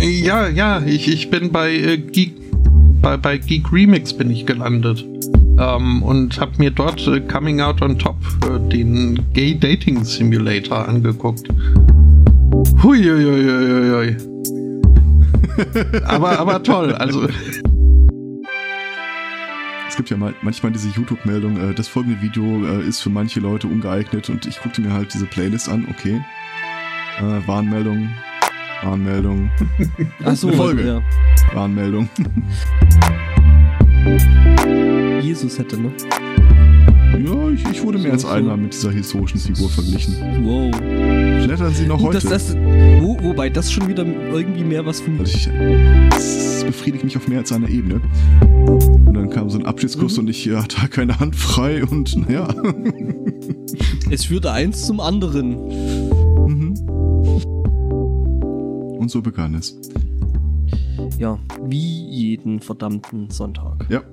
Ja, ja, ich, ich bin bei äh, Geek, bei, bei Geek Remix bin ich gelandet. Ähm, und habe mir dort äh, Coming Out on Top, äh, den Gay Dating Simulator angeguckt. Huiuiuiui. aber, aber toll, also. Es gibt ja manchmal diese YouTube-Meldung, äh, das folgende Video äh, ist für manche Leute ungeeignet und ich guckte mir halt diese Playlist an, okay. Äh, Warnmeldung, Warnmeldung. Achso, Folge. Ja. Warnmeldung. Jesus hätte, ne? Ja, ich, ich wurde mehr als einmal mit dieser historischen Figur verglichen. Wow. Schlettern Sie noch Gut, heute? dass das, wo, wobei das schon wieder irgendwie mehr was von. Also ich, das befriedigt mich auf mehr als einer Ebene. Und dann kam so ein Abschiedskuss Mhm. und ich ja, hatte keine Hand frei und naja. Es führte eins zum anderen. Und so begann es. Ja, wie jeden verdammten Sonntag. Ja,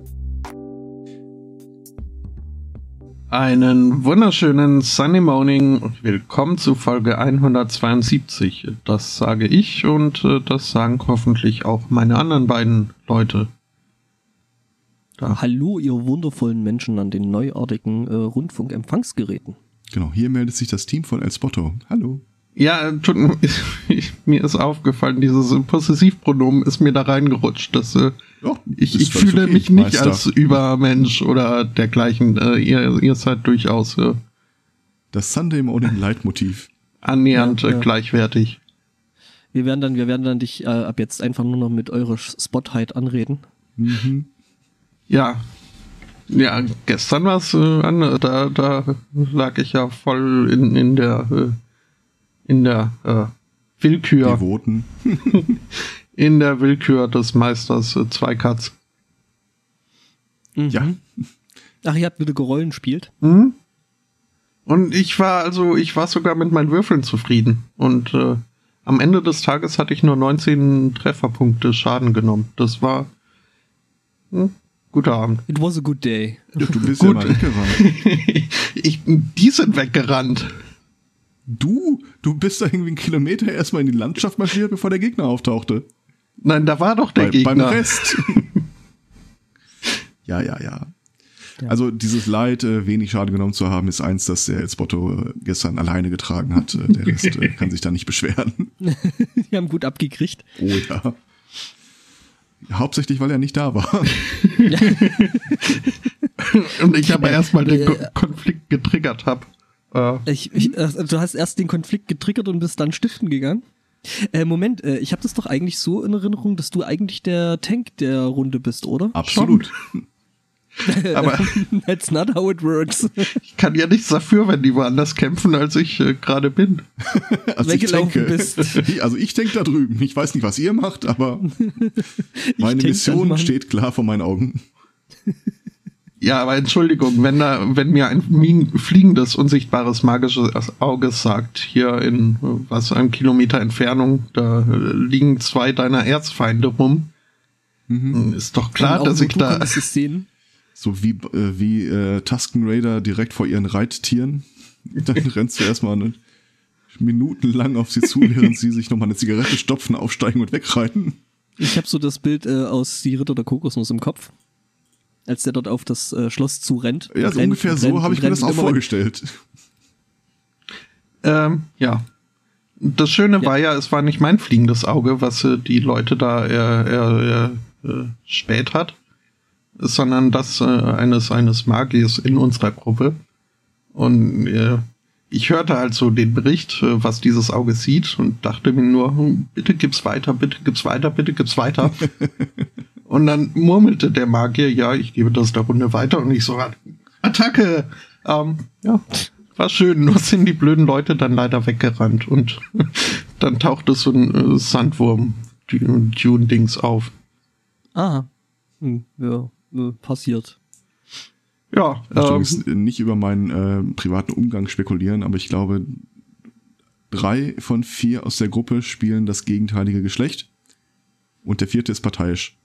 Einen wunderschönen Sunny Morning und willkommen zu Folge 172. Das sage ich und äh, das sagen hoffentlich auch meine anderen beiden Leute. Da. Hallo, ihr wundervollen Menschen an den neuartigen äh, Rundfunkempfangsgeräten. genau. Hier meldet sich das Team von El Spotto. Hallo. Ja, tut, ich, mir ist aufgefallen, dieses Possessivpronomen ist mir da reingerutscht. Das, äh, Ja, ich ich fühle okay, mich nicht Meister. als Übermensch oder dergleichen. Äh, ihr, ihr seid durchaus äh, Das Sunday Morning Leitmotiv. annähernd Ja, äh, ja. gleichwertig. Wir werden dann, wir werden dann dich äh, ab jetzt einfach nur noch mit eurer Spotheit anreden. Mhm. Ja. Ja, gestern war es äh, an, da, da lag ich ja voll in, in der äh, in der äh, Willkür, Devoten. in der Willkür des Meisters äh, Zweikatz. Mhm. Ja. Ach, ihr habt wieder Gerollen spielt. Mhm. Und ich war also, ich war sogar mit meinen Würfeln zufrieden. Und äh, am Ende des Tages hatte ich nur 19 Trefferpunkte Schaden genommen. Das war hm, guter Abend. It was a good day. Ja, du bist Gut. ja mal weggerannt. ich, die sind weggerannt. Du, du bist da irgendwie einen Kilometer erstmal in die Landschaft marschiert, bevor der Gegner auftauchte. Nein, da war doch der Bei, Gegner. beim Rest. ja, ja, ja. Ja. Also dieses Leid, äh, wenig Schaden genommen zu haben, ist eins, das der El Spotto äh, gestern alleine getragen hat. Äh, Der Rest äh, kann sich da nicht beschweren. Die haben gut abgekriegt. Oh ja. Hauptsächlich, weil er nicht da war. Und ich aber erstmal den Ko Konflikt getriggert habe. Äh, Ich, ich, äh, du hast erst den Konflikt getriggert und bist dann stiften gegangen. Äh, Moment, äh, ich habe das doch eigentlich so in Erinnerung, dass du eigentlich der Tank der Runde bist, oder? Absolut. aber That's not how it works. ich kann ja nichts dafür, wenn die woanders kämpfen, als ich äh, gerade bin. Also ich Weggelaufen denke, bist. also ich denke da drüben. Ich weiß nicht, was ihr macht, aber meine Mission steht klar vor meinen Augen. Ja, aber Entschuldigung, wenn da, wenn mir ein fliegendes, unsichtbares, magisches Auge sagt, hier in was einem Kilometer Entfernung, da äh, liegen zwei deiner Erzfeinde rum, dann ist doch klar, dass ich da. konntest es sehen. So wie, äh, wie äh, Tusken Raider direkt vor ihren Reittieren. Dann rennst du erstmal eine, minutenlang auf sie zu, während sie sich nochmal eine Zigarette stopfen, aufsteigen und wegreiten. Ich habe so das Bild äh, aus Die Ritter der Kokosnuss im Kopf. Als der dort auf das äh, Schloss zurennt. Ja, so Rennt ungefähr und so rennt habe ich mir rennt das auch vorgestellt. Ähm, ja. Das Schöne Ja. war ja, es war nicht mein fliegendes Auge, was äh, die Leute da äh, äh, äh, spät hat, sondern das äh, eines eines Magiers in unserer Gruppe. Und äh, ich hörte halt so den Bericht, äh, was dieses Auge sieht und dachte mir nur, hm, bitte gib's weiter, bitte gib's weiter, bitte gib's weiter. und dann murmelte der Magier, ja, ich gebe das der Runde weiter und ich so, Attacke! Ähm, ja, war schön, nur sind die blöden Leute dann leider weggerannt und dann tauchte so ein äh, Sandwurm-Dune-Dings auf. Ah. Hm, ja, äh, passiert. Ja, ähm, nicht über meinen äh, privaten Umgang spekulieren, aber ich glaube, drei von vier aus der Gruppe spielen das gegenteilige Geschlecht und der vierte ist parteiisch.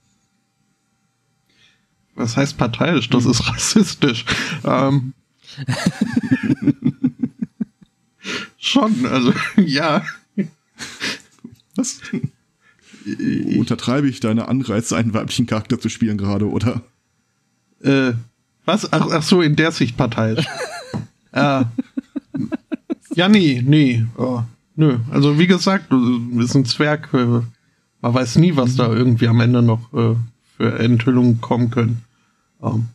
Was heißt parteiisch? Das ist rassistisch. Ähm, schon, also ja. Was? Untertreibe ich deine Anreize, einen weiblichen Charakter zu spielen gerade, oder? Äh, was? Ach, ach so, in der Sicht parteiisch. äh, ja, nee, nee. Oh, nö. Also wie gesagt, du bist ein Zwerg. Äh, man weiß nie, was da irgendwie am Ende noch äh, für Enthüllungen kommen können. Ähm,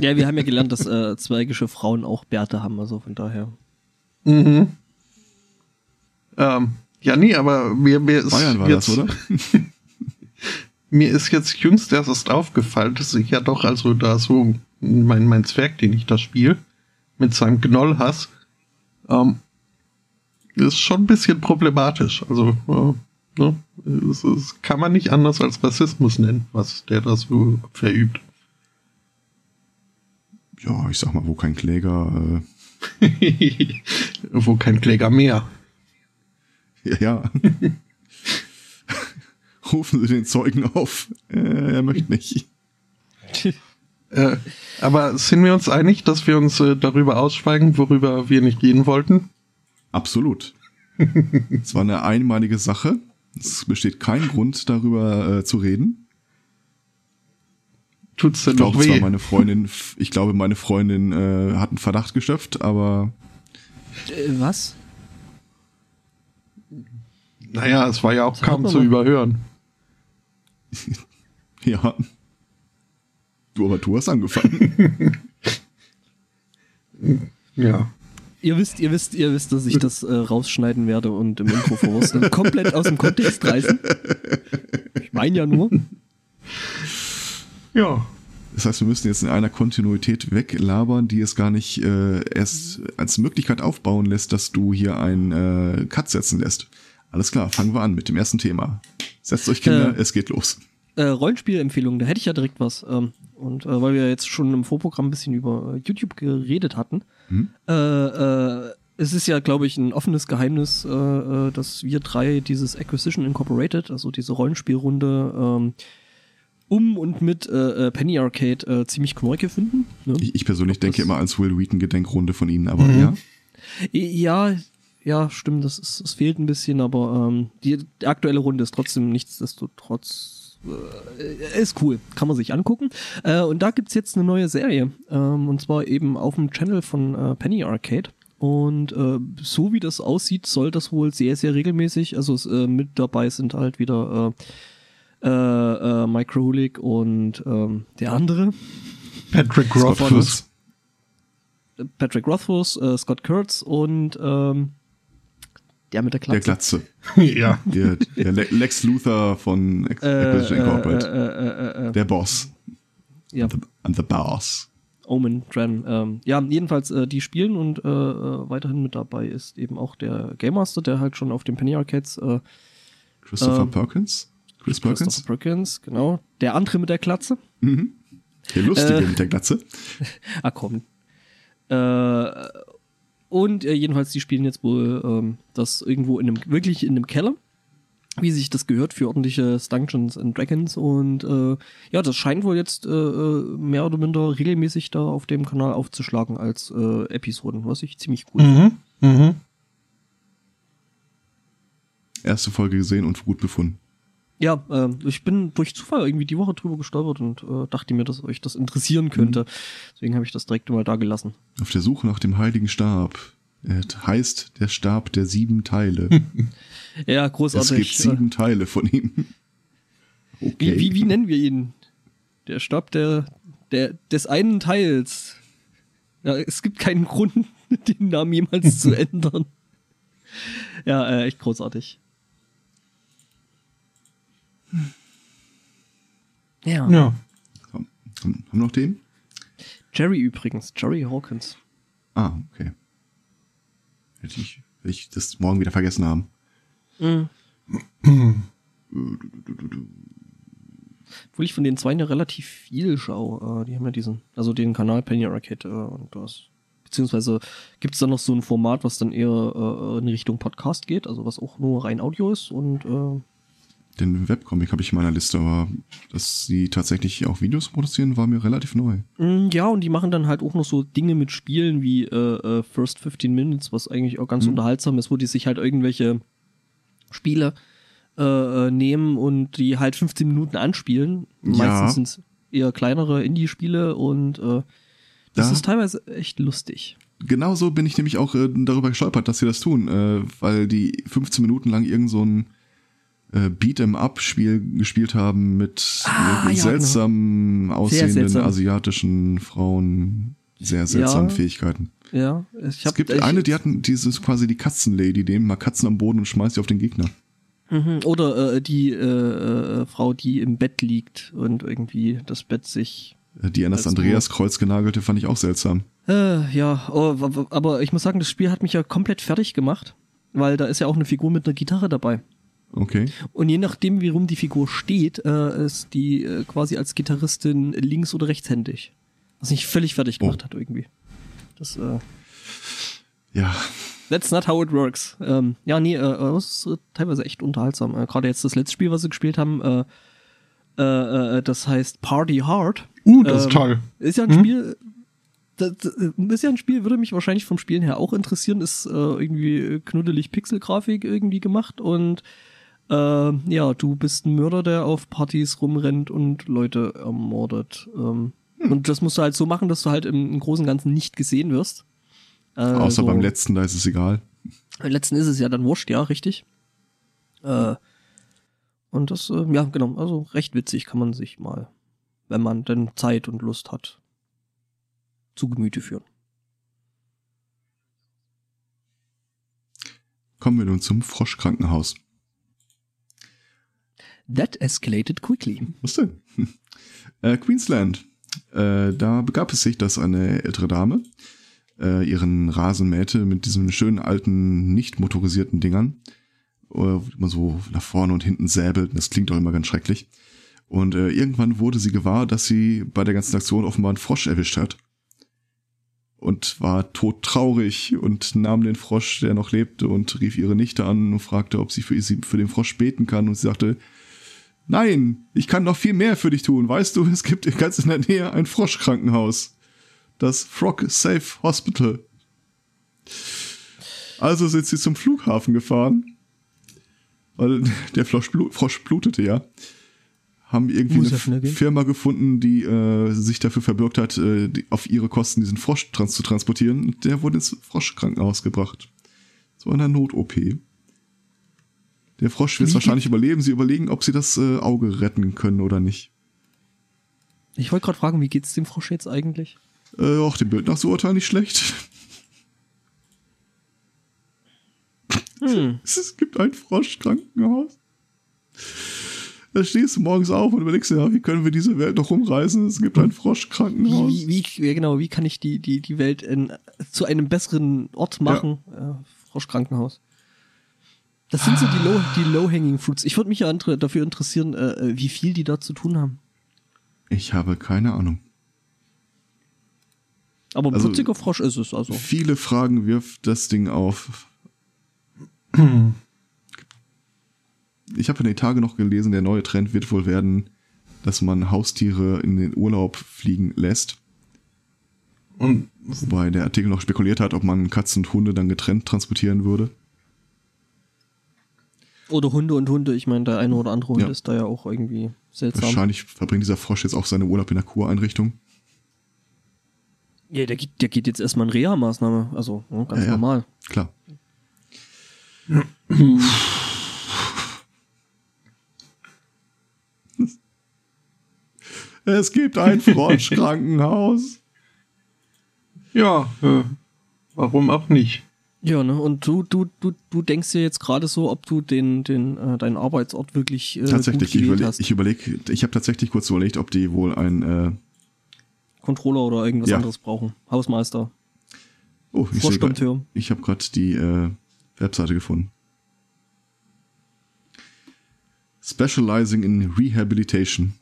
Ja, wir haben ja gelernt, dass äh, zwergische Frauen auch Bärte haben, also von daher. Mhm. Ähm, ja, nee, aber mir, mir ist Bayern war jetzt, das, oder? mir ist jetzt jüngst erst aufgefallen, dass ich ja doch also da so mein, mein Zwerg, den ich da spiele, mit seinem Gnollhass, ähm, ist schon ein bisschen problematisch. Also, äh, ne, es, es kann man nicht anders als Rassismus nennen, was der da so verübt. Ja, ich sag mal, wo kein Kläger, Wo kein Kläger mehr. äh, ja, ja. Rufen Sie den Zeugen auf. Äh, er möchte nicht. Äh, aber sind wir uns einig, dass wir uns äh, darüber ausschweigen, worüber wir nicht reden wollten? Absolut. Es war eine einmalige Sache. Es besteht kein Grund, darüber äh, zu reden. Tut's denn Ich noch glaube zwar, weh? meine Freundin, ich glaube, meine Freundin äh, hat einen Verdacht geschöpft, aber Äh, was? Naja, es war ja auch Sag kaum zu überhören. ja. Du, aber du hast angefangen. Ja. Ihr wisst, ihr wisst, ihr wisst, dass ich das äh, rausschneiden werde und im Intro verwursteln. Komplett aus dem Kontext reißen. Ich meine ja nur. Ja. Das heißt, wir müssen jetzt in einer Kontinuität weglabern, die es gar nicht äh, erst als Möglichkeit aufbauen lässt, dass du hier einen äh, Cut setzen lässt. Alles klar, fangen wir an mit dem ersten Thema. Setzt euch Kinder, Äh. es geht los. Äh, Rollenspielempfehlungen, da hätte ich ja direkt was. Ähm, und äh, weil wir jetzt schon im Vorprogramm ein bisschen über äh, YouTube geredet hatten, Hm? äh, äh, es ist ja, glaube ich, ein offenes Geheimnis, äh, äh, dass wir drei dieses Acquisition Incorporated, also diese Rollenspielrunde, ähm, um und mit äh, äh, Penny Arcade äh, ziemlich knorke finden. Ne? Ich, ich persönlich das- denke immer als Will Wheaton Gedenkrunde von ihnen, aber Mhm. ja. Ja, ja, stimmt, das, ist, das fehlt ein bisschen, aber ähm, die, die aktuelle Runde ist trotzdem nichtsdestotrotz äh, ist cool, kann man sich angucken. Äh, und da gibt's jetzt eine neue Serie, ähm, und zwar eben auf dem Channel von äh, Penny Arcade. Und äh, so wie das aussieht, soll das wohl sehr, sehr regelmäßig, also es, äh, mit dabei sind halt wieder äh, äh, äh, Mike Krolik und ähm, der andere, Patrick Rothfuss. Kurz, Patrick Rothfuss, äh, Scott Kurtz und ähm, der mit der der Glatze. Glatze. ja. Der, der Le- Lex Luthor von Ac- Acquisition Incorporated. Äh, äh, äh, äh, der Boss. ja, The, and the Boss. Omen Dran. Ähm, ja, jedenfalls äh, die spielen und äh, äh, weiterhin mit dabei ist eben auch der Game Master, der halt schon auf den Penny Arcades äh, Christopher Ähm, Perkins? Chris Christopher Perkins? Perkins, genau. Der andere mit der Glatze. Mhm. Der Lustige Äh. mit der Glatze. Ah, komm. Äh, und äh, jedenfalls, die spielen jetzt wohl ähm, das irgendwo in einem, wirklich in einem Keller, wie sich das gehört für ordentliche Dungeons and Dragons. Und äh, ja, das scheint wohl jetzt äh, äh, mehr oder minder regelmäßig da auf dem Kanal aufzuschlagen als äh, Episoden, was ich ziemlich cool finde. Mhm. Mhm. Erste Folge gesehen und gut befunden. Ja, äh, ich bin durch Zufall irgendwie die Woche drüber gestolpert und äh, dachte mir, dass euch das interessieren könnte. Deswegen habe ich das direkt mal da gelassen. Auf der Suche nach dem heiligen Stab. Er heißt der Stab der sieben Teile. Ja, es großartig. gibt sieben Teile von ihm. Wie, Okay. wie, wie nennen wir ihn? Der Stab der, der, des einen Teils. Ja, es gibt keinen Grund, den Namen jemals zu ändern. Ja, äh, echt großartig. Ja. Ja. Haben, haben wir noch den? Jerry übrigens, Jerry Hawkins. Ah, okay. Hätte ich, hätte ich das morgen wieder vergessen haben. Mhm. Obwohl ich von den zwei ja relativ viel schaue. Äh, die haben ja diesen, also den Kanal Penny Arcade äh, und das. Beziehungsweise gibt es da noch so ein Format, was dann eher äh, in Richtung Podcast geht, also was auch nur rein Audio ist und äh, Den Webcomic habe ich in meiner Liste, aber dass sie tatsächlich auch Videos produzieren, war mir relativ neu. Mm, Ja, und die machen dann halt auch noch so Dinge mit Spielen wie äh, äh, First 15 Minutes, was eigentlich auch ganz Mhm. unterhaltsam ist, wo die sich halt irgendwelche Spiele äh, nehmen und die halt 15 Minuten anspielen. Meistens Ja. sind es eher kleinere Indie-Spiele und äh, das Da- ist teilweise echt lustig. Genauso bin ich nämlich auch äh, darüber gestolpert, dass sie das tun, äh, weil die 15 Minuten lang irgend so ein äh, Beat'em-up-Spiel gespielt haben mit Ah, ja, seltsam aussehenden seltsam. asiatischen Frauen, sehr seltsamen Ja. Fähigkeiten. Ja, ich hab, es gibt ich, eine, die hatten dieses quasi die Katzenlady, die nimmt mal Katzen am Boden und schmeißt sie auf den Gegner. Mhm, Oder äh, die äh, äh, Frau, die im Bett liegt und irgendwie das Bett sich. Äh, Die an das Andreas Kreuz genagelte fand ich auch seltsam. Äh, ja, oh, aber ich muss sagen, das Spiel hat mich ja komplett fertig gemacht, weil da ist ja auch eine Figur mit einer Gitarre dabei. Okay. Und je nachdem, wie rum die Figur steht, äh, ist die äh, quasi als Gitarristin links- oder rechtshändig. Was mich völlig fertig gemacht Oh. hat irgendwie. Das, äh, Ja, That's not how it works. Ähm, ja, nee, äh, das ist äh, teilweise echt unterhaltsam. Äh, Gerade jetzt das letzte Spiel, was sie gespielt haben, äh, äh, äh, das heißt Party Hard. Uh, das ist Ähm, toll. Ist ja ein Mhm. Spiel, das, das ist ja ein Spiel, würde mich wahrscheinlich vom Spielen her auch interessieren, ist äh, irgendwie knuddelig Pixelgrafik irgendwie gemacht und äh, ja, du bist ein Mörder, der auf Partys rumrennt und Leute ermordet. Ähm, Hm. Und das musst du halt so machen, dass du halt im, im Großen und Ganzen nicht gesehen wirst. Äh, außer so- beim letzten, da ist es egal. Letzten ist es ja dann wurscht, ja, richtig. Äh, und das, äh, ja, genau, also recht witzig kann man sich mal, wenn man denn Zeit und Lust hat, zu Gemüte führen. Kommen wir nun zum Froschkrankenhaus. That escalated quickly. Was denn? Äh, Queensland. Äh, da begab es sich, dass eine ältere Dame äh, ihren Rasen mähte mit diesen schönen alten, nicht motorisierten Dingern. Äh, man so nach vorne und hinten säbelt. Das klingt doch immer ganz schrecklich. Und äh, irgendwann wurde sie gewahr, dass sie bei der ganzen Aktion offenbar einen Frosch erwischt hat. Und war todtraurig und nahm den Frosch, der noch lebte, und rief ihre Nichte an und fragte, ob sie für, sie für den Frosch beten kann. Und sie sagte, Nein, ich kann noch viel mehr für dich tun. Weißt du, es gibt ganz in der Nähe ein Froschkrankenhaus. Das Frog Safe Hospital. Also sind sie zum Flughafen gefahren. Weil der Frosch, blu Frosch blutete ja. Haben irgendwie Muss eine. Firma gefunden, die äh, sich dafür verbürgt hat, äh, die, auf ihre Kosten diesen Frosch trans zu transportieren. Und Der wurde ins Froschkrankenhaus gebracht. So einer Not-OP. Der Frosch wird es wahrscheinlich überleben. Sie überlegen, ob sie das äh, Auge retten können oder nicht. Ich wollte gerade fragen, wie geht's dem Frosch jetzt eigentlich? Äh, auch dem Bild nach zu urteilen nicht schlecht. Hm. Es gibt ein Froschkrankenhaus. Da stehst du morgens auf und überlegst dir, ja, wie können wir diese Welt noch rumreißen? Es gibt ein Froschkrankenhaus. Wie, wie, wie, ja, genau, wie kann ich die, die, die Welt in, zu einem besseren Ort machen? Äh, Froschkrankenhaus. Das sind so die low, die low-hanging fruits. Ich würde mich ja dafür interessieren, äh, wie viel die da zu tun haben. Ich habe keine Ahnung. Aber ein Also- putziger Frosch ist es, also. Viele Fragen wirft das Ding auf. Ich habe in den Tagen noch gelesen, der neue Trend wird wohl werden, dass man Haustiere in den Urlaub fliegen lässt. Und Wobei der Artikel noch spekuliert hat, ob man Katzen und Hunde dann getrennt transportieren würde. Oder Hunde und Hunde. Ich meine, der eine oder andere Hund Ja. ist da ja auch irgendwie seltsam. Wahrscheinlich verbringt dieser Frosch jetzt auch seine Urlaub in der Kureinrichtung. Ja, der geht, der geht jetzt erstmal in Reha-Maßnahme. Also, ja, ganz Ja, ja. normal. Klar. Es gibt ein Froschkrankenhaus. ja, äh, warum auch nicht? Ja, ne? Und du, du, du, du denkst dir jetzt gerade so, ob du den, den, äh, deinen Arbeitsort wirklich äh, tatsächlich, gut ich überlege, hast. ich, überleg, ich habe tatsächlich kurz überlegt, ob die wohl ein, äh, Controller oder irgendwas Ja. anderes brauchen. Hausmeister. oh, ich, Vorstammtür. ich habe gerade die äh, Webseite gefunden. Specializing in Rehabilitation.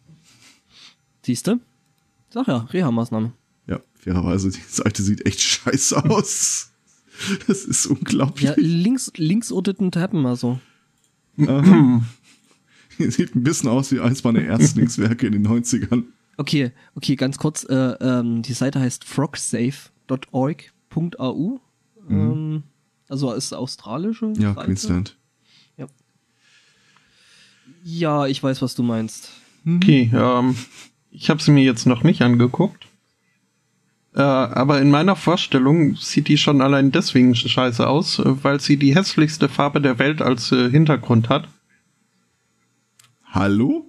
Siehste? Sag ja, Reha-Maßnahme. Ja, fairerweise, die Seite sieht echt scheiße aus. Das ist unglaublich. Ja, links, links unten tappen also. Sieht ein bisschen aus wie eins meiner Erstlingswerke in den 90ern. Okay, okay, ganz kurz. Äh, ähm, die Seite heißt frogsafe.org.au. Mhm. Ähm, Ähm, also ist australische. Ja, Seite. Queensland. Ja. Ja, ich weiß, was du meinst. Okay, ähm, ich habe sie mir jetzt noch nicht angeguckt. Äh, aber in meiner Vorstellung sieht die schon allein deswegen scheiße aus, äh, weil sie die hässlichste Farbe der Welt als äh, Hintergrund hat. Hallo?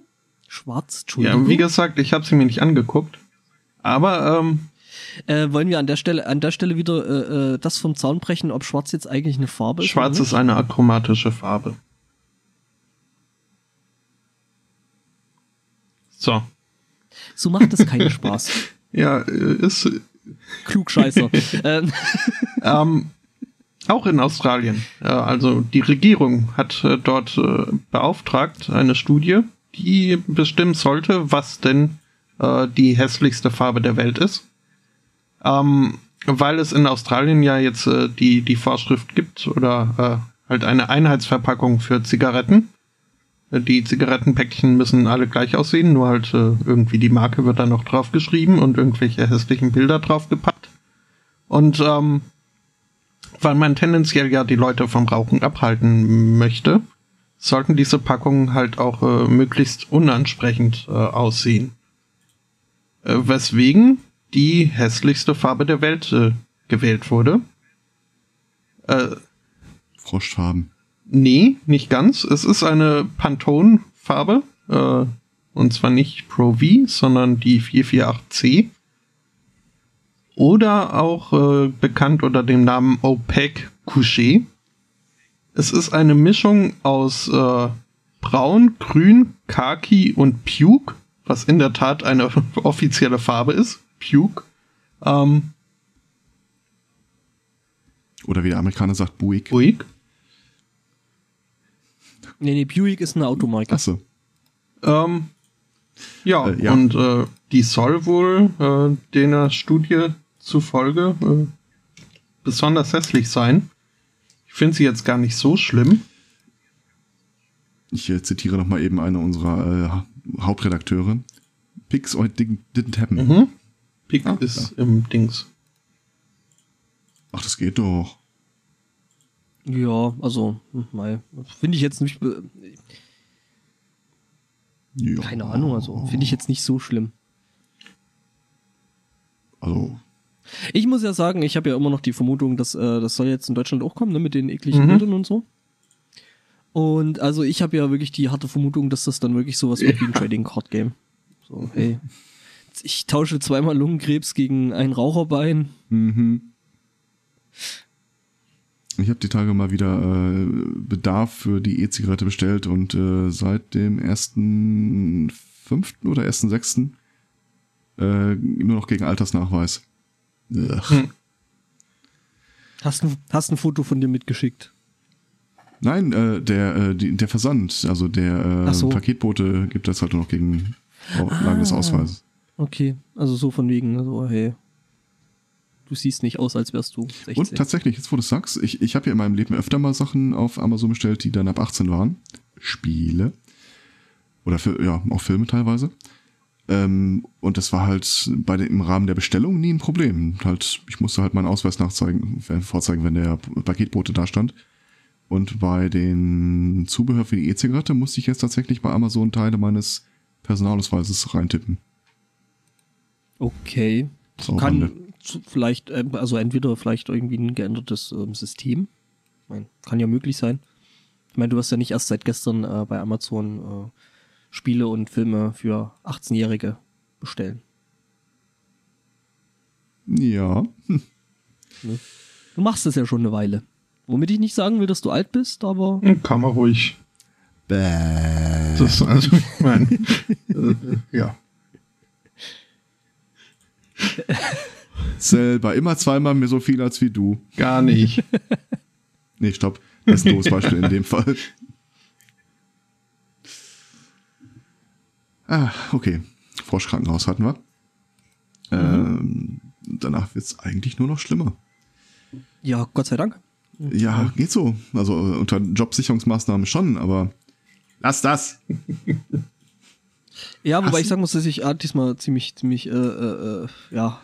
Schwarz, Entschuldigung. Ja, wie gesagt, ich habe sie mir nicht angeguckt. Aber ähm, Äh, wollen wir an der Stelle, an der Stelle wieder äh, äh, das vom Zaun brechen, ob Schwarz jetzt eigentlich eine Farbe ist? schwarz ist eine achromatische Farbe. So. So macht es keinen Spaß. Ja, ist Klugscheißer. ähm, ähm, auch in Australien. Äh, also die Regierung hat äh, dort äh, beauftragt eine Studie, die bestimmen sollte, was denn die hässlichste Farbe der Welt ist. Ähm, weil es in Australien ja jetzt die, die Vorschrift gibt oder halt eine Einheitsverpackung für Zigaretten. Die Zigarettenpäckchen müssen alle gleich aussehen, nur halt äh, irgendwie die Marke wird da noch drauf geschrieben und irgendwelche hässlichen Bilder drauf gepackt. Und ähm, weil man tendenziell ja die Leute vom Rauchen abhalten möchte, sollten diese Packungen halt auch äh, möglichst unansprechend äh, aussehen. Äh, weswegen die hässlichste Farbe der Welt äh, gewählt wurde. Äh, Froschfarben. Nee, nicht ganz. Es ist eine Pantone-Farbe. Äh, und zwar nicht Pro V, sondern die 448C. Oder auch äh, bekannt unter dem Namen Opaque Couché. Es ist eine Mischung aus äh, Braun, Grün, Khaki und Puke, was in der Tat eine offizielle Farbe ist. Puke. Ähm, Oder wie der Amerikaner sagt, Buick. ruhig. Nee, nee, Buick ist eine Automarke. Achso. Ähm, ja, Äh, ja. und äh, die soll wohl äh, der Studie zufolge äh, besonders hässlich sein. Ich finde sie jetzt gar nicht so schlimm. Ich äh, zitiere noch mal eben eine unserer äh, Hauptredakteure. It didn't happen. Mhm. Pick Ah, ist im Dings. Ach, das geht doch. Ja, also, finde ich jetzt nicht, Ja. keine Ahnung, also, finde ich jetzt nicht so schlimm. Also, Ich muss ja sagen, ich habe ja immer noch die Vermutung, dass äh, das soll jetzt in Deutschland auch kommen, ne, mit den ekligen Mhm. Bildern und so. Und also ich habe ja wirklich die harte Vermutung, dass das dann wirklich sowas wird wie ein Trading Card Game. So, hey, ich tausche zweimal Lungenkrebs gegen ein Raucherbein. mhm. Ich habe die Tage mal wieder äh, Bedarf für die E-Zigarette bestellt und äh, seit dem 1.5. oder 1.6. Äh, nur noch gegen Altersnachweis. Hm. Hast ein, hast ein Foto von dir mitgeschickt. Nein, äh, der, äh, die, der Versand, also der äh, so. Paketbote gibt das halt nur noch gegen Auflagen des Ah. Ausweises. Okay, also so von wegen, so, hey, du siehst nicht aus, als wärst du 16. Und tatsächlich, jetzt wo du sagst, ich, ich habe ja in meinem Leben öfter mal Sachen auf Amazon bestellt, die dann ab 18 waren. Spiele. Oder für, ja, auch Filme teilweise. Ähm, und das war halt bei dem, im Rahmen der Bestellung nie ein Problem. Halt, ich musste halt meinen Ausweis nachzeigen, äh, vorzeigen, wenn der Paketbote da stand. Und bei den Zubehör für die E-Zigarette musste ich jetzt tatsächlich bei Amazon Teile meines Personalausweises reintippen. Okay. Kann vielleicht, ähm, also entweder vielleicht irgendwie ein geändertes ähm, System. Ich mein, kann ja möglich sein. Ich meine, du wirst ja nicht erst seit gestern äh, bei Amazon äh, Spiele und Filme für 18-Jährige bestellen. Ja. Du machst es ja schon eine Weile. Womit ich nicht sagen will, dass du alt bist, aber Kann man ruhig. Bäh. Das, also, ich meine, äh, ja. Selber immer zweimal mehr so viel als wie du. Gar nicht. Nee, stopp. Das ist ein doofes Beispiel in dem Fall. Ah, okay. Froschkrankenhaus hatten wir. Ähm, danach wird's eigentlich nur noch schlimmer. ja, Gott sei Dank. Ja, geht so. Also äh, unter Jobsicherungsmaßnahmen schon, aber lass das. Ja, wobei Hast ich sagen muss, dass ich ah, diesmal ziemlich, ziemlich, äh, äh, äh, ja,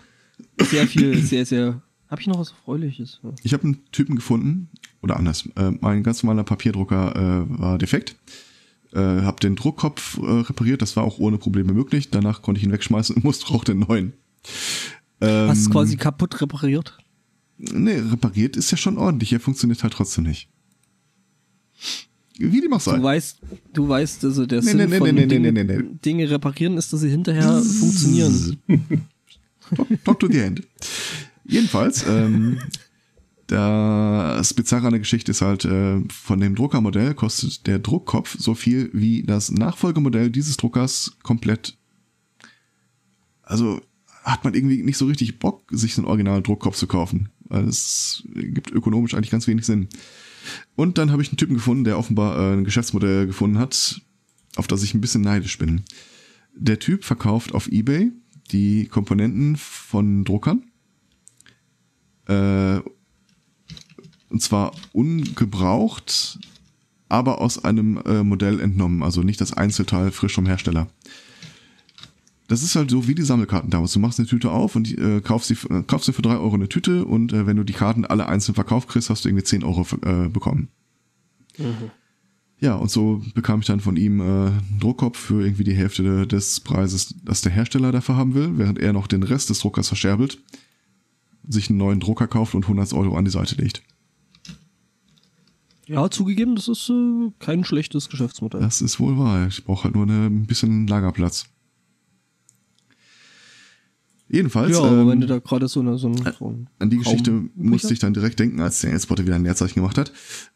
sehr viel, sehr, sehr. Hab ich noch was Erfreuliches? Ja. Ich habe einen Typen gefunden, oder anders, äh, mein ganz normaler Papierdrucker äh, war defekt. Äh, hab den Druckkopf äh, repariert, das war auch ohne Probleme möglich. Danach konnte ich ihn wegschmeißen und musste auch den neuen. Ähm, Hast quasi kaputt repariert? Nee, repariert ist ja schon ordentlich. Er funktioniert halt trotzdem nicht. Wie dem auch sei. Du weißt, du weißt, also der nee, Sinn nee, nee, von Dinge, Dinge reparieren ist, dass sie hinterher funktionieren. Talk to the end. Jedenfalls, ähm, das Bizarre an der Geschichte ist halt, äh, von dem Druckermodell kostet der Druckkopf so viel wie das Nachfolgemodell dieses Druckers komplett. Also hat man irgendwie nicht so richtig Bock, sich einen originalen Druckkopf zu kaufen. Es gibt ökonomisch eigentlich ganz wenig Sinn. Und dann habe ich einen Typen gefunden, der offenbar äh, ein Geschäftsmodell gefunden hat, auf das ich ein bisschen neidisch bin. Der Typ verkauft auf eBay die Komponenten von Druckern. Äh, und zwar ungebraucht, aber aus einem äh, Modell entnommen. Also nicht das Einzelteil frisch vom Hersteller das ist halt so wie die Sammelkarten damals. Du machst eine Tüte auf und äh, kaufst, sie, äh, kaufst sie für drei Euro eine Tüte und äh, wenn du die Karten alle einzeln verkauft kriegst, hast du irgendwie zehn Euro äh, bekommen. Mhm. Ja, und so bekam ich dann von ihm äh, einen Druckkopf für irgendwie die Hälfte des Preises, das der Hersteller dafür haben will, während er noch den Rest des Druckers verscherbelt, sich einen neuen Drucker kauft und 100 Euro an die Seite legt. Ja, zugegeben, das ist äh, kein schlechtes Geschäftsmodell. Das ist wohl wahr. Ich brauche halt nur eine, ein bisschen Lagerplatz. Jedenfalls. Ja, aber ähm, wenn du da gerade so, eine, so, ein, so ein An die Geschichte Raum musste ich dann direkt denken, als der Elspotter wieder ein Leerzeichen gemacht hat.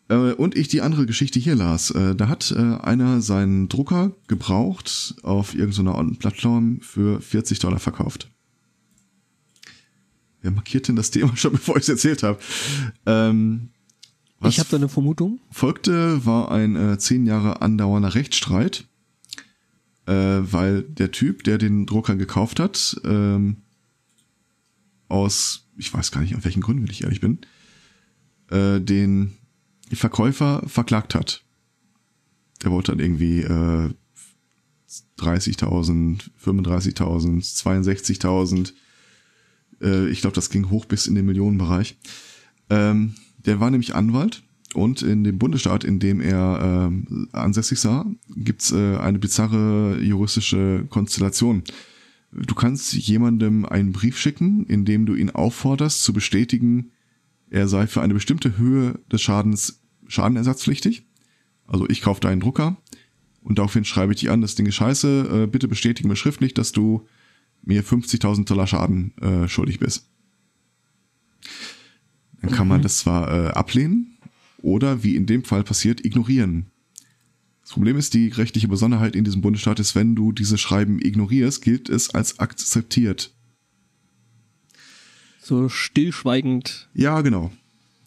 Äh, und ich die andere Geschichte hier las. Äh, da hat äh, einer seinen Drucker gebraucht auf irgendeiner Plattform für 40 Dollar verkauft. Wer markiert denn das Thema schon, bevor ich es erzählt habe? Ähm, ich habe da eine Vermutung. Folgte war ein äh, zehn Jahre andauernder Rechtsstreit äh, weil der Typ, der den Drucker gekauft hat, ähm, aus, ich weiß gar nicht, aus welchen Gründen, wenn ich ehrlich bin, äh, den Verkäufer verklagt hat. Der wollte dann irgendwie äh, 30.000, 35.000, 62.000. Äh, ich glaube, das ging hoch bis in den Millionenbereich. Ähm, der war nämlich Anwalt und in dem Bundesstaat, in dem er äh, ansässig sah, gibt's äh, eine bizarre juristische Konstellation. Du kannst jemandem einen Brief schicken, in dem du ihn aufforderst zu bestätigen, er sei für eine bestimmte Höhe des Schadens schadenersatzpflichtig. Also ich kaufe deinen Drucker und daraufhin schreibe ich dich an, das Ding ist scheiße, äh, bitte bestätige mir schriftlich, dass du mir 50.000 Dollar Schaden äh, schuldig bist. Dann kann mhm. man das zwar äh, ablehnen, oder, wie in dem Fall passiert, ignorieren. Das Problem ist, die rechtliche Besonderheit in diesem Bundesstaat ist, wenn du diese Schreiben ignorierst, gilt es als akzeptiert. So stillschweigend. Ja, genau.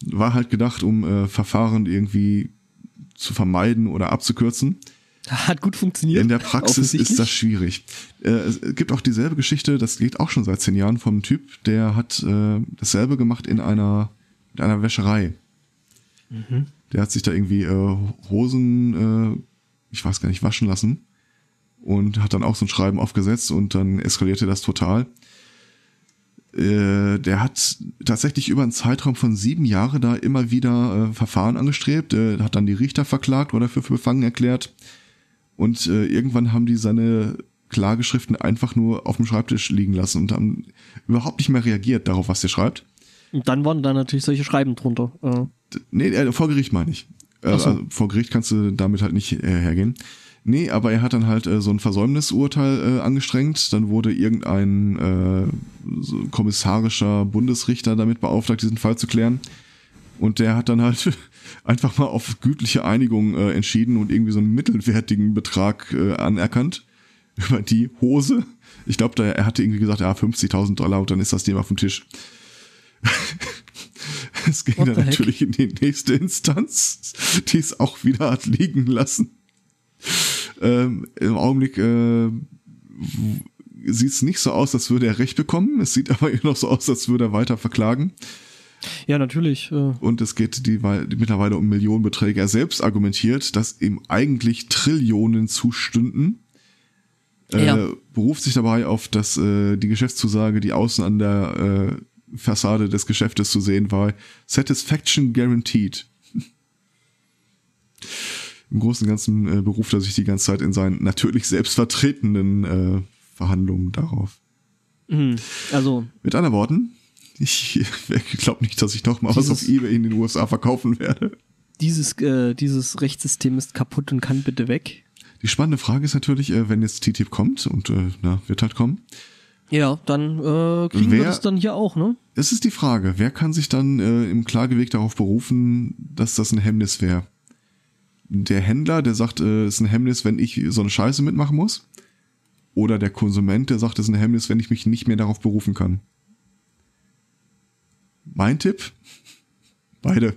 War halt gedacht, um äh, Verfahren irgendwie zu vermeiden oder abzukürzen. Hat gut funktioniert. In der Praxis ist das schwierig. Äh, es gibt auch dieselbe Geschichte, das geht auch schon seit zehn Jahren vom Typ, der hat äh, dasselbe gemacht in einer, in einer Wäscherei. Mhm. Der hat sich da irgendwie äh, Hosen, äh, ich weiß gar nicht, waschen lassen und hat dann auch so ein Schreiben aufgesetzt und dann eskalierte das total. Äh, der hat tatsächlich über einen Zeitraum von sieben Jahren da immer wieder äh, Verfahren angestrebt, äh, hat dann die Richter verklagt oder für, für befangen erklärt und äh, irgendwann haben die seine Klageschriften einfach nur auf dem Schreibtisch liegen lassen und haben überhaupt nicht mehr reagiert darauf, was der schreibt. Und dann waren da natürlich solche Schreiben drunter. Äh. Nee, äh, vor Gericht meine ich. Äh, so. vor Gericht kannst du damit halt nicht äh, hergehen. Nee, aber er hat dann halt äh, so ein Versäumnisurteil äh, angestrengt. Dann wurde irgendein äh, so kommissarischer Bundesrichter damit beauftragt, diesen Fall zu klären. Und der hat dann halt einfach mal auf gütliche Einigung äh, entschieden und irgendwie so einen mittelwertigen Betrag äh, anerkannt über die Hose. Ich glaube, er hatte irgendwie gesagt, ja, 50.000 Dollar und dann ist das Thema vom Tisch. es ging dann natürlich heck? in die nächste Instanz, die es auch wieder hat liegen lassen. Ähm, Im Augenblick äh, sieht es nicht so aus, als würde er Recht bekommen. Es sieht aber immer noch so aus, als würde er weiter verklagen. Ja, natürlich. Äh. Und es geht die, die mittlerweile um Millionenbeträge. Er selbst argumentiert, dass ihm eigentlich Trillionen zustünden. Äh, ja. beruft sich dabei auf das, äh, die Geschäftszusage, die außen an der äh, Fassade des Geschäftes zu sehen war. Satisfaction guaranteed. im Großen und Ganzen äh, beruft er sich die ganze Zeit in seinen natürlich selbstvertretenden äh, Verhandlungen darauf. Mhm. Also. Mit anderen Worten, ich glaube nicht, dass ich noch mal was auf Ebay in den USA verkaufen werde. Dieses, äh, dieses Rechtssystem ist kaputt und kann bitte weg. Die spannende Frage ist natürlich, äh, wenn jetzt TTIP kommt und äh, na, wird halt kommen. Ja, dann äh, kriegen wer, wir das dann hier auch, ne? Es ist die Frage, wer kann sich dann äh, im Klageweg darauf berufen, dass das ein Hemmnis wäre? Der Händler, der sagt, äh, es ist ein Hemmnis, wenn ich so eine Scheiße mitmachen muss? Oder der Konsument, der sagt, es ist ein Hemmnis, wenn ich mich nicht mehr darauf berufen kann? Mein Tipp? Beide.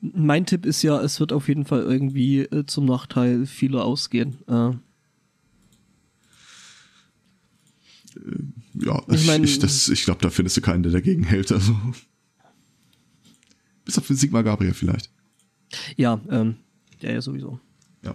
Mein Tipp ist ja, es wird auf jeden Fall irgendwie äh, zum Nachteil vieler ausgehen. Äh. Ja, ich, mein, ich, ich glaube, da findest du keinen, der dagegen hält. Also. Bis auf Sigmar Gabriel vielleicht. Ja, ähm, ja, ja, sowieso. Ja.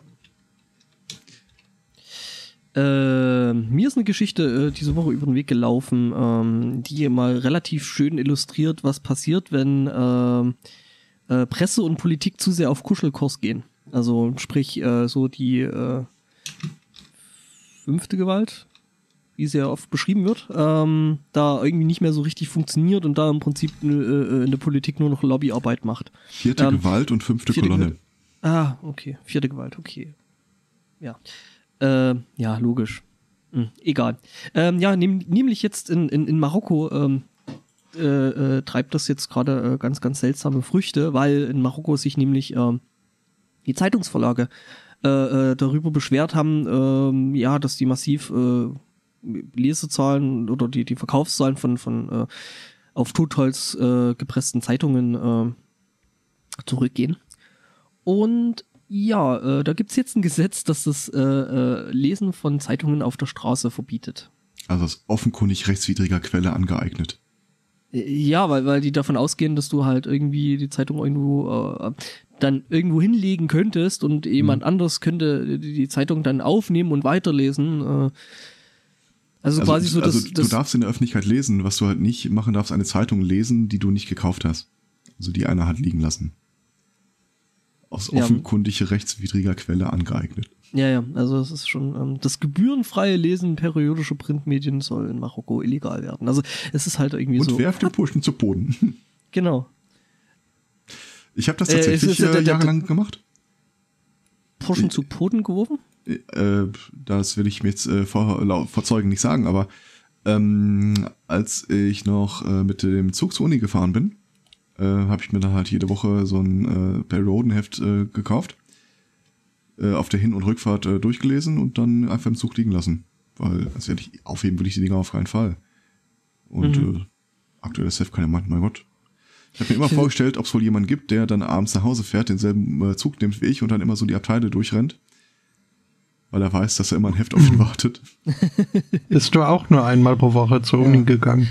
Äh, mir ist eine Geschichte äh, diese Woche über den Weg gelaufen, ähm, die mal relativ schön illustriert, was passiert, wenn äh, äh, Presse und Politik zu sehr auf Kuschelkurs gehen. Also sprich äh, so die äh, fünfte Gewalt, wie sie ja oft beschrieben wird, ähm, da irgendwie nicht mehr so richtig funktioniert und da im Prinzip äh, in der Politik nur noch Lobbyarbeit macht. Vierte ähm, Gewalt und fünfte Kolonne. Gewalt. Ah, okay. Vierte Gewalt, okay. Ja. Äh, ja, logisch. Hm, egal. Ähm, ja, nehm, nämlich jetzt in, in, in Marokko ähm, äh, äh, treibt das jetzt gerade äh, ganz, ganz seltsame Früchte, weil in Marokko sich nämlich äh, die Zeitungsverlage äh, darüber beschwert haben, äh, ja, dass die massiv äh, Lesezahlen oder die, die Verkaufszahlen von, von äh, auf Totholz äh, gepressten Zeitungen äh, zurückgehen. Und ja, äh, da gibt's jetzt ein Gesetz, das das äh, äh, Lesen von Zeitungen auf der Straße verbietet. Also aus offenkundig rechtswidriger Quelle angeeignet. Ja, weil, weil die davon ausgehen, dass du halt irgendwie die Zeitung irgendwo äh, dann irgendwo hinlegen könntest und jemand mhm. anders könnte die Zeitung dann aufnehmen und weiterlesen. Äh, also, also quasi so, dass, also, du darfst in der Öffentlichkeit lesen, was du halt nicht machen darfst, eine Zeitung lesen, die du nicht gekauft hast. Also die einer hat liegen lassen. Aus ja. offenkundiger rechtswidriger Quelle angeeignet. Ja, ja, also es ist schon, ähm, das gebührenfreie Lesen periodischer Printmedien soll in Marokko illegal werden. Also es ist halt irgendwie Und so. Und werft den Pushen zu Boden. Genau. Ich habe das tatsächlich äh, ist, ist, äh, jahrelang gemacht. Pushen zu Boden geworfen? Äh, das will ich mir jetzt äh, vor, vor Zeugen nicht sagen, aber ähm, als ich noch äh, mit dem Zug zur Uni gefahren bin, äh, habe ich mir dann halt jede Woche so ein äh, Barry Roden-Heft äh, gekauft äh, auf der Hin- und Rückfahrt äh, durchgelesen und dann einfach im Zug liegen lassen. Weil, also ehrlich, aufheben will ich die Dinger auf keinen Fall. Und mhm. äh, aktuell Heft kann ja meinen, mein Gott. Ich habe mir immer vorgestellt, ob es wohl jemanden gibt, der dann abends nach Hause fährt, denselben äh, Zug nimmt wie ich und dann immer so die Abteile durchrennt. Weil er weiß, dass er immer ein Heft auf ihn wartet. Bist du auch nur einmal pro Woche zur Uni gegangen?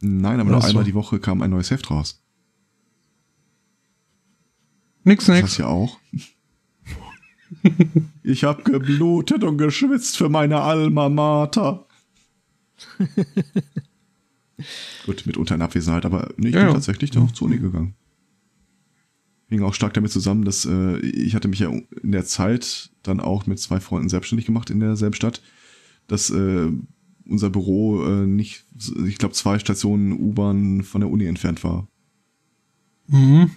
Nein, aber nur einmal die Woche kam ein neues Heft raus. Nix, nix. Das ja auch. ich hab geblutet und geschwitzt für meine Alma Mater. Gut, mitunter in Abwesenheit, aber nee, ich ja, bin ja. tatsächlich dann auch zur Uni gegangen. Hing auch stark damit zusammen, dass äh, ich hatte mich ja in der Zeit dann auch mit zwei Freunden selbstständig gemacht in derselben Stadt, dass äh, unser Büro äh, nicht, ich glaube, zwei Stationen U-Bahn von der Uni entfernt war. Mhm.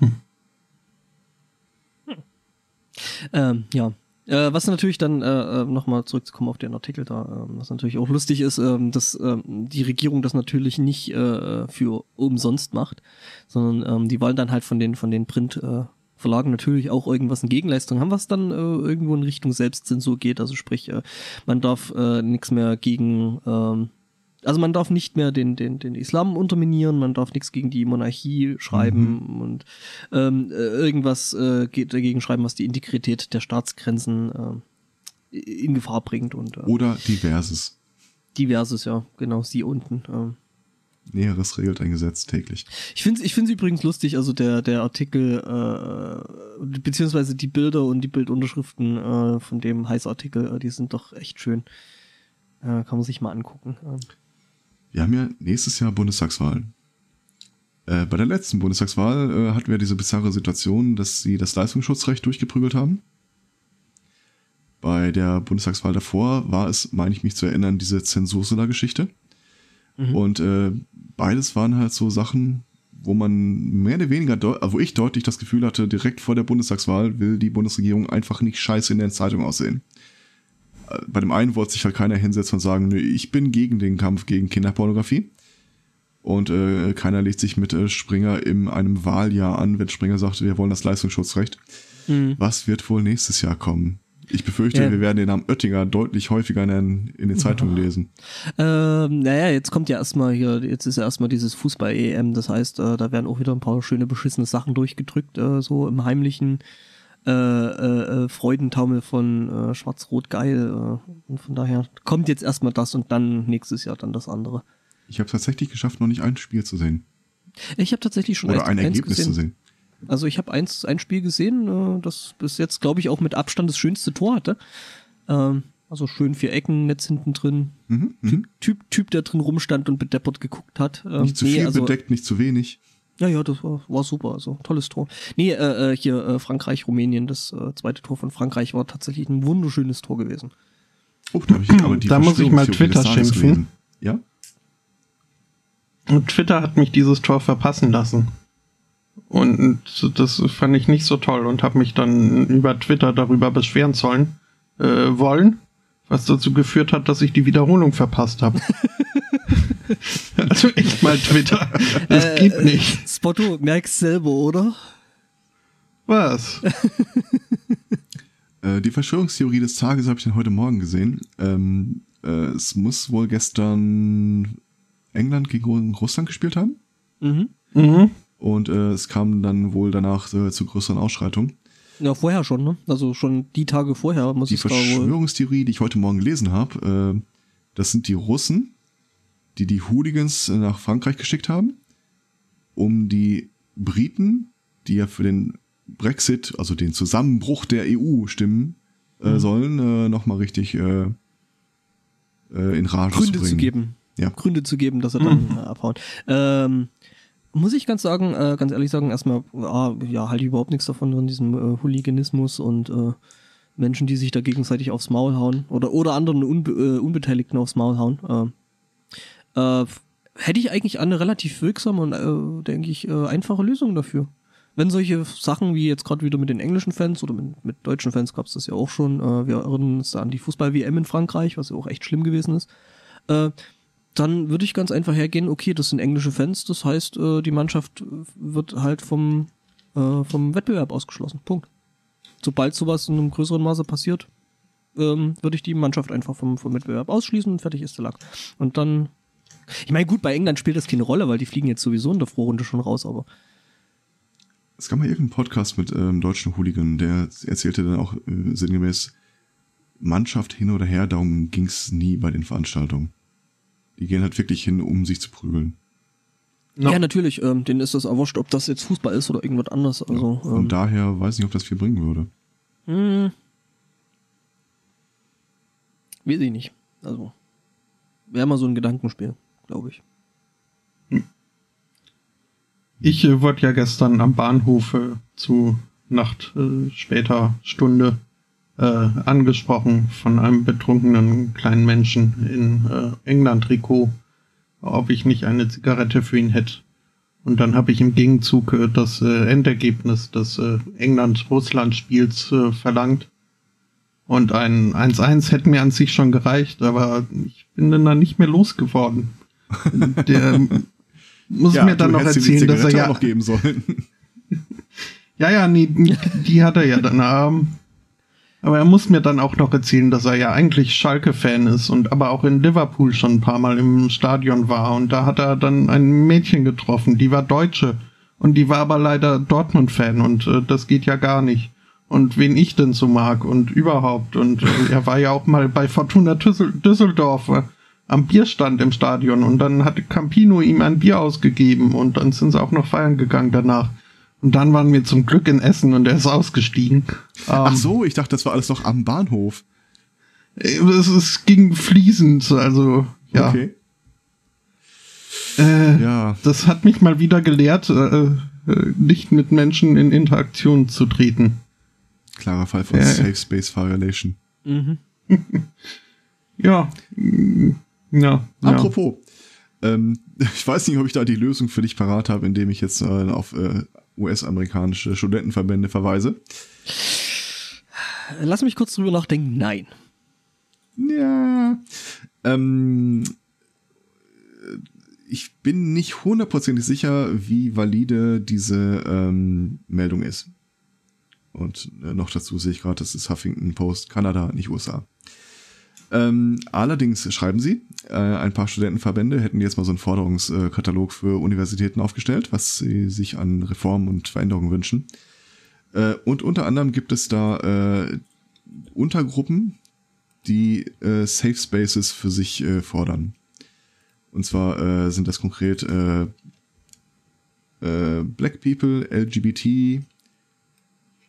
Ähm, ja. Äh, was natürlich dann äh, äh nochmal zurückzukommen auf den Artikel da, äh, was natürlich auch lustig ist, äh, dass äh, die Regierung das natürlich nicht äh, für umsonst macht, sondern ähm, die wollen dann halt von den von den Print äh, natürlich auch irgendwas in Gegenleistung haben, was dann irgendwo in Richtung Selbstzensur geht. Also sprich, man darf nichts mehr gegen ähm, also man darf nicht mehr den, den, den Islam unterminieren, man darf nichts gegen die Monarchie schreiben mhm. und ähm, äh, irgendwas äh, geht dagegen schreiben, was die Integrität der Staatsgrenzen äh, in Gefahr bringt. Und, äh, Oder diverses. Diverses, ja, genau, sie unten. Äh. Näheres regelt ein Gesetz täglich. Ich finde es ich find's übrigens lustig, also der, der Artikel, äh, beziehungsweise die Bilder und die Bildunterschriften äh, von dem Heißartikel, äh, die sind doch echt schön. Äh, kann man sich mal angucken. Wir haben ja nächstes Jahr Bundestagswahlen. Äh, bei der letzten Bundestagswahl äh, hatten wir diese bizarre Situation, dass sie das Leistungsschutzrecht durchgeprügelt haben. Bei der Bundestagswahl davor war es, meine ich mich zu erinnern, diese Zensursula-Geschichte. Mhm. Und äh, beides waren halt so Sachen, wo man mehr oder weniger, wo ich deutlich das Gefühl hatte, direkt vor der Bundestagswahl will die Bundesregierung einfach nicht scheiße in der Zeitung aussehen. Bei dem einen wollte sich halt keiner hinsetzen und sagen, nö, ich bin gegen den Kampf gegen Kinderpornografie. Und äh, keiner legt sich mit äh, Springer in einem Wahljahr an, wenn Springer sagt, wir wollen das Leistungsschutzrecht. Mhm. Was wird wohl nächstes Jahr kommen? Ich befürchte, ja. wir werden den Namen Oettinger deutlich häufiger in den, in den Zeitungen lesen. Ähm, naja, jetzt kommt ja erstmal hier, jetzt ist ja erstmal dieses Fußball-EM, das heißt, äh, da werden auch wieder ein paar schöne beschissene Sachen durchgedrückt, äh, so im heimlichen äh, äh, äh Freudentaumel von äh, Schwarz-Rot geil. und von daher kommt jetzt erstmal das und dann nächstes Jahr dann das andere. Ich habe tatsächlich geschafft, noch nicht ein Spiel zu sehen. Ich habe tatsächlich schon Oder ein Ergebnis gesehen. zu sehen. Also ich habe eins ein Spiel gesehen, äh, das bis jetzt, glaube ich, auch mit Abstand das schönste Tor hatte. Ähm, also schön vier Ecken, Netz hinten drin. Mhm, mhm, typ, typ, typ, der drin rumstand und bedeppert geguckt hat. Ähm, nicht zu nee, viel also, bedeckt, nicht zu wenig. Ja, ja, das war, war super, also tolles Tor. Nee, äh, äh, hier äh, Frankreich, Rumänien, das äh, zweite Tor von Frankreich war tatsächlich ein wunderschönes Tor gewesen. Oh, da, ich aber die da muss ich mal Twitter schimpfen. Ja? Und Twitter hat mich dieses Tor verpassen lassen. Und das fand ich nicht so toll und habe mich dann über Twitter darüber beschweren sollen, äh, wollen, was dazu geführt hat, dass ich die Wiederholung verpasst habe. also echt mal Twitter. Das äh, geht nicht. Spotto, merkst selber, oder? Was? äh, die Verschwörungstheorie des Tages habe ich dann heute Morgen gesehen. Ähm, äh, es muss wohl gestern England gegen Russland gespielt haben. Mhm. Mhm. Und äh, es kam dann wohl danach äh, zu größeren Ausschreitungen. Ja, vorher schon, ne? Also schon die Tage vorher muss die es Die Verschwörungstheorie, die ich heute Morgen gelesen habe, äh, das sind die Russen, die die Hooligans nach Frankreich geschickt haben, um die Briten, die ja für den Brexit, also den Zusammenbruch der EU stimmen äh, mhm. sollen, äh, nochmal richtig äh, äh, in Rage Gründe zu bringen. Zu geben. Ja. Gründe zu geben, dass er dann mhm. abhauen. Ähm, muss ich ganz sagen, äh, ganz ehrlich sagen, erstmal, ah, ja, halte ich überhaupt nichts davon, von diesem äh, Hooliganismus und äh, Menschen, die sich da gegenseitig aufs Maul hauen oder, oder anderen Unbe äh, Unbeteiligten aufs Maul hauen. Äh, äh, hätte ich eigentlich eine relativ wirksame und, äh, denke ich, äh, einfache Lösung dafür. Wenn solche Sachen wie jetzt gerade wieder mit den englischen Fans oder mit, mit deutschen Fans gab es das ja auch schon, äh, wir erinnern uns da an die Fußball-WM in Frankreich, was ja auch echt schlimm gewesen ist. Äh, dann würde ich ganz einfach hergehen, okay, das sind englische Fans, das heißt, äh, die Mannschaft wird halt vom, äh, vom Wettbewerb ausgeschlossen. Punkt. Sobald sowas in einem größeren Maße passiert, ähm, würde ich die Mannschaft einfach vom, vom Wettbewerb ausschließen und fertig ist der Lack. Und dann. Ich meine, gut, bei England spielt das keine Rolle, weil die fliegen jetzt sowieso in der Vorrunde schon raus, aber. Es gab mal irgendeinen Podcast mit ähm, deutschen Hooligan, der erzählte dann auch äh, sinngemäß, Mannschaft hin oder her, darum ging's nie bei den Veranstaltungen. Die gehen halt wirklich hin, um sich zu prügeln. No. Ja, natürlich. Ähm, denen ist das erwurscht, ob das jetzt Fußball ist oder irgendwas anderes. Also, ja, von ähm, daher weiß ich nicht, ob das viel bringen würde. Hm. Weiß ich nicht. Also, wäre mal so ein Gedankenspiel, glaube ich. Hm. Ich äh, wurde ja gestern am Bahnhof äh, zu Nacht äh, später Stunde äh, angesprochen von einem betrunkenen kleinen Menschen in äh, England-Trikot, ob ich nicht eine Zigarette für ihn hätte. Und dann habe ich im Gegenzug äh, das Endergebnis des England-Russland-Spiels verlangt. Und ein 1-1 hätte mir an sich schon gereicht, aber ich bin dann nicht mehr losgeworden. Der muss ja, mir dann noch erzählen, dass er ja noch geben sollen. ja, ja, nee, die hat er ja dann. Ähm, aber er muss mir dann auch noch erzählen, dass er ja eigentlich Schalke-Fan ist und aber auch in Liverpool schon ein paar Mal im Stadion war. Und da hat er dann ein Mädchen getroffen, die war Deutsche. Und die war aber leider Dortmund-Fan und äh, das geht ja gar nicht. Und wen ich denn so mag und überhaupt. Und äh, er war ja auch mal bei Fortuna Düssel Düsseldorf äh, am Bierstand im Stadion und dann hatte Campino ihm ein Bier ausgegeben und dann sind sie auch noch feiern gegangen danach. Und dann waren wir zum Glück in Essen und er ist ausgestiegen. Ach ähm, so, ich dachte, das war alles noch am Bahnhof. Es, es ging fließend, also ja. Okay. Äh, Ja, Das hat mich mal wieder gelehrt, äh, äh, nicht mit Menschen in Interaktion zu treten. klarer Fall von Ja. Safe Space Violation. Mhm. Ja. Ja. ja. Apropos, ähm, ich weiß nicht, ob ich da die Lösung für dich parat habe, indem ich jetzt äh, auf äh, US-amerikanische Studentenverbände verweise. Lass mich kurz drüber nachdenken. Nein. Ja. Ähm, ich bin nicht hundertprozentig sicher, wie valide diese ähm, Meldung ist. Und äh, noch dazu sehe ich gerade, das ist Huffington Post, Kanada, nicht USA. Ähm, allerdings schreiben sie, äh, ein paar Studentenverbände hätten jetzt mal so einen Forderungskatalog für Universitäten aufgestellt, was sie sich an Reformen und Veränderungen wünschen. Äh, und unter anderem gibt es da äh, Untergruppen, die äh, Safe Spaces für sich äh, fordern. Und zwar äh, sind das konkret äh, äh, Black People, LGBT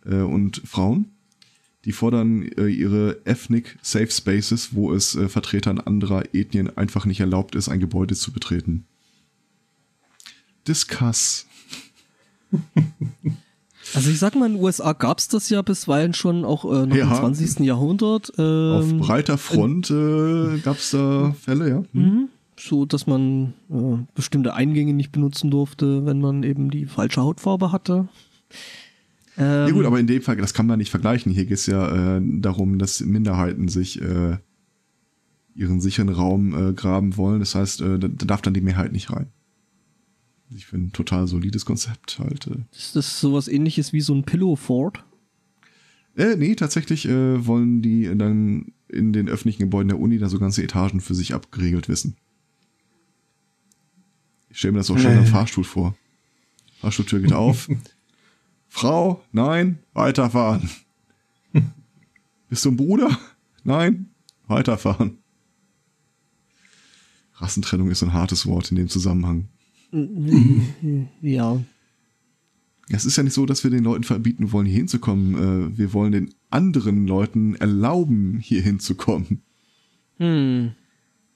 äh, und Frauen. Die fordern äh, ihre Ethnic Safe Spaces, wo es äh, Vertretern anderer Ethnien einfach nicht erlaubt ist, ein Gebäude zu betreten. Discuss. Also ich sag mal, in den USA gab's das ja bisweilen schon auch äh, noch Ja. im 20. Jahrhundert. Auf Ähm, breiter Front äh, gab es da Fälle, ja. Hm. Mhm. So, dass man äh, bestimmte Eingänge nicht benutzen durfte, wenn man eben die falsche Hautfarbe hatte. Ähm, Ja gut, aber in dem Fall, das kann man nicht vergleichen. Hier geht es ja äh, darum, dass Minderheiten sich äh, ihren sicheren Raum äh, graben wollen. Das heißt, äh, da, da darf dann die Mehrheit nicht rein. Ich finde ein total solides Konzept halt. Äh. ist das sowas ähnliches wie so ein Pillow Fort? Äh, nee, tatsächlich äh, wollen die dann in den öffentlichen Gebäuden der Uni da so ganze Etagen für sich abgeregelt wissen. Ich stelle mir das auch schon Äh. im Fahrstuhl vor. Fahrstuhltür geht auf. Frau, nein, weiterfahren. Bist du ein Bruder? Nein, weiterfahren. Rassentrennung ist ein hartes Wort in dem Zusammenhang. Ja. Es ist ja nicht so, dass wir den Leuten verbieten wollen, hier hinzukommen. Äh, Wir wollen den anderen Leuten erlauben, hier hinzukommen. Hm.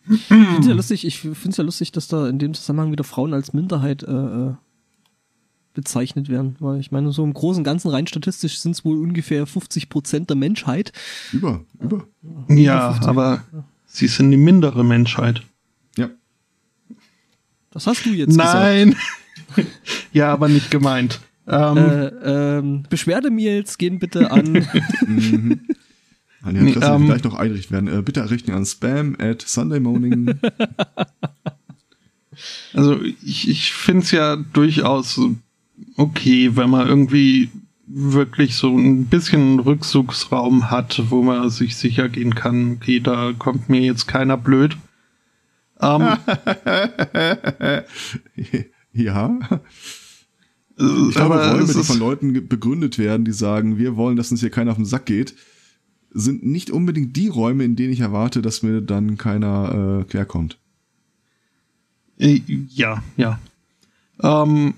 Ich finde ja lustig, ich finde es ja lustig, dass da in dem Zusammenhang wieder Frauen als Minderheit äh, äh, bezeichnet werden. Weil ich meine, so im Großen und Ganzen rein statistisch sind es wohl ungefähr 50 Prozent der Menschheit. Über, über. Ja, 50. aber sie sind die mindere Menschheit. Ja. Das hast du jetzt Nein. ja, aber nicht gemeint. Ähm, gesagt. Äh, ähm, Beschwerdemails gehen bitte an. An die Adresse, Nee, die ähm, gleich noch einrichten werden. Äh, bitte errichten an spam at Sunday morning. Also ich, ich finde es ja durchaus okay, wenn man irgendwie wirklich so ein bisschen Rückzugsraum hat, wo man sich sicher gehen kann, okay, da kommt mir jetzt keiner blöd. Ähm, ja. Ich glaube, Räume, die von Leuten begründet werden, die sagen, wir wollen, dass uns hier keiner auf den Sack geht, sind nicht unbedingt die Räume, in denen ich erwarte, dass mir dann keiner äh, querkommt. äh, ja, ja. Ähm,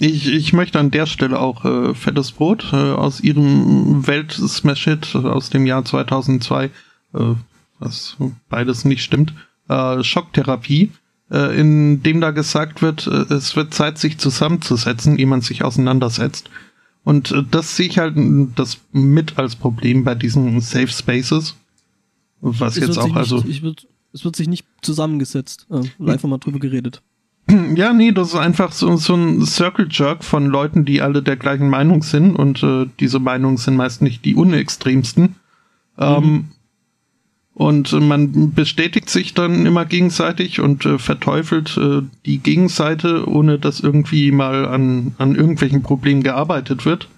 ich, ich möchte an der Stelle auch äh, Fettes Brot äh, aus ihrem Welt-Smash-Hit aus dem Jahr 2002, äh, was beides nicht stimmt, äh, Schocktherapie, äh, in dem da gesagt wird, äh, es wird Zeit, sich zusammenzusetzen, ehe man sich auseinandersetzt. Und äh, das sehe ich halt das mit als Problem bei diesen Safe Spaces. Was Es jetzt auch also. Nicht, ich wird, es wird sich nicht zusammengesetzt äh, und einfach mal drüber geredet. Ja, nee, das ist einfach so, so ein Circle Jerk von Leuten, die alle der gleichen Meinung sind und äh, diese Meinungen sind meist nicht die unextremsten. Ähm, und äh, man bestätigt sich dann immer gegenseitig und äh, verteufelt äh, die Gegenseite, ohne dass irgendwie mal an, an irgendwelchen Problemen gearbeitet wird.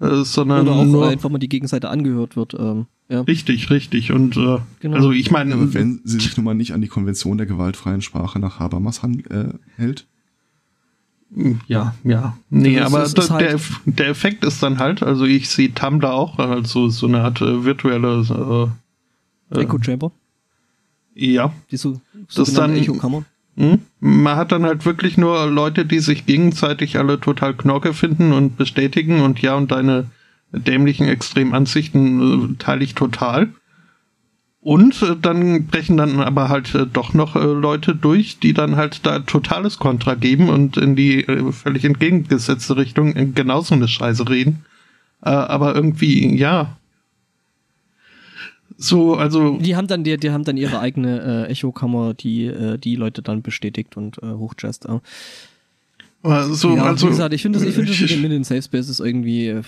Äh, sondern Oder auch nur einfach mal die Gegenseite angehört wird. Ähm, ja. richtig, richtig. Und äh, Genau. also ich meine, Aber wenn sie sich nun mal nicht an die Konvention der gewaltfreien Sprache nach Habermas äh, hält. Ja, ja. Nee, Also aber da, halt- der, der Effekt ist dann halt, also ich sehe Tumblr auch als so, so eine Art äh, virtuelle, äh, Echo Chamber. ja. Die so, Das dann- Echo-Kammer. Hm? Man hat dann halt wirklich nur Leute, die sich gegenseitig alle total knorke finden und bestätigen und ja, und deine dämlichen Extremansichten äh, teile ich total. Und äh, dann brechen dann aber halt äh, doch noch äh, Leute durch, die dann halt da totales Kontra geben und in die äh, völlig entgegengesetzte Richtung äh, genauso eine Scheiße reden. Äh, aber irgendwie, ja. So, also. Die haben dann, die, die haben dann ihre eigene äh, Echokammer, die die Leute dann bestätigt und äh, hochjazzt. So, ja, also, wie gesagt, ich finde das, ich finde das mit den, Safe Spaces irgendwie, äh,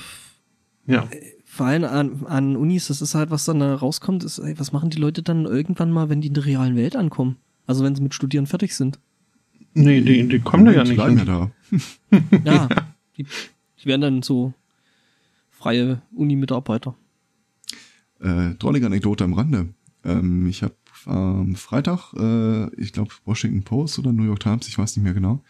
ja. vor allem an, an Unis, das ist halt, was dann da rauskommt, ist, ey, was machen die Leute dann irgendwann mal, wenn die in der realen Welt ankommen? Also wenn sie mit Studieren fertig sind. Nee, die, die kommen da ja Die nicht bleiben hin. ja da. Ja, die, die werden dann so freie Uni-Mitarbeiter. Äh, drollige Anekdote am Rande. Ähm, ich habe am Freitag, äh, ich glaube Washington Post oder New York Times, ich weiß nicht mehr genau,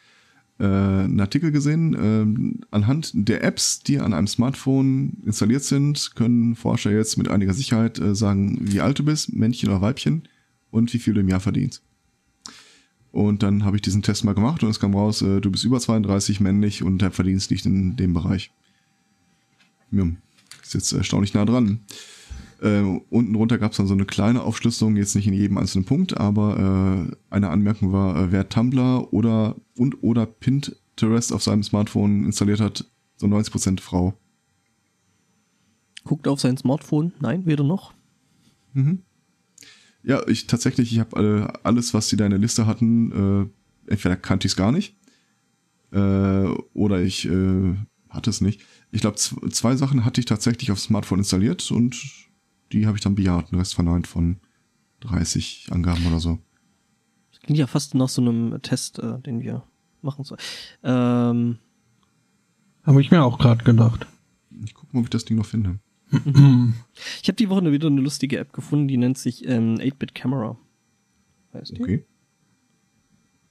äh, einen Artikel gesehen. ähm, anhand der Apps, die an einem Smartphone installiert sind, können Forscher jetzt mit einiger Sicherheit äh, sagen, wie alt du bist, Männchen oder Weibchen und wie viel du im Jahr verdienst. Und dann habe ich diesen Test mal gemacht und es kam raus, äh, du bist über 32 männlich und der Verdienst liegt in dem Bereich. Ja, ist jetzt erstaunlich nah dran. Äh, unten drunter gab es dann so eine kleine Aufschlüsselung, jetzt nicht in jedem einzelnen Punkt, aber äh, eine Anmerkung war, äh, wer Tumblr oder und oder Pinterest auf seinem Smartphone installiert hat, so 90% Frau. Guckt auf sein Smartphone. Nein, weder noch. Mhm. Ja, ich tatsächlich, ich habe alles, was sie da in der Liste hatten, äh, entweder kannte ich es gar nicht äh, oder ich äh, hatte es nicht. Ich glaube, zwei Sachen hatte ich tatsächlich aufs Smartphone installiert und die habe ich dann bejaht. Den Rest verneint von 30 Angaben oder so. Das klingt ja fast nach so einem Test, äh, den wir machen sollen. Ähm, Habe ich mir auch gerade gedacht. Ich gucke mal, ob ich das Ding noch finde. ich habe die Woche wieder eine lustige App gefunden, die nennt sich ähm, 8-Bit Camera. Heißt die? Okay.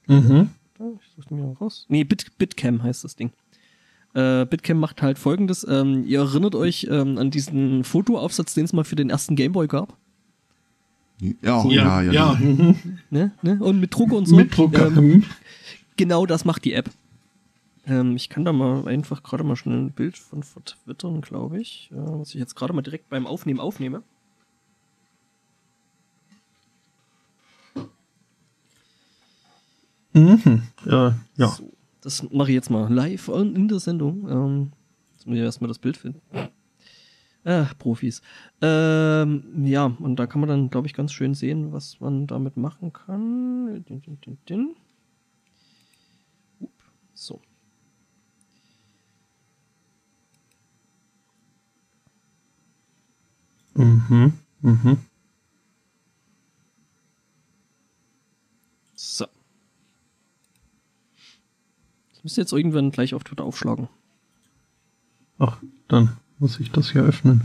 Mhm. Ich suche die mir mal raus. Nee, Bit, Bitcam heißt das Ding. Äh, Bitcam macht halt folgendes. Ähm, ihr erinnert euch ähm, an diesen Fotoaufsatz, den es mal für den ersten Gameboy gab. Ja, ja, ja. ja. ja. mhm. Ne? Ne? Und mit Druck und so. Mit Drucker. Ähm, mhm. genau das macht die App. Ähm, ich kann da mal einfach gerade mal schnell ein Bild von vertwittern, glaube ich. Äh, was ich jetzt gerade mal direkt beim Aufnehmen aufnehme. Mhm. Ja, ja. So, das mache ich jetzt mal live in der Sendung. Ähm, jetzt muss ich erstmal das Bild finden. Ah, Profis. Ähm, ja, und da kann man dann, glaube ich, ganz schön sehen, was man damit machen kann. Din, din, din, din. Up, So. Mhm. Mhm. So. Das müsste jetzt irgendwann gleich auf Twitter aufschlagen. Ach, dann muss ich das hier öffnen.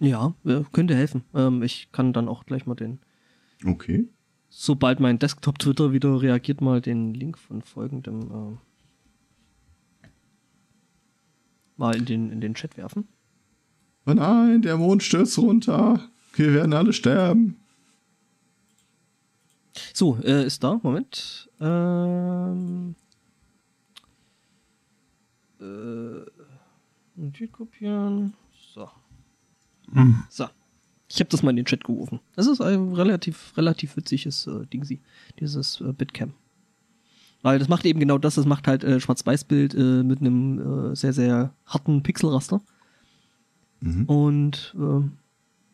Ja, könnte helfen. Ähm, ich kann dann auch gleich mal den, Okay. sobald mein Desktop-Twitter wieder reagiert, mal den Link von folgendem äh, mal in den, in den Chat werfen. Oh nein, der Mond stürzt runter. Wir werden alle sterben. So, äh, ist da. Moment. Ähm. Äh. Notiz kopieren. So. Mhm. So. Ich habe das mal in den Chat gerufen. Das ist ein relativ, relativ witziges äh, Dingsi. Dieses äh, Bitcam. Weil das macht eben genau das. Das macht halt äh, Schwarz-Weiß-Bild äh, mit einem äh, sehr, sehr harten Pixelraster. Mhm. Und ähm,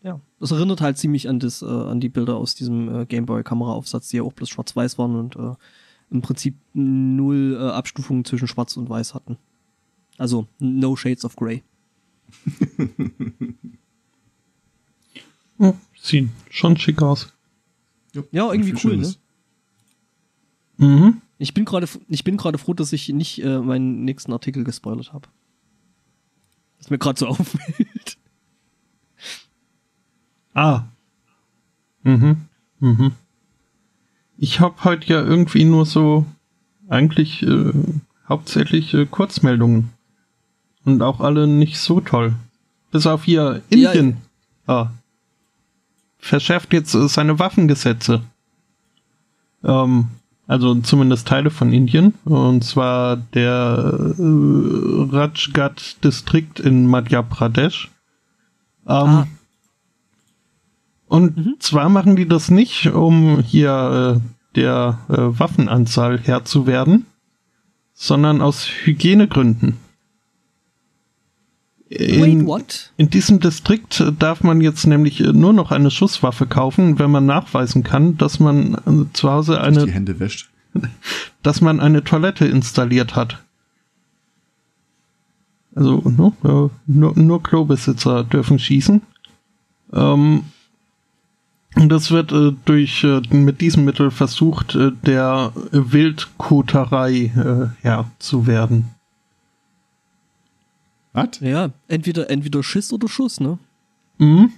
ja, das erinnert halt ziemlich an das, äh, an die Bilder aus diesem Gameboy-Kameraaufsatz, die ja auch bloß schwarz-weiß waren und im Prinzip null Abstufungen zwischen schwarz und weiß hatten. Also no shades of grey. Oh, sieht schon schick aus. Ja, irgendwie cool, ne? Mhm. Ich bin gerade, ich bin gerade froh, dass ich nicht äh, meinen nächsten Artikel gespoilert habe. Was mir gerade so auffällt. Ah. Mhm. Mhm. Ich habe heute ja irgendwie nur so eigentlich äh, hauptsächlich äh, Kurzmeldungen. Und auch alle nicht so toll. Bis auf hier Ja, Indien. ah. Verschärft jetzt äh, seine Waffengesetze. Ähm, also zumindest Teile von Indien. Und zwar der äh, Rajgat-Distrikt in Madhya Pradesh. Ähm, Ah. Und zwar machen die das nicht, um hier äh, der äh, Waffenanzahl Herr zu werden, sondern aus Hygienegründen. Wait, what? In diesem Distrikt darf man jetzt nämlich äh, nur noch eine Schusswaffe kaufen, wenn man nachweisen kann, dass man äh, zu Hause Die eine, Hände wäscht. dass man eine Toilette installiert hat. Also ne, äh, nur, nur Klobesitzer dürfen schießen. Ähm, und das wird äh, durch äh, mit diesem Mittel versucht, äh, der Wildkoterei äh, Herr zu werden. Was? Ja, entweder, entweder Schiss oder Schuss, ne? Mhm.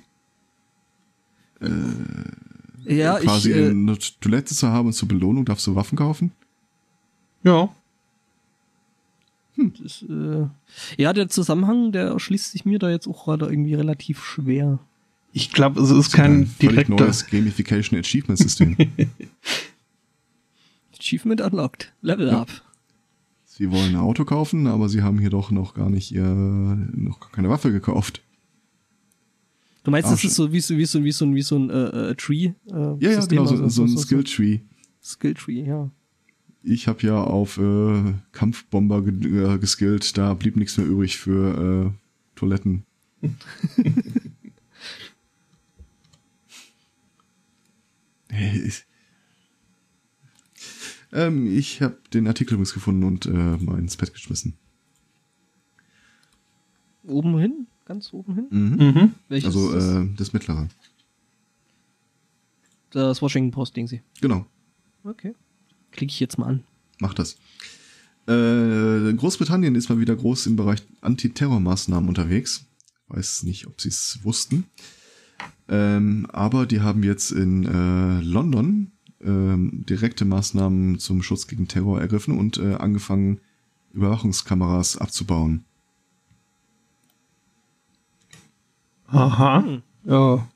Ja, Quasi ich, äh, eine Toilette zu haben und zur Belohnung darfst du Waffen kaufen? Ja. das, äh, ja, der Zusammenhang, der erschließt sich mir da jetzt auch gerade irgendwie relativ schwer. Ich glaube, es ist kein Ein völlig direkter. neues Gamification Achievement System. Achievement unlocked. Level Ja. up. Sie wollen ein Auto kaufen, aber sie haben hier doch noch gar nicht ihr, noch gar keine Waffe gekauft. Du meinst, Ah, das ist so wie so, wie so, wie so ein, wie so ein äh, äh, Tree? Äh, Ja, ja, System, genau, so, also so ein Skill-Tree. Skill Tree, ja. Ich habe ja auf äh, Kampfbomber ge äh, geskillt, da blieb nichts mehr übrig für äh, Toiletten. Hey, ich ähm, ich habe den Artikel übrigens gefunden und äh, mal ins Bett geschmissen. Oben hin? Ganz oben hin? Mhm. Mhm. Welches Also das? äh, das mittlere. das Washington Post Ding sie. Genau. Okay. Klicke ich jetzt mal an. Macht das. Äh, Großbritannien ist mal wieder groß im Bereich Antiterrormaßnahmen unterwegs. Weiß nicht, ob sie es wussten. Ähm, aber die haben jetzt in äh, London ähm, direkte Maßnahmen zum Schutz gegen Terror ergriffen und äh, angefangen, Überwachungskameras abzubauen. Aha. Hm. Ja.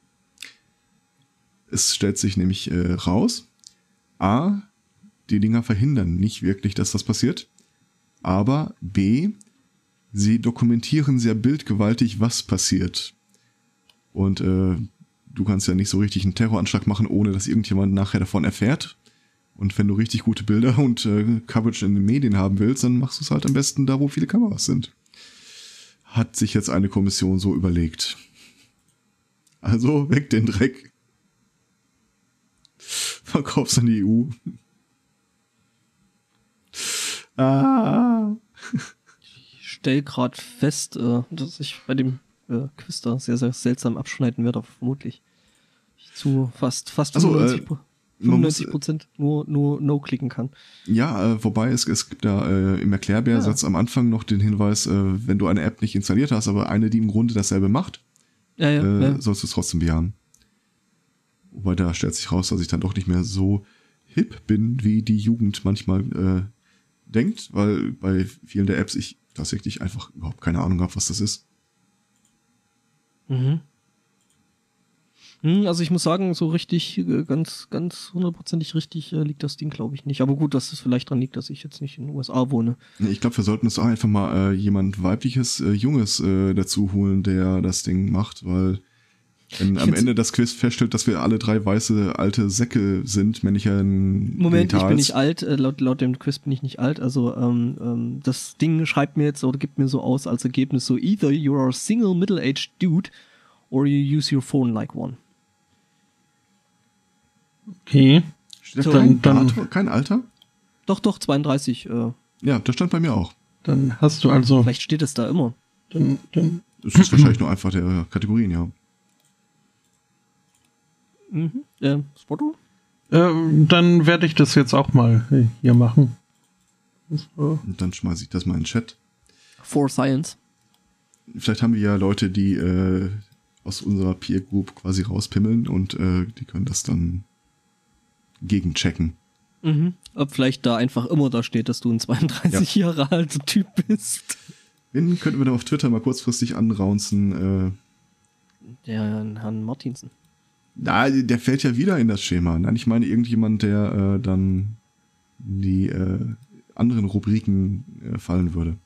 Es stellt sich nämlich äh, raus, a, die Dinger verhindern nicht wirklich, dass das passiert, aber b, sie dokumentieren sehr bildgewaltig, was passiert. Und äh, du kannst ja nicht so richtig einen Terroranschlag machen, ohne dass irgendjemand nachher davon erfährt. Und wenn du richtig gute Bilder und äh, Coverage in den Medien haben willst, dann machst du es halt am besten da, wo viele Kameras sind. Hat sich jetzt eine Kommission so überlegt. Also weg den Dreck. Verkauf's an die EU. ah. Ich stell gerade fest, äh, dass ich bei dem äh, Quiz da sehr, sehr seltsam abschneiden werde, vermutlich. Zu fast, fast Also, 95, äh, 95 Prozent nur, nur No klicken kann. Ja, äh, wobei es, es gibt da äh, im Erklärbärsatz am Anfang noch den Hinweis, äh, wenn du eine App nicht installiert hast, aber eine, die im Grunde dasselbe macht, Ja, ja, äh, ja. sollst du es trotzdem bejahen. Wobei da stellt sich raus, dass ich dann doch nicht mehr so hip bin, wie die Jugend manchmal äh, denkt, weil bei vielen der Apps ich tatsächlich einfach überhaupt keine Ahnung habe, was das ist. Mhm. Hm, Also ich muss sagen, so richtig, äh, ganz, ganz hundertprozentig richtig äh, liegt das Ding, glaube ich, nicht. Aber gut, dass es vielleicht dran liegt, dass ich jetzt nicht in den USA wohne. Ich glaube, wir sollten uns auch einfach mal äh, jemand weibliches, äh, junges äh, dazu holen, der das Ding macht, weil wenn am find's- Ende das Quiz feststellt, dass wir alle drei weiße alte Säcke sind, männlichen Moment, ich bin nicht alt, äh, laut, laut dem Quiz bin ich nicht alt, also ähm, ähm, das Ding schreibt mir jetzt oder gibt mir so aus als Ergebnis so either you are a single middle-aged dude or you use your phone like one. Okay. Steht So, da kein, dann- Datum, kein Alter? Doch, doch, 32, äh, Ja, das stand bei mir auch. Dann hast du also. vielleicht steht es da immer. Dann, dann, Das ist wahrscheinlich nur einfach der Kategorien, ja. Mhm. Äh, Spotto? äh, dann werde ich das jetzt auch mal hier machen. So. Und dann schmeiße ich das mal in den Chat. For Science. Vielleicht haben wir ja Leute, die äh, aus unserer Peer Group quasi rauspimmeln und äh, die können das dann gegenchecken. Mhm. Ob vielleicht da einfach immer da steht, dass du ein 32 Jahre alter Typ bist. Wen könnten wir da auf Twitter mal kurzfristig anraunzen? Äh, Der Herrn Martinsen. na, der fällt ja wieder in das Schema. Nein, ich meine irgendjemand, der äh, dann die äh, anderen Rubriken äh, fallen würde.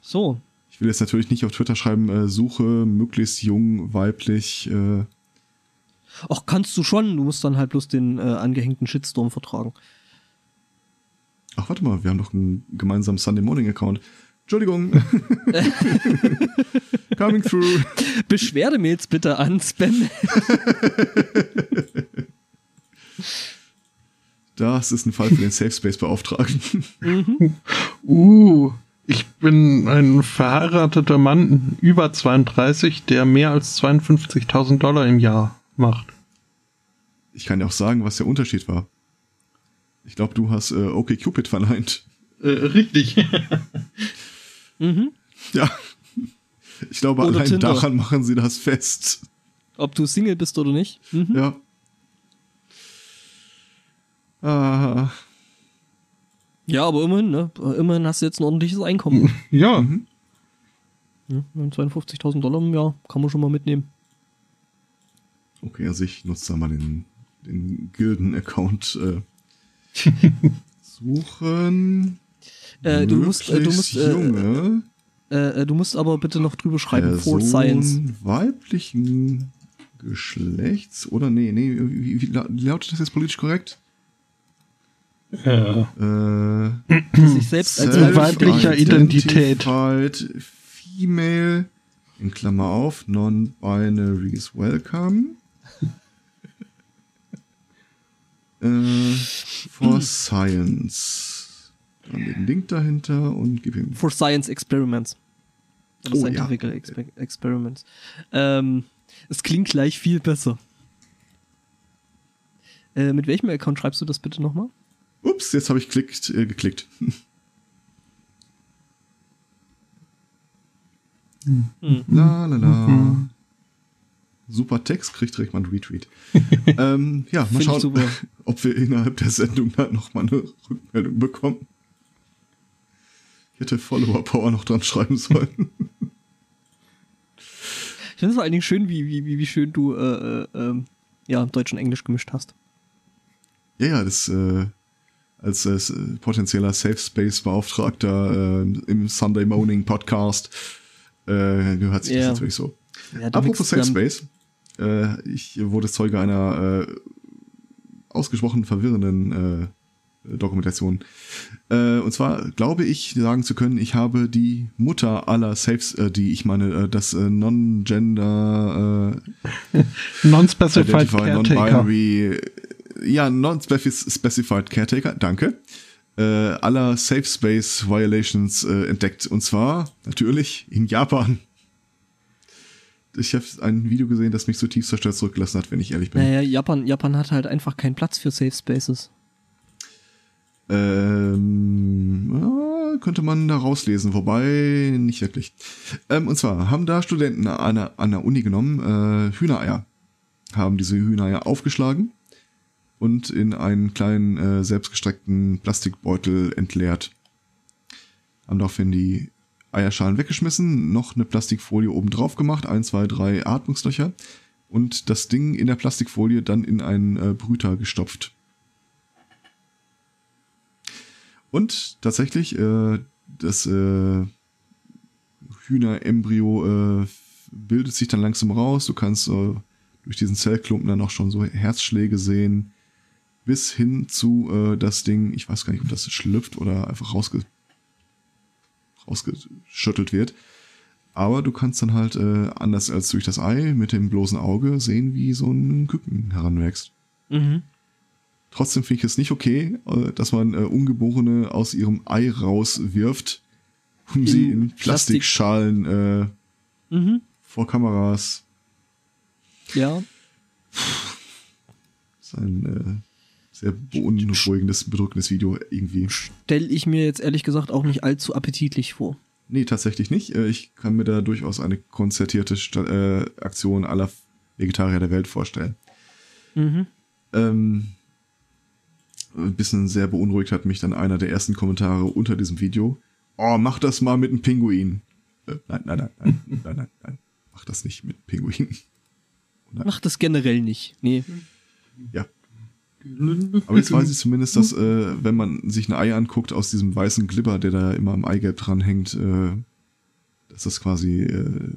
So, Ich will jetzt natürlich nicht auf Twitter schreiben, äh, suche möglichst jung, weiblich. Ach, kannst du schon. Du musst dann halt bloß den äh, angehängten Shitstorm vertragen. Ach, warte mal, wir haben doch einen gemeinsamen Sunday Morning Account. Entschuldigung. Coming through. Beschwerdemails bitte an Spam. Das ist ein Fall für den Safe Space Beauftragten. Uh, ich bin ein verheirateter Mann über 32, der mehr als 52.000 Dollar im Jahr macht. Ich kann dir auch sagen, was der Unterschied war. Ich glaube, du hast äh, OkCupid verneint. Äh, richtig. mhm. Ja. Ich glaube, Oder allein Tinder. daran machen sie das fest. Ob du Single bist oder nicht. Mhm. Ja. Ah, Ja, aber immerhin, ne? Immerhin hast du jetzt ein ordentliches Einkommen. ja, Ja, 52.000 Dollar im Jahr kann man schon mal mitnehmen. Okay, also ich nutze da mal den, den Gilden-Account. Äh, suchen. Äh, du musst, äh, du musst, äh, junge Äh, äh, du musst aber bitte noch drüber schreiben, Person for Science. weiblichen Geschlechts oder nee, nee, wie, wie la- lautet das jetzt politisch korrekt? äh, Äh, Sich selbst als weiblicher Identität. Female, in Klammer auf, Non-Binaries Welcome. Äh, for Science. Dann den Link dahinter und gib ihm. For Science Experiments. Oder Oh, Scientific ja. Expe Experiments. Ähm, es klingt gleich viel besser. Äh, mit welchem Account schreibst du das bitte nochmal? Ups, jetzt habe ich klickt, äh, geklickt. La la la. Super Text, kriegt direkt mal einen Retweet. ähm, ja, mal schauen. ob wir innerhalb der Sendung da noch mal eine Rückmeldung bekommen. Ich hätte Follower-Power noch dran schreiben sollen. Ich finde es vor allen Dingen schön, wie, wie, wie, wie schön du äh, äh, ähm, ja, Deutsch und Englisch gemischt hast. ja, ja, das äh, als äh, potenzieller Safe Space Beauftragter äh, im Sunday Morning Podcast äh, gehört sich Ja. das natürlich so. Ja, Apropos Safe dann- Space, äh, ich wurde Zeuge einer äh, ausgesprochen verwirrenden äh, Dokumentation. Äh, und zwar glaube ich sagen zu können, ich habe die Mutter aller Safes, äh, die ich meine, äh, das äh, Non-Gender äh, Non-Specified. Non-Binary, ja, Non-Specified Caretaker, danke, äh, aller Safe Space Violations äh, entdeckt. Und zwar natürlich in Japan. Ich habe ein Video gesehen, das mich zutiefst zerstört zurückgelassen hat, wenn ich ehrlich bin. Naja, Japan, Japan hat halt einfach keinen Platz für Safe Spaces. Ähm, ja, könnte man da rauslesen, wobei nicht wirklich. Ähm, und zwar haben da Studenten an der, an der Uni genommen, äh, Hühnereier. Haben diese Hühnereier aufgeschlagen und in einen kleinen äh, selbstgestreckten Plastikbeutel entleert. Haben daraufhin die Eierschalen weggeschmissen, noch eine Plastikfolie oben drauf gemacht, ein, zwei, drei Atmungslöcher und das Ding in der Plastikfolie dann in einen äh, Brüter gestopft. Und tatsächlich, äh, das äh, Hühnerembryo äh, bildet sich dann langsam raus. Du kannst äh, durch diesen Zellklumpen dann auch schon so Herzschläge sehen. Bis hin zu äh, das Ding, ich weiß gar nicht, ob das schlüpft oder einfach rausge rausgeschüttelt wird. Aber du kannst dann halt, äh, anders als durch das Ei, mit dem bloßen Auge sehen, wie so ein Küken heranwächst. Mhm. Trotzdem finde ich es nicht okay, äh, dass man äh, Ungeborene aus ihrem Ei rauswirft, um In sie in Plastik- Plastikschalen äh, Mhm. vor Kameras. Ja. Das ist ein äh, beunruhigendes, bedrückendes Video irgendwie. Stelle ich mir jetzt ehrlich gesagt auch nicht allzu appetitlich vor. Nee, tatsächlich nicht. Äh, Ich kann mir da durchaus eine konzertierte äh, Aktion aller Vegetarier der Welt vorstellen. Mhm. Ähm, ein bisschen sehr beunruhigt hat mich dann einer der ersten Kommentare unter diesem Video. Oh, mach das mal mit einem Pinguin. Äh, nein, nein, nein, nein, nein, nein, nein. Mach das nicht mit einem Pinguin. Mach das generell nicht. Nee. Ja. Aber jetzt weiß ich zumindest, dass, äh, wenn man sich ein Ei anguckt aus diesem weißen Glibber, der da immer am Eigelb dran hängt, äh, dass das quasi, äh,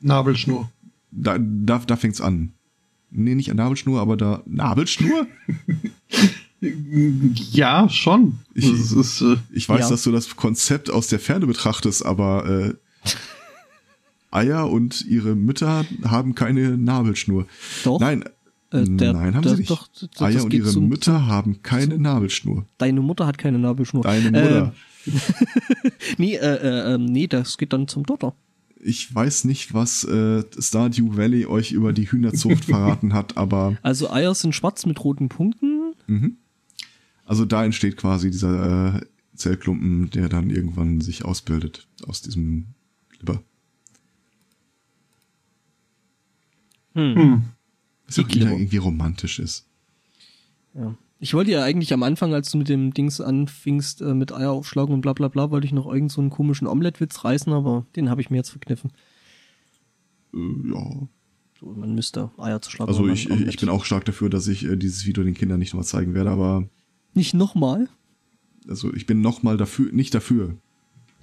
Nabelschnur. da, da, da fängt's an. Nee, nicht an Nabelschnur, aber da. Nabelschnur? Ja, schon. Ich- ist, äh, Ich weiß, Ja. dass du das Konzept aus der Ferne betrachtest, aber äh, Eier und ihre Mütter haben keine Nabelschnur. Doch. Nein, Äh, der- nein, haben der- sie nicht. doch, das- das Eier und ihre zum- Mütter haben keine Nabelschnur. Deine Mutter hat keine Nabelschnur. Deine Mutter. Nee, äh, äh, ähm, nee, das geht dann zum Dotter. Ich weiß nicht, was äh, Stardew Valley euch über die Hühnerzucht verraten hat, aber Also Eier sind schwarz mit roten Punkten. mhm. also da entsteht quasi dieser äh, Zellklumpen, der dann irgendwann sich ausbildet aus diesem Glibber. hm. Was auch wieder irgendwie romantisch ist. Ja. Ich wollte ja eigentlich am Anfang, als du mit dem Dings anfingst, äh, mit Eier aufschlagen und bla bla bla, wollte ich noch irgend so einen komischen Omelette-Witz reißen, aber den habe ich mir jetzt verkniffen. Äh, ja, So, man müsste Eier zu schlagen. Also ich, ich bin auch stark dafür, dass ich äh, dieses Video den Kindern nicht nochmal zeigen werde, aber Nicht nochmal? also ich bin nochmal dafür, nicht dafür.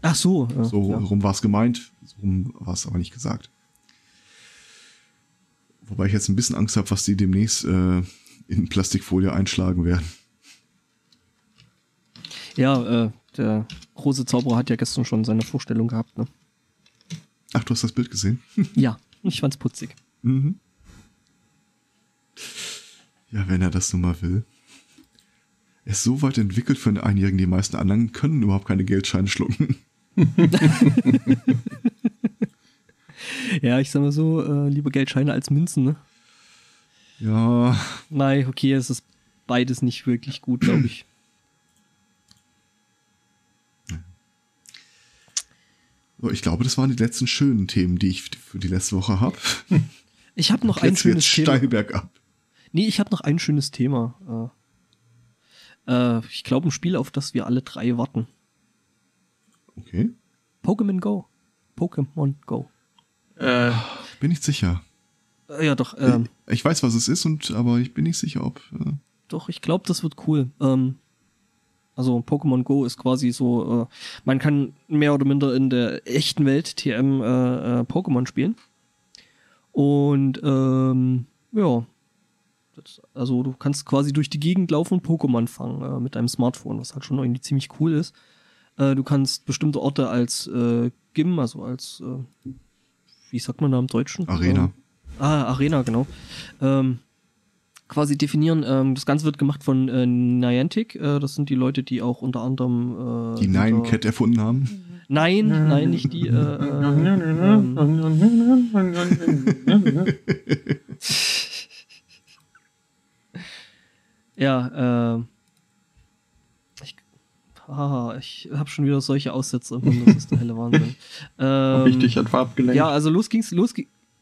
Ach so. Ja, So ja. rum war es gemeint, so rum war es aber nicht gesagt. Wobei ich jetzt ein bisschen Angst habe, was die demnächst äh, in Plastikfolie einschlagen werden. ja, äh, der große Zauberer hat ja gestern schon seine Vorstellung gehabt. Ne? Ach, du hast das Bild gesehen? ja, ich fand's putzig. mhm. Ja, wenn er das nun mal will. Er ist so weit entwickelt für einen Einjährigen, die meisten anderen können überhaupt keine Geldscheine schlucken. Ja, ich sag mal so, äh, lieber Geldscheine als Münzen, ne? Ja, Nein, okay, es ist beides nicht wirklich gut, glaube ich. so, ich glaube, das waren die letzten schönen Themen, die ich für die letzte Woche habe. Ich habe noch ein schönes Thema. steil bergab. Nee, ich habe noch ein schönes Thema. Äh, äh, ich glaube, ein Spiel, auf das wir alle drei warten. Okay. Pokémon Go. Pokémon Go. Äh, Bin nicht sicher. Äh, ja, doch, ähm, Ich weiß, was es ist, und aber ich bin nicht sicher, ob. Äh, doch, ich glaube, das wird cool. Ähm, also Pokémon Go ist quasi so, äh, man kann mehr oder minder in der echten Welt TM äh, äh, Pokémon spielen. Und ähm, ja, das, also du kannst quasi durch die Gegend laufen und Pokémon fangen äh, mit deinem Smartphone, was halt schon irgendwie ziemlich cool ist. Äh, du kannst bestimmte Orte als äh, GIM, also als, wie sagt man da im Deutschen? Arena. Ähm, ah, Arena, genau. Ähm, quasi definieren. Ähm, das Ganze wird gemacht von äh, Niantic. Äh, das sind die Leute, die auch unter anderem äh, die Nine Cat erfunden haben. Nein, nein, nicht die. Äh, äh, ähm, ja, äh, haha, ich habe schon wieder solche Aussätze. Mann, das ist der helle Wahnsinn. Ähm, dich etwa abgelenkt? ja, also los ging's, los,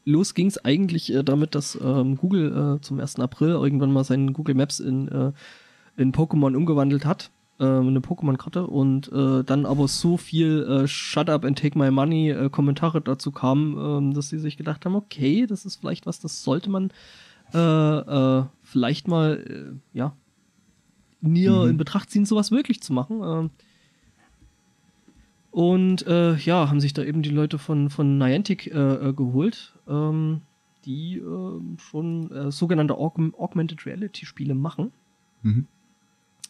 los ging's eigentlich äh, damit, dass ähm, Google äh, zum 1. April irgendwann mal seinen Google Maps in, äh, in Pokémon umgewandelt hat. äh, Eine Pokémon-Karte und äh, dann aber so viel äh, Shut up and take my money äh, Kommentare dazu kamen, ähm, dass sie sich gedacht haben, okay, das ist vielleicht was, das sollte man vielleicht mal, ja, näher Mhm. in Betracht ziehen, sowas wirklich zu machen. Ähm, und äh, ja, haben sich da eben die Leute von, von Niantic äh, äh, geholt, ähm, die äh, schon sogenannte Aug Augmented Reality Spiele machen. Mhm.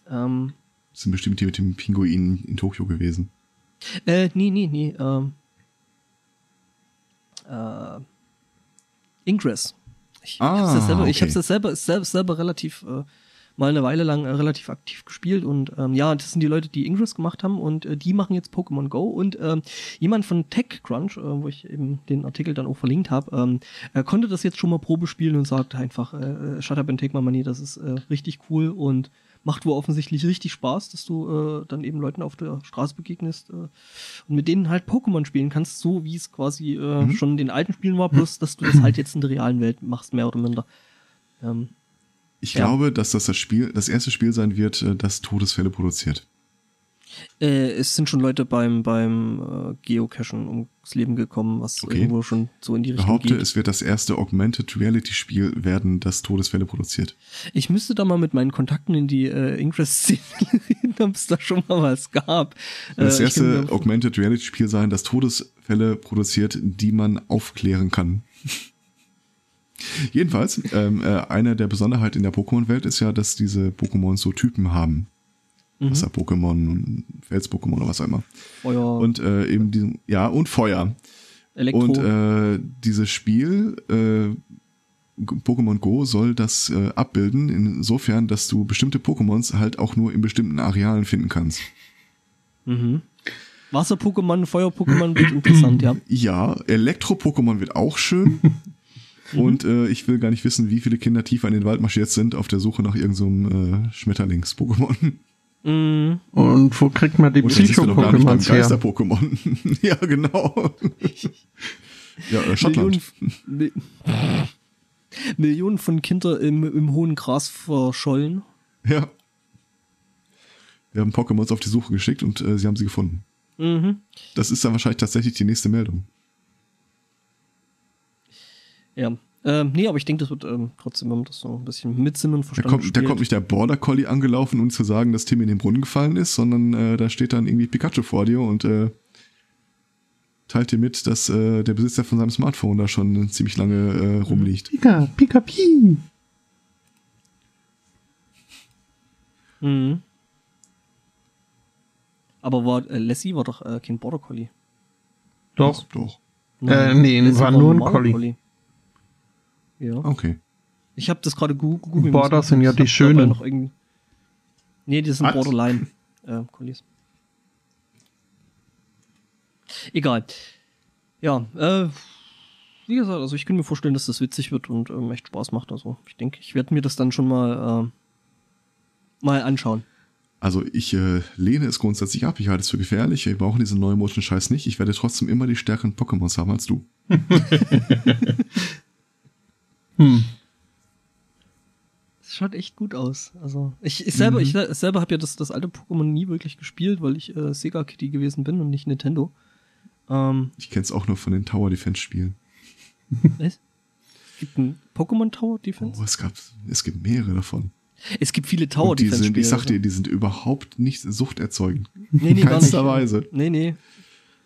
Ähm, Das sind bestimmt die mit dem Pinguin in Tokio gewesen. äh, nee, nee, nee. Ähm, äh, Ingress. Ich Ah, hab's das selber, ich okay. hab's das selber, selber, selber relativ äh, mal eine Weile lang äh, relativ aktiv gespielt und ähm, ja, das sind die Leute, die Ingress gemacht haben und äh, die machen jetzt Pokémon Go und ähm, jemand von TechCrunch, äh, wo ich eben den Artikel dann auch verlinkt habe, ähm, er konnte das jetzt schon mal Probe spielen und sagt einfach, äh, äh, Shut up and take my money, das ist äh, richtig cool und macht wohl offensichtlich richtig Spaß, dass du äh, dann eben Leuten auf der Straße begegnest äh, und mit denen halt Pokémon spielen kannst, so wie es quasi äh, Mhm. schon in den alten Spielen war, bloß dass du das halt jetzt in der realen Welt machst, mehr oder minder. Ähm, Ich Ja. glaube, dass das das Spiel, das erste Spiel sein wird, äh, das Todesfälle produziert. Äh, es sind schon Leute beim, beim äh, Geocachen ums Leben gekommen, was Okay. irgendwo schon so in die Ich Richtung behaupte, geht. es wird das erste Augmented Reality Spiel werden, das Todesfälle produziert. Ich müsste da mal mit meinen Kontakten in die äh, Ingress-Szene reden, ob es da schon mal was gab. Das Äh, erste Augmented Reality Spiel sein, das Todesfälle produziert, die man aufklären kann. Jedenfalls, ähm, äh, eine der Besonderheiten in der Pokémon-Welt ist ja, dass diese Pokémon so Typen haben. Mhm. Wasser-Pokémon, Fels-Pokémon oder was auch immer. Feuer, Und äh, eben diesen, ja, und Feuer. Elektro. Und äh, dieses Spiel, äh, Pokémon Go, soll das äh, abbilden, insofern, dass du bestimmte Pokémons halt auch nur in bestimmten Arealen finden kannst. mhm. Wasser-Pokémon, Feuer-Pokémon wird interessant, ja. Ja, Elektro-Pokémon wird auch schön. Und äh, ich will gar nicht wissen, wie viele Kinder tiefer in den Wald marschiert sind auf der Suche nach irgendeinem so äh, Schmetterlings-Pokémon. Mhm. Und wo kriegt man die Psycho-Pokémons her? Geister-Pokémon. ja, genau. ja, äh, Schottland. Millionen, Mi Millionen von Kindern im, im hohen Gras verschollen. Ja. Wir haben Pokémons auf die Suche geschickt und äh, sie haben sie gefunden. Mhm. Das ist dann wahrscheinlich tatsächlich die nächste Meldung. Ja. Ähm, nee, aber ich denke, das wird ähm, trotzdem, wenn man das so ein bisschen mit Sinn und Da Verstand kommt, da kommt nicht der Border Collie angelaufen, um zu sagen, dass Tim in den Brunnen gefallen ist, sondern äh, da steht dann irgendwie Pikachu vor dir und äh, teilt dir mit, dass äh, der Besitzer von seinem Smartphone da schon ziemlich lange äh, rumliegt. Pika, Pika, Pi. Mhm. Aber war äh, Lassie war doch äh, kein Border Collie. Doch. Doch. Äh, nee, Lassie war nur ein normaler Collie. Ja. Okay. Ich habe das gerade gegoogelt. Border sind ja die schönen. Noch irgend- nee, die sind Was? Borderline äh, Collies. Egal. Ja, äh, wie gesagt, also ich kann mir vorstellen, dass das witzig wird und ähm, echt Spaß macht. Also ich denke, ich werde mir das dann schon mal, äh, mal anschauen. Also ich äh, lehne es grundsätzlich ab. Ich halte es für gefährlich. Wir brauchen diesen neuen Motion Scheiß nicht. Ich werde trotzdem immer die stärkeren Pokémons haben als du. Hm. Das schaut echt gut aus. Also ich, ich selber, ich se- selber habe ja das, das alte Pokémon nie wirklich gespielt, weil ich äh, Sega Kitty gewesen bin und nicht Nintendo. Ähm, Ich kenne es auch nur von den Tower Defense Spielen. was? Es gibt ein Pokémon Tower Defense. Oh, es gab, es gibt mehrere davon. Es gibt viele Tower Defense sind, ich Spiele. sag dir, die sind überhaupt nicht suchterzeugend. nee, nee, gar nicht. keinster Weise. Nee, nee.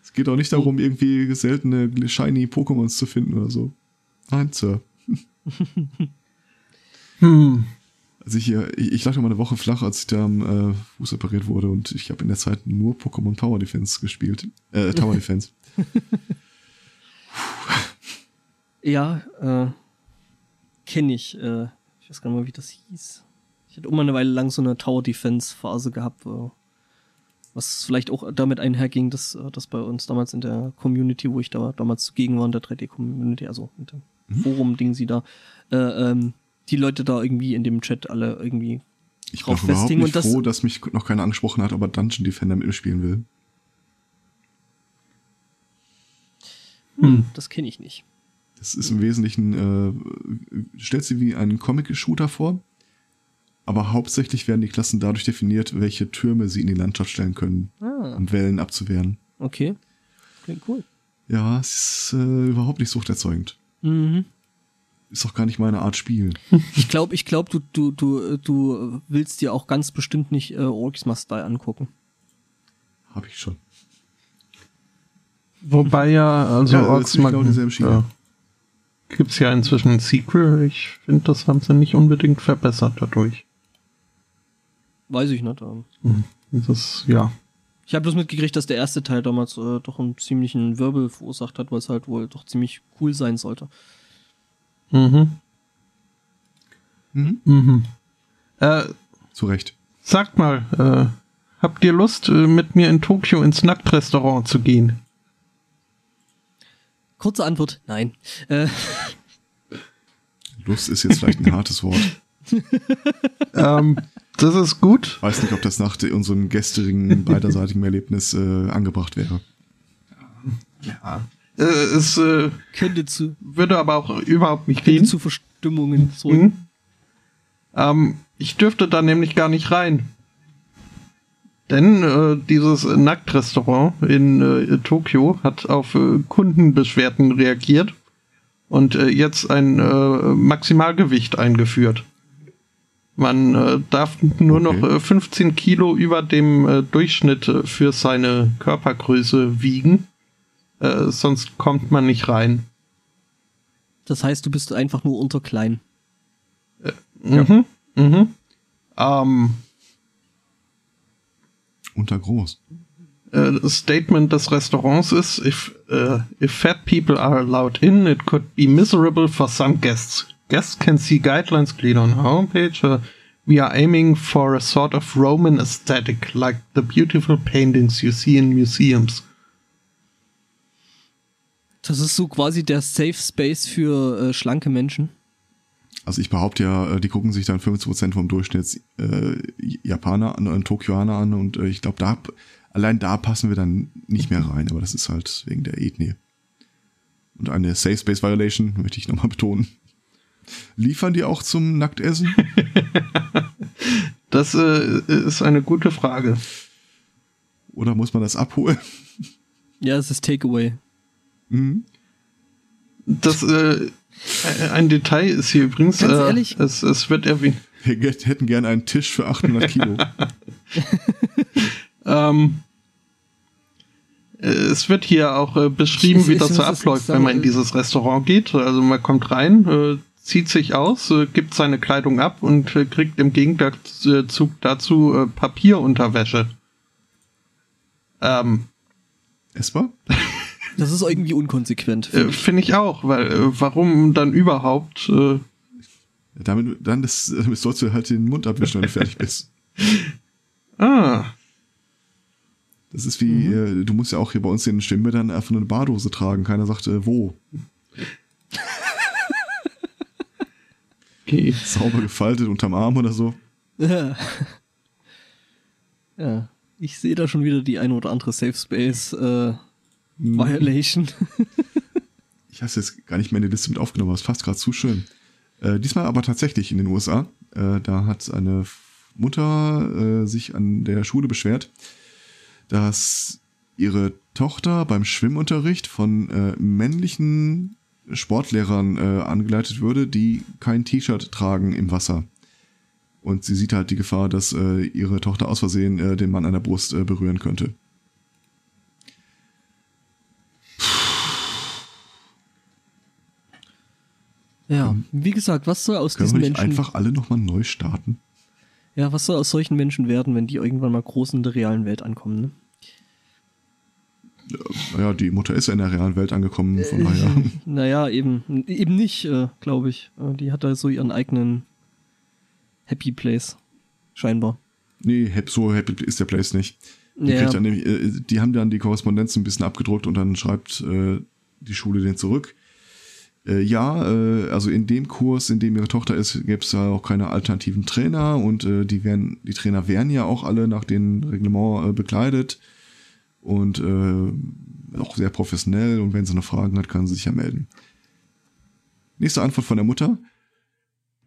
Es geht auch nicht darum, irgendwie seltene shiny Pokémons zu finden oder so. Nein, Sir. Hm. Also ich, äh, ich, ich lag noch mal eine Woche flach, als ich da am äh, Fuß operiert wurde und ich habe in der Zeit nur Pokémon Tower Defense gespielt. Äh, Tower Defense. Ja, äh, kenne ich. Äh, ich weiß gar nicht mal, wie das hieß. Ich hatte immer eine Weile lang so eine Tower Defense Phase gehabt, was vielleicht auch damit einherging, dass äh, das bei uns damals in der Community, wo ich da damals zugegen war, in der 3D-Community, also mit dem Forum-Ding sie da, äh, ähm, die Leute da irgendwie in dem Chat alle irgendwie Ich bin auch überhaupt nicht das- froh, dass mich noch keiner angesprochen hat, aber Dungeon Defender mit mir spielen will. Hm, das kenne ich nicht. Das ist im Wesentlichen, äh, stellt sie wie einen Comic-Shooter vor, aber hauptsächlich werden die Klassen dadurch definiert, welche Türme sie in die Landschaft stellen können, Ah, um Wellen abzuwehren. okay. Klingt cool. Ja, es ist äh, überhaupt nicht suchterzeugend. Mhm. Ist auch gar nicht meine Art Spiel. Ich glaube, ich glaub, du, du, du, du willst dir auch ganz bestimmt nicht äh, Orcs Must Die angucken. Habe ich schon. Wobei ja, also Ja, Orks ist genau ja, gibt's ja inzwischen ein Sequel. Ich finde, das haben sie nicht unbedingt verbessert dadurch. Weiß ich nicht. ähm. Das, ja. Ich habe bloß mitgekriegt, dass der erste Teil damals äh, doch einen ziemlichen Wirbel verursacht hat, weil es halt wohl doch ziemlich cool sein sollte. Mhm. Mhm. Mhm. Äh, Zu Recht. sagt mal, äh, habt ihr Lust, äh, mit mir in Tokio ins Nacktrestaurant zu gehen? Kurze Antwort, nein. Äh, Lust ist jetzt vielleicht ein hartes Wort. ähm, das ist gut. Weiß nicht, ob das nach unserem gestrigen beiderseitigen Erlebnis äh, angebracht wäre. Ja. Äh, es äh, könnte zu, würde aber auch überhaupt nicht gehen. zu Verstimmungen sorgen. Mhm. Ähm, ich dürfte da nämlich gar nicht rein. Denn äh, dieses Nacktrestaurant in äh, Tokio hat auf äh, Kundenbeschwerden reagiert und äh, jetzt ein äh, Maximalgewicht eingeführt. Man äh, darf nur Okay. noch äh, 15 Kilo über dem äh, Durchschnitt äh, für seine Körpergröße wiegen. Äh, sonst kommt man nicht rein. Das heißt, du bist einfach nur unter klein. Mhm. Mhm. Ähm, Unter groß. äh, das Statement des Restaurants ist, if, äh, if fat people are allowed in, it could be miserable for some guests. Guests can see guidelines clearly on our homepage. Uh, we are aiming for a sort of Roman aesthetic, like the beautiful paintings you see in museums. Das ist so quasi der Safe Space für äh, schlanke Menschen. Also ich behaupte ja, äh, die gucken sich dann 50% vom Durchschnitts äh, Japaner an, äh, Tokioaner an und äh, ich glaube, da allein da passen wir dann nicht mehr rein, aber das ist halt wegen der Ethnie. Und eine Safe Space Violation, möchte ich nochmal betonen. Liefern die auch zum Nacktessen? Das äh, ist eine gute Frage. Oder muss man das abholen? Ja, es ist Takeaway. Mhm. Das äh, ein Detail ist hier übrigens, Ganz äh, ehrlich? es, es wird erwähnt. Wir hätten gerne einen Tisch für 800 Kilo. Ähm, äh, es wird hier auch äh, beschrieben, Ich- wie ich das so abläuft, wenn man in äh, dieses Restaurant geht. Also man kommt rein, äh, zieht sich aus, äh, gibt seine Kleidung ab und äh, kriegt im Gegenzug dazu äh, Papierunterwäsche. Ähm, Essbar? Das ist irgendwie unkonsequent. äh, Finde ich auch, weil äh, warum dann überhaupt? Äh, Damit, dann das, damit sollst du halt den Mund abwischen, wenn du fertig bist. ah, Das ist wie, äh, du musst ja auch hier bei uns in den Stimmbändern einfach nur eine Badose tragen. Keiner sagt, äh, wo. Okay. Sauber gefaltet unterm Arm oder so. Ja. ja. Ich sehe da schon wieder die eine oder andere Safe Space äh, Violation. Ich habe jetzt gar nicht mehr in die Liste mit aufgenommen, aber es passt gerade zu schön. Äh, diesmal aber tatsächlich in den USA. Äh, da hat eine Mutter äh, sich an der Schule beschwert, dass ihre Tochter beim Schwimmunterricht von äh, männlichen Sportlehrern äh, angeleitet würde, die kein T-Shirt tragen im Wasser. Und sie sieht halt die Gefahr, dass äh, ihre Tochter aus Versehen äh, den Mann an der Brust äh, berühren könnte. Ja, wie gesagt, was soll aus diesen Menschen, einfach alle nochmal neu starten? ja, was soll aus solchen Menschen werden, wenn die irgendwann mal groß in der realen Welt ankommen, ne? Naja, die Mutter ist ja in der realen Welt angekommen, von daher. Naja, eben, eben nicht, äh, glaube ich. Äh, Die hat da so ihren eigenen Happy Place. Scheinbar. Nee, so happy ist der Place nicht. Die, Ja. kriegt dann nämlich, äh, die haben dann die Korrespondenz ein bisschen abgedruckt und dann schreibt äh, die Schule den zurück. Äh, ja, also in dem Kurs, in dem ihre Tochter ist, gäbe es ja auch keine alternativen Trainer und die werden, die Trainer werden ja auch alle nach dem Reglement bekleidet und äh, auch sehr professionell und wenn sie noch Fragen hat, kann sie sich ja melden. Nächste Antwort von der Mutter.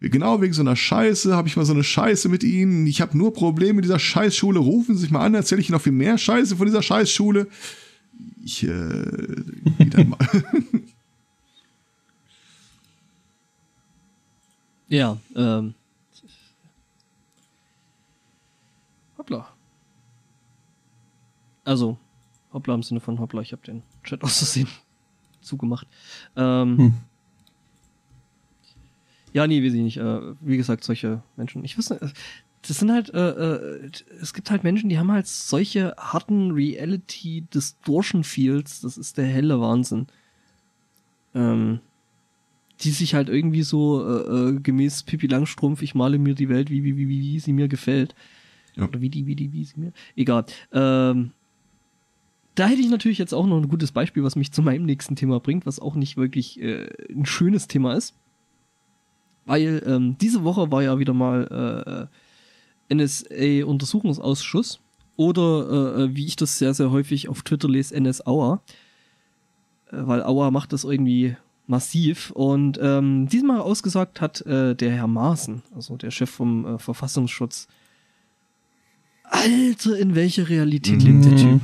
Genau wegen so einer Scheiße habe ich mal so eine Scheiße mit Ihnen. Ich habe nur Probleme mit dieser Scheißschule. Rufen Sie sich mal an, erzähle ich Ihnen noch viel mehr Scheiße von dieser Scheißschule. Ich, äh, geh mal. Ja, ähm. Hoppla. Also, hoppla im Sinne von hoppla, ich habe den Chat aus Versehen zugemacht. Ähm, Hm. Ja, nee, weiß ich nicht. Äh, wie gesagt, solche Menschen. Ich weiß nicht, äh, das sind halt, äh, äh, es gibt halt Menschen, die haben halt solche harten Reality Distortion Fields, das ist der helle Wahnsinn. Ähm, die sich halt irgendwie so äh, äh, gemäß Pippi Langstrumpf, ich male mir die Welt, wie, wie, wie, wie, wie sie mir gefällt. Ja. Oder wie die, wie die, wie sie mir. Egal. Ähm, da hätte ich natürlich jetzt auch noch ein gutes Beispiel, was mich zu meinem nächsten Thema bringt, was auch nicht wirklich äh, ein schönes Thema ist. Weil ähm, diese Woche war ja wieder mal äh, NSA-Untersuchungsausschuss oder äh, äh, wie ich das sehr, sehr häufig auf Twitter lese, NS-Auer. Äh, weil Auer macht das irgendwie massiv. Und ähm, diesmal ausgesagt hat äh, der Herr Maaßen, also der Chef vom Verfassungsschutz. Alter, in welcher Realität lebt der Typ?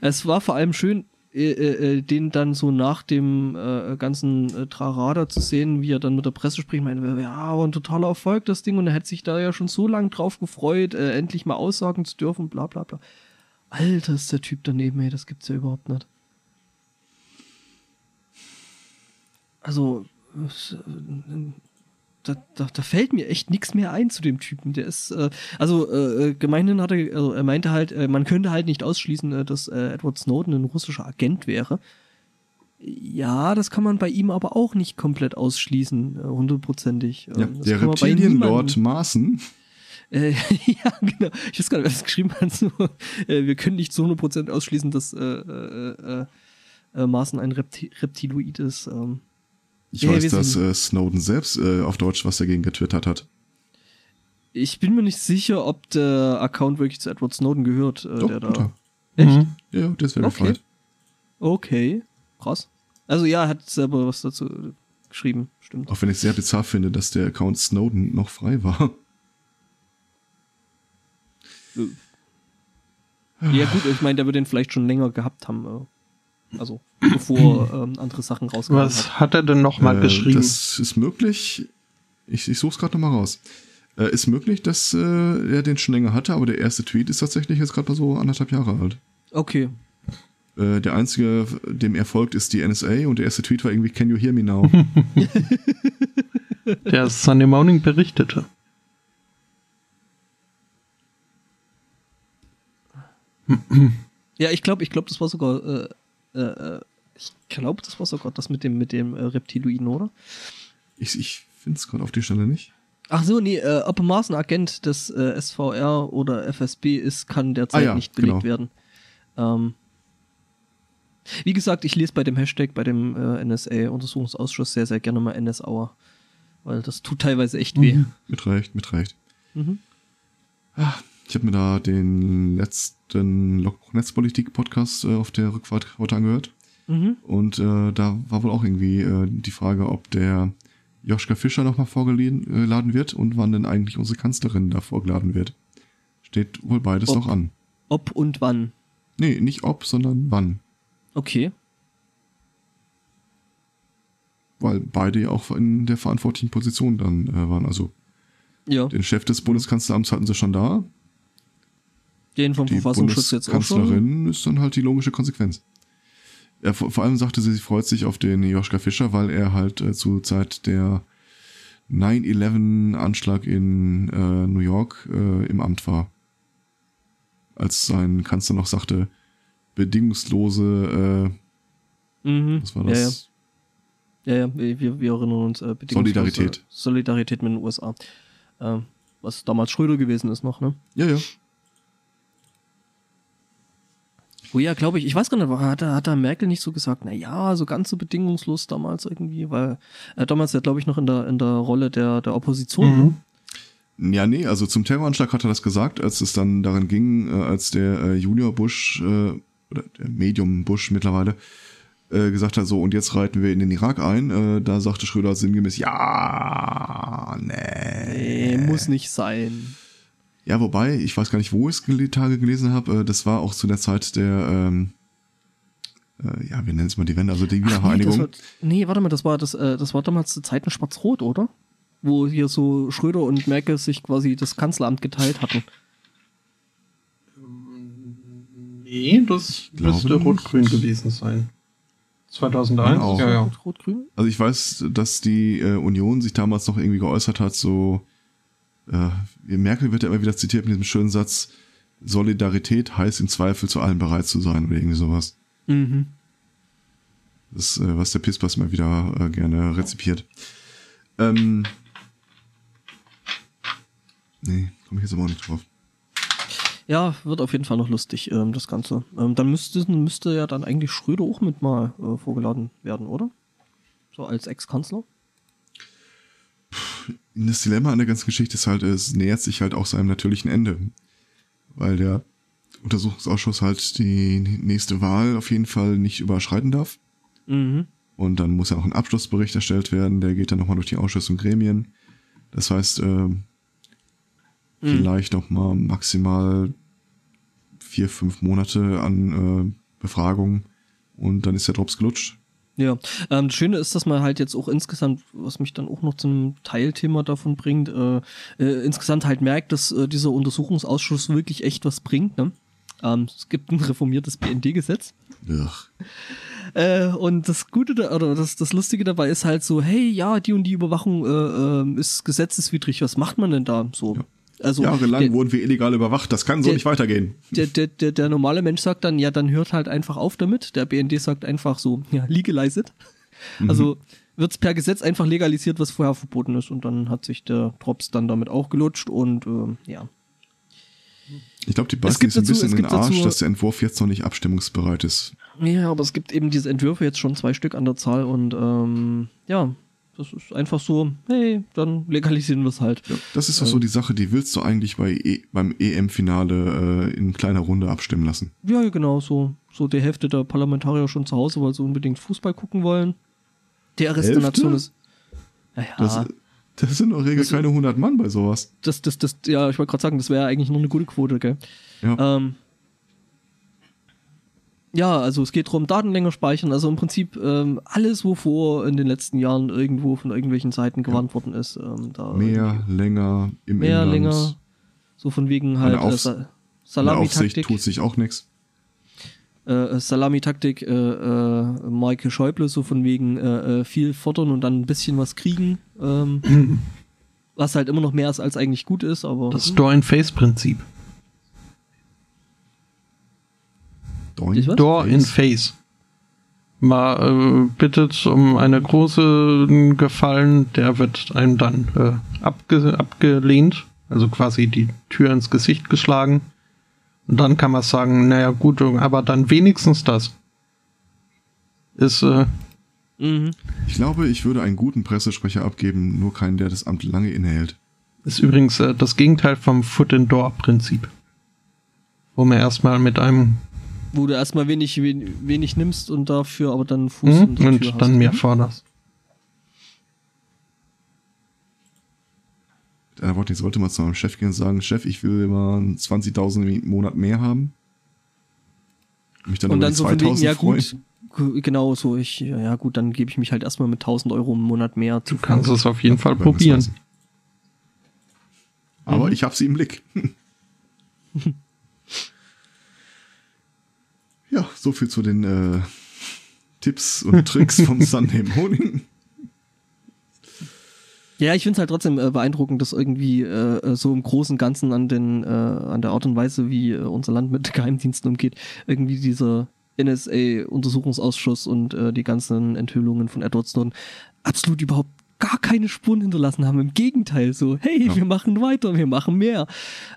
Es war vor allem schön, äh, äh, äh, den dann so nach dem äh, ganzen äh, Trarada zu sehen, wie er dann mit der Presse spricht, meinte, ja, ein totaler Erfolg, das Ding, und er hat sich da ja schon so lange drauf gefreut, äh, endlich mal aussagen zu dürfen, bla bla bla. Alter, ist der Typ daneben, ey, das gibt's ja überhaupt nicht. Also, da, da, da fällt mir echt nichts mehr ein zu dem Typen. Der ist, äh, also äh, gemeinhin hat er, also er meinte halt, äh, man könnte halt nicht ausschließen, äh, dass äh, Edward Snowden ein russischer Agent wäre. Ja, das kann man bei ihm aber auch nicht komplett ausschließen, äh, hundertprozentig. Ja, Ähm, der kann man bei Reptilienlord niemandem- Maaßen, Äh, ja, genau. Ich weiß gar nicht, wer das geschrieben hat. So, äh, wir können nicht zu 100% ausschließen, dass äh, äh, äh, äh, Maaßen ein Repti Reptiloid ist. Ähm, ich Ja, weiß, dass äh, Snowden selbst äh, auf Deutsch was dagegen getwittert hat. ich bin mir nicht sicher, ob der Account wirklich zu Edward Snowden gehört. Äh, Doch, der da. er. Echt? Mhm. Ja, der ist Okay. verified. Okay, krass. Also ja, er hat selber was dazu geschrieben, stimmt. Auch wenn ich sehr bizarr finde, dass der Account Snowden noch frei war. Ja gut, ich meine, der wird den vielleicht schon länger gehabt haben. Äh, also bevor ähm, andere Sachen rausgekommen hat. Was hat er denn noch mal Äh, geschrieben? Das ist möglich. Ich, ich suche es gerade nochmal raus. Äh, ist möglich, dass äh, er den schon länger hatte, aber der erste Tweet ist tatsächlich jetzt gerade mal so anderthalb Jahre alt. Okay. Äh, der einzige, dem er folgt, ist die NSA und der erste Tweet war irgendwie Can you hear me now? Der Sunday Morning berichtete. Ja, ich glaube, ich glaube, das war sogar, äh, äh, ich glaube, das war sogar das mit dem mit dem äh, Reptiloiden, oder? ich ich finde es gerade auf die Stelle nicht. Ach so, nee, äh, ob Mars ein Agent des äh, SVR oder FSB ist, kann derzeit Ah ja, nicht belegt genau. werden. Ähm, wie gesagt, ich lese bei dem Hashtag, bei dem äh, NSA-Untersuchungsausschuss sehr, sehr gerne mal NSAuer. Weil das tut teilweise echt weh. Mit Recht, mit Recht. Mhm. Ich habe mir da den letzten Logbuch Netzpolitik Podcast äh, auf der Rückfahrt heute angehört. Mhm. Und äh, da war wohl auch irgendwie äh, die Frage, ob der Joschka Fischer nochmal vorgeladen wird und wann denn eigentlich unsere Kanzlerin da vorgeladen wird. Steht wohl beides Ob. noch an. Ob und wann. Nee, nicht ob, sondern wann. Okay. Weil beide ja auch in der verantwortlichen Position dann äh, waren. Also Ja, den Chef des Bundeskanzleramts hatten sie schon da. Den vom Die Verfassungsschutz jetzt auch schon. Bundeskanzlerin ist dann halt die logische Konsequenz. Ja, vor, vor allem sagte sie, sie freut sich auf den Joschka Fischer, weil er halt äh, zur Zeit der 9-11-Anschlag in äh, New York äh, im Amt war. Als sein Kanzler noch sagte, bedingungslose, äh, Mhm. was war Ja, ja. das? Ja, ja, wir, wir erinnern uns. Äh, bedingungslose Solidarität. Solidarität mit den USA. Ähm, was damals Schröder gewesen ist noch, ne? Ja, ja. Oh ja, glaube ich. Ich weiß gar nicht, hat da, hat da Merkel nicht so gesagt, na ja, so ganz so bedingungslos damals irgendwie, weil äh, damals ja, glaube ich, noch in der, in der Rolle der, der Opposition. ne? Mhm. Ja, nee, also zum Terroranschlag hat er das gesagt, als es dann daran ging, äh, als der äh, Junior Bush äh, oder der Medium Bush mittlerweile äh, gesagt hat, so und jetzt reiten wir in den Irak ein. Äh, da sagte Schröder sinngemäß, ja, nee. Nee, muss nicht sein. Ja, wobei, ich weiß gar nicht, wo ich es die Tage gelesen habe, äh, das war auch zu der Zeit der, ähm, äh, ja, wir nennen es mal die Wende, also die Ach, nee, Wiedervereinigung. war, nee, warte mal, das war das, äh, das war damals zu Zeiten Schwarz-Rot, oder? Wo hier so Schröder und Merkel sich quasi das Kanzleramt geteilt hatten. Nee, das müsste rot-grün gewesen sein. 2001? Auch. Ja, ja. Rot- Rot-Grün? Also ich weiß, dass die äh, Union sich damals noch irgendwie geäußert hat, so äh, Merkel wird ja immer wieder zitiert mit diesem schönen Satz, Solidarität heißt im Zweifel zu allem bereit zu sein oder irgendwie sowas. Mhm. Das, äh, was der Pispas mal wieder äh, gerne rezipiert. Ähm, nee, komme ich jetzt aber auch nicht drauf. Ja, wird auf jeden Fall noch lustig, ähm, das Ganze. Ähm, dann müsste, müsste ja dann eigentlich Schröder auch mit mal äh, vorgeladen werden, oder? So als Ex-Kanzler? Das Dilemma an der ganzen Geschichte ist halt, es nähert sich halt auch seinem natürlichen Ende. Weil der Untersuchungsausschuss halt die nächste Wahl auf jeden Fall nicht überschreiten darf. Mhm. Und dann muss ja noch ein Abschlussbericht erstellt werden, der geht dann nochmal durch die Ausschüsse und Gremien. Das heißt, ähm, vielleicht noch mal maximal vier, fünf Monate an äh, Befragung und dann ist der Drops gelutscht. Ja, ähm, das Schöne ist, dass man halt jetzt auch insgesamt, was mich dann auch noch zu einem Teilthema davon bringt, äh, äh, insgesamt halt merkt, dass äh, dieser Untersuchungsausschuss wirklich echt was bringt. Ne? Ähm, es gibt ein reformiertes BND-Gesetz. Äh, und das Gute da, oder das, das Lustige dabei ist halt so, hey, ja, die und die Überwachung äh, äh, ist gesetzeswidrig, was macht man denn da? So. Ja. Also, Jahrelang der, wurden wir illegal überwacht, das kann so der- nicht weitergehen. der, der, der, der normale Mensch sagt dann, ja, dann hört halt einfach auf damit. Der BND sagt einfach so, ja, legalize it. Also wird's per Gesetz einfach legalisiert, was vorher verboten ist. Und dann hat sich der Drops dann damit auch gelutscht und ähm, ja. Ich glaube, die Es beißen sich ein dazu- bisschen es in den Arsch, dazu- dass der Entwurf jetzt noch nicht abstimmungsbereit ist. Ja, aber es gibt eben diese Entwürfe jetzt schon zwei Stück an der Zahl und ähm, ja, das ist einfach so, hey, dann legalisieren wir es halt. Das ist doch so die Sache, die willst du eigentlich bei e beim EM-Finale äh, in kleiner Runde abstimmen lassen. Ja, ja, genau, so, so die Hälfte der Parlamentarier schon zu Hause, weil sie unbedingt Fußball gucken wollen. Der Rest der Hälfte? Nation ist. Ja, ja. Das, das sind in der Regel keine 100 Mann bei sowas. das, das, das, ja, ich wollte gerade sagen, das wäre eigentlich nur eine gute Quote, gell? Ja. Ähm, ja, also es geht darum, Daten länger speichern, also im Prinzip ähm, alles, wovor in den letzten Jahren irgendwo von irgendwelchen Seiten gewarnt worden ist. Ähm, da Mehr, länger, im mehr, Inland. länger, so von wegen halt äh, Salamitaktik, tut sich auch nichts. äh, Salamitaktik, äh, äh, Maike Schäuble, so von wegen äh, äh, viel fordern und dann ein bisschen was kriegen, ähm, was halt immer noch mehr ist, als eigentlich gut ist, aber Das Door-in-Face-Prinzip. Doing. Ich was? Door in Face. Mal äh, bittet um eine große Gefallen, der wird einem dann äh, abge abgelehnt, also quasi die Tür ins Gesicht geschlagen. Und dann kann man sagen, naja gut, aber dann wenigstens das. Ist, äh, mhm. Ich glaube, ich würde einen guten Pressesprecher abgeben, nur keinen, der das Amt lange innehält. ist übrigens äh, das Gegenteil vom Foot-in-Door-Prinzip. Wo man erstmal mit einem wo du erstmal wenig, wenig, wenig nimmst und dafür aber dann Fuß hm, in der Tür und dann hast. mehr forderst. Mit einer Worte, jetzt sollte man zu meinem Chef gehen und sagen, Chef, ich will immer 20.000 im Monat mehr haben. Mich dann Und über dann so von wegen, 2000 ja freuen. gut, gu- genau so, ich, ja gut, dann gebe ich mich halt erstmal mit 1000 Euro im Monat mehr zu Du kannst es auf jeden Fall probieren. Aber ich habe sie im Blick. ja, so viel zu den äh, Tipps und Tricks vom Sunday Morning. Ja, ich finde es halt trotzdem äh, beeindruckend, dass irgendwie äh, so im Großen und Ganzen an den äh, an der Art und Weise, wie äh, unser Land mit Geheimdiensten umgeht, irgendwie dieser NSA-Untersuchungsausschuss und äh, die ganzen Enthüllungen von Edward Snowden absolut überhaupt gar keine Spuren hinterlassen haben. Im Gegenteil, so, hey, Ja. wir machen weiter, wir machen mehr.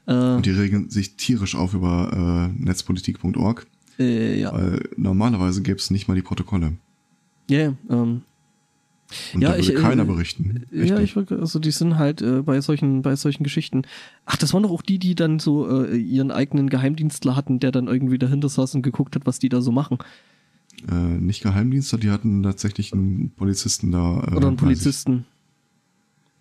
Und die regen sich tierisch auf über äh, netzpolitik.org, äh, ja, weil normalerweise gäbe es nicht mal die Protokolle. ja, ähm, Und Ja, da würde ich, äh, keiner berichten. Echt ja, ich also die sind halt äh, bei solchen, bei solchen Geschichten. Ach, das waren doch auch die, die dann so äh, ihren eigenen Geheimdienstler hatten, der dann irgendwie dahinter saß und geguckt hat, was die da so machen. äh, nicht Geheimdienste, die hatten tatsächlich einen Polizisten da. Äh, Oder einen. Polizisten.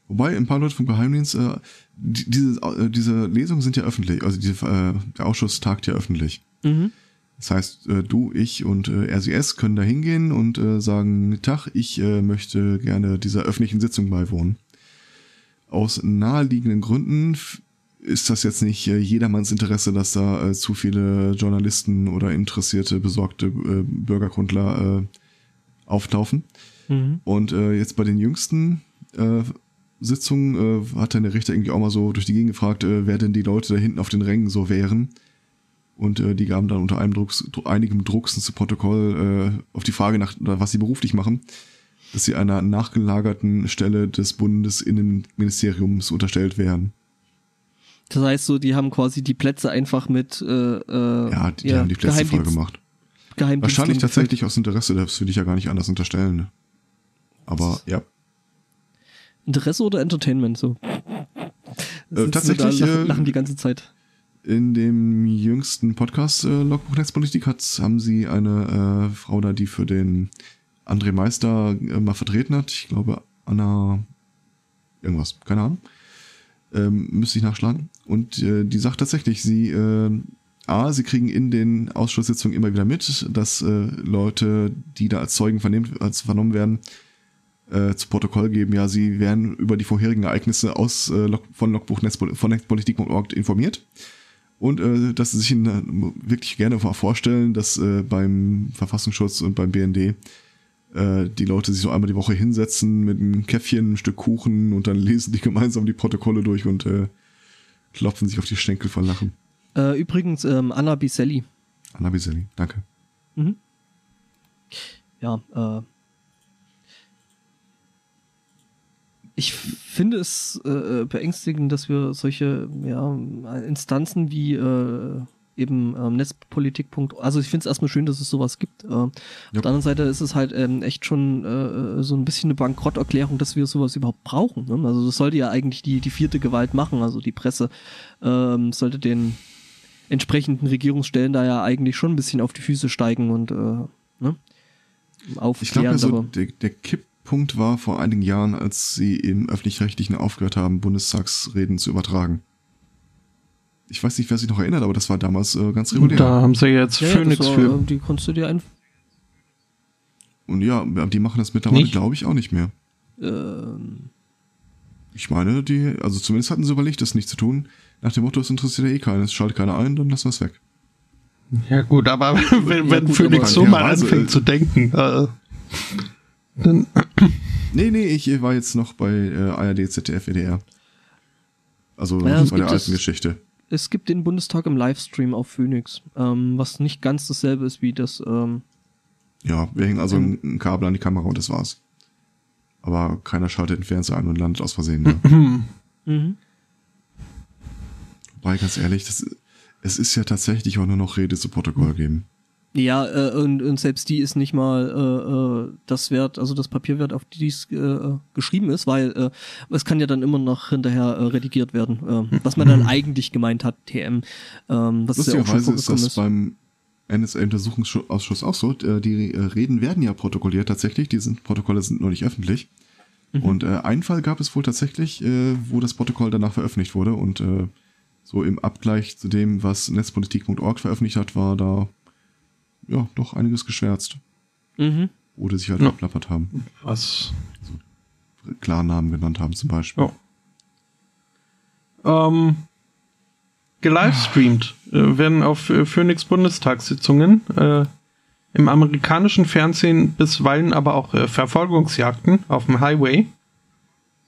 Wobei ein paar Leute vom Geheimdienst, äh, die, diese, äh, diese Lesungen sind ja öffentlich, also diese, äh, der Ausschuss tagt ja öffentlich. Mhm. Das heißt, äh, du, ich und äh, RCS können da hingehen und äh, sagen, Tag, ich äh, möchte gerne dieser öffentlichen Sitzung beiwohnen. Aus naheliegenden Gründen ist das jetzt nicht äh, jedermanns Interesse, dass da äh, zu viele Journalisten oder interessierte, besorgte äh, Bürgerkundler äh, auftaufen. Mhm. Und äh, jetzt bei den jüngsten äh, Sitzungen äh, hat dann der Richter irgendwie auch mal so durch die Gegend gefragt, äh, wer denn die Leute da hinten auf den Rängen so wären. Und äh, die gaben dann unter einem Drucks, dru- einigem Drucksen zu Protokoll äh, auf die Frage nach, was sie beruflich machen, dass sie einer nachgelagerten Stelle des Bundesinnenministeriums unterstellt wären. Das heißt so, die haben quasi die Plätze einfach mit äh, äh, Ja, die, die haben die Plätze voll Geheimdienst- gemacht. Wahrscheinlich tatsächlich aus Interesse, das will ich ja gar nicht anders unterstellen. ne? Aber ja. Interesse oder Entertainment so. Äh, tatsächlich, da lachen, äh, lachen die ganze Zeit. In dem jüngsten Podcast äh, Logbuch Netzpolitik hat, haben sie eine äh, Frau da, die für den André Meister äh, mal vertreten hat. Ich glaube, Anna irgendwas, keine Ahnung. Ähm, müsste ich nachschlagen. Und äh, die sagt tatsächlich, sie äh, A, sie kriegen in den Ausschusssitzungen immer wieder mit, dass äh, Leute, die da als Zeugen vernehmen, als vernommen werden, äh, zu Protokoll geben, ja, sie werden über die vorherigen Ereignisse aus äh, von Logbuch Netzpol von Netzpolitik.org informiert Und äh, dass sie sich ihn, äh, wirklich gerne mal vorstellen, dass äh, beim Verfassungsschutz und beim BND äh, die Leute sich so einmal die Woche hinsetzen mit einem Käffchen, ein Stück Kuchen und dann lesen die gemeinsam die Protokolle durch und äh, klopfen sich auf die Schenkel vor Lachen. Äh, übrigens, ähm, Anna Biselli. Anna Biselli, danke. Mhm. Ja, äh, ich finde es äh, beängstigend, dass wir solche ja, Instanzen wie äh, eben ähm, Netzpolitik. Also ich finde es erstmal schön, dass es sowas gibt. Äh. Auf der anderen Seite ist es halt ähm, echt schon äh, so ein bisschen eine Bankrotterklärung, dass wir sowas überhaupt brauchen. Ne? Also das sollte ja eigentlich die, die vierte Gewalt machen. Also die Presse ähm, sollte den entsprechenden Regierungsstellen da ja eigentlich schon ein bisschen auf die Füße steigen und äh, ne? aufklären. Ich glaube, also der, der Kipppunkt war vor einigen Jahren, als sie im Öffentlich-Rechtlichen aufgehört haben, Bundestagsreden zu übertragen. Ich weiß nicht, wer sich noch erinnert, aber das war damals äh, ganz regulär. Da haben sie jetzt ja, Phoenix war, für. Die konntest du dir einfach. Und ja, die machen das mittlerweile, glaube ich, auch nicht mehr. Ähm. Ich meine, die, also zumindest hatten sie überlegt, das nicht zu tun. Nach dem Motto, es interessiert ja eh keinen, es schaltet keiner ein, dann lassen wir es weg. Ja gut, aber wenn, wenn ja, Phoenix so mal anfängt äh, zu denken, äh, dann... Nee, nee, ich war jetzt noch bei äh, ARD, ZDF, EDR. Also ja, bei der alten Geschichte es gibt den Bundestag im Livestream auf Phoenix, ähm, was nicht ganz dasselbe ist wie das. Ähm, ja, wir hängen also ähm, ein Kabel an die Kamera und das war's. Aber keiner schaltet den Fernseher ein und landet aus Versehen. Ne? mhm. Wobei, ganz ehrlich, das, es ist ja tatsächlich auch nur noch Rede zu Protokoll geben. Ja, äh, und, und selbst die ist nicht mal äh, äh das Wert, also das Papier wert, auf die es äh, geschrieben ist, weil äh, es kann ja dann immer noch hinterher äh, redigiert werden, äh, was man dann eigentlich gemeint hat, TM. Ähm, was Lustigerweise ja ist das ist. beim NSA-Untersuchungsausschuss auch so. Äh, die äh, Reden werden ja protokolliert tatsächlich, die sind, Protokolle sind nur nicht öffentlich. Mhm. Und äh, einen Fall gab es wohl tatsächlich, äh, wo das Protokoll danach veröffentlicht wurde und äh, so im Abgleich zu dem, was Netzpolitik.org veröffentlicht hat, war da ja, doch einiges geschwärzt. Mhm. Oder sich halt ja. verplappert haben. Was? So, Klarnamen genannt haben zum Beispiel. Ja. Ähm, gelivestreamt äh, werden auf äh, Phoenix Bundestagssitzungen äh, im amerikanischen Fernsehen bisweilen aber auch äh, Verfolgungsjagden auf dem Highway.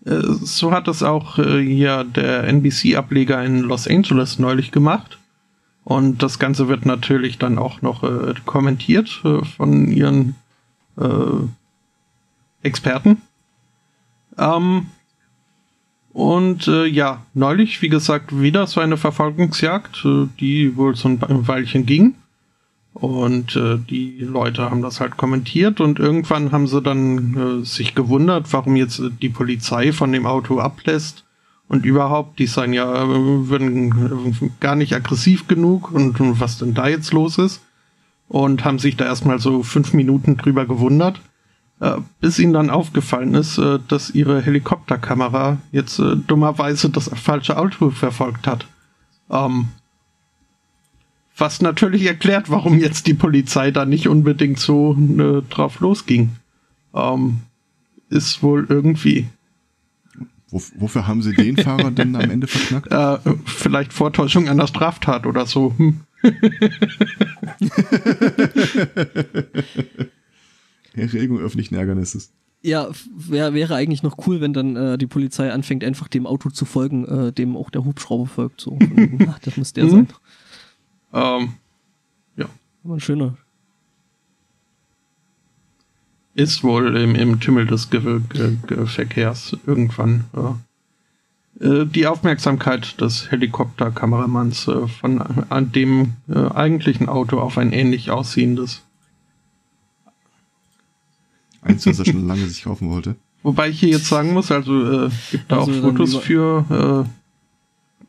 Äh, so hat es auch äh, hier der NBC-Ableger in Los Angeles neulich gemacht. Und das Ganze wird natürlich dann auch noch äh, kommentiert äh, von ihren äh, Experten. Ähm, und äh, ja, neulich, wie gesagt, wieder so eine Verfolgungsjagd, äh, die wohl so ein Weilchen ging. Und äh, die Leute haben das halt kommentiert und irgendwann haben sie dann sich gewundert, warum jetzt die Polizei von dem Auto ablässt und überhaupt, die seien ja würden gar nicht aggressiv genug und, und was denn da jetzt los ist. Und haben sich da erstmal so fünf Minuten drüber gewundert, äh, bis ihnen dann aufgefallen ist, äh, dass ihre Helikopterkamera jetzt äh, dummerweise das falsche Auto verfolgt hat. Ähm, was natürlich erklärt, warum jetzt die Polizei da nicht unbedingt so äh, drauf losging. Ähm, ist wohl irgendwie wofür haben sie den Fahrer denn am Ende verknackt? Äh, vielleicht Vortäuschung einer Straftat oder so. Hm. Erregung öffentlichen Ärgernisses. Ja, wär, wäre eigentlich noch cool, wenn dann äh, die Polizei anfängt, einfach dem Auto zu folgen, äh, dem auch der Hubschrauber folgt. So. Ach, das muss der mhm. sein. Ähm, ja. Aber ein schöner, ist wohl im, im Tümmel des Ge Ge Ge Verkehrs irgendwann äh, die Aufmerksamkeit des Helikopterkameramanns äh, von an dem äh, eigentlichen Auto auf ein ähnlich aussehendes. Eins, das er schon lange sich kaufen wollte. Wobei ich hier jetzt sagen muss, also äh, gibt da also auch Fotos für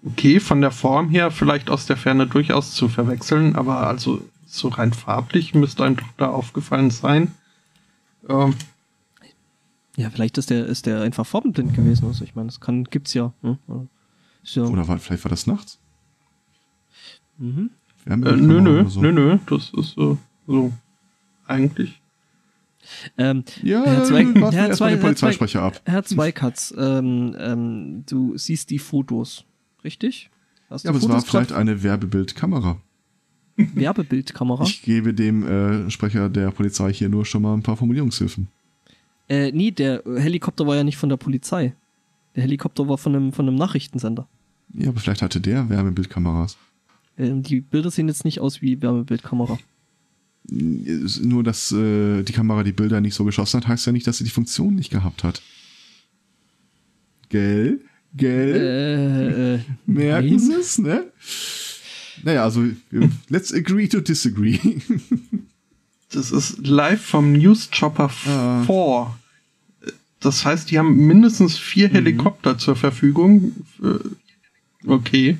äh, okay, von der Form her vielleicht aus der Ferne durchaus zu verwechseln, aber also so rein farblich müsste einem doch da aufgefallen sein. Ähm, ja, vielleicht ist der, ist der einfach farbenblind gewesen. Also ich meine, das kann, gibt's ja. Ne? ja. Oder war, vielleicht war das nachts? Mhm. Äh, nö, nö, so. nö, nö, das ist äh, so eigentlich. Ähm, ja, Herr, Zwei, Herr, Zwei, Herr, Zwei, ab. Herr Zweikatz, ähm, ähm, du siehst die Fotos, richtig? Hast Ja, du aber es war vielleicht eine Werbebildkamera. Werbebildkamera. Ich gebe dem äh, Sprecher der Polizei hier nur schon mal ein paar Formulierungshilfen. Äh, nee, der Helikopter war ja nicht von der Polizei. Der Helikopter war von einem, von einem Nachrichtensender. Ja, aber vielleicht hatte der Wärmebildkameras. Ähm, die Bilder sehen jetzt nicht aus wie Wärmebildkamera. Nur, dass äh, die Kamera die Bilder nicht so geschossen hat, heißt ja nicht, dass sie die Funktion nicht gehabt hat. Gell? Gell? Äh, äh, Merken. Sie es, ne? Naja, also, let's agree to disagree. Das ist live vom News Chopper Ah. 4. Das heißt, die haben mindestens vier Mhm. Helikopter zur Verfügung. Äh, Okay.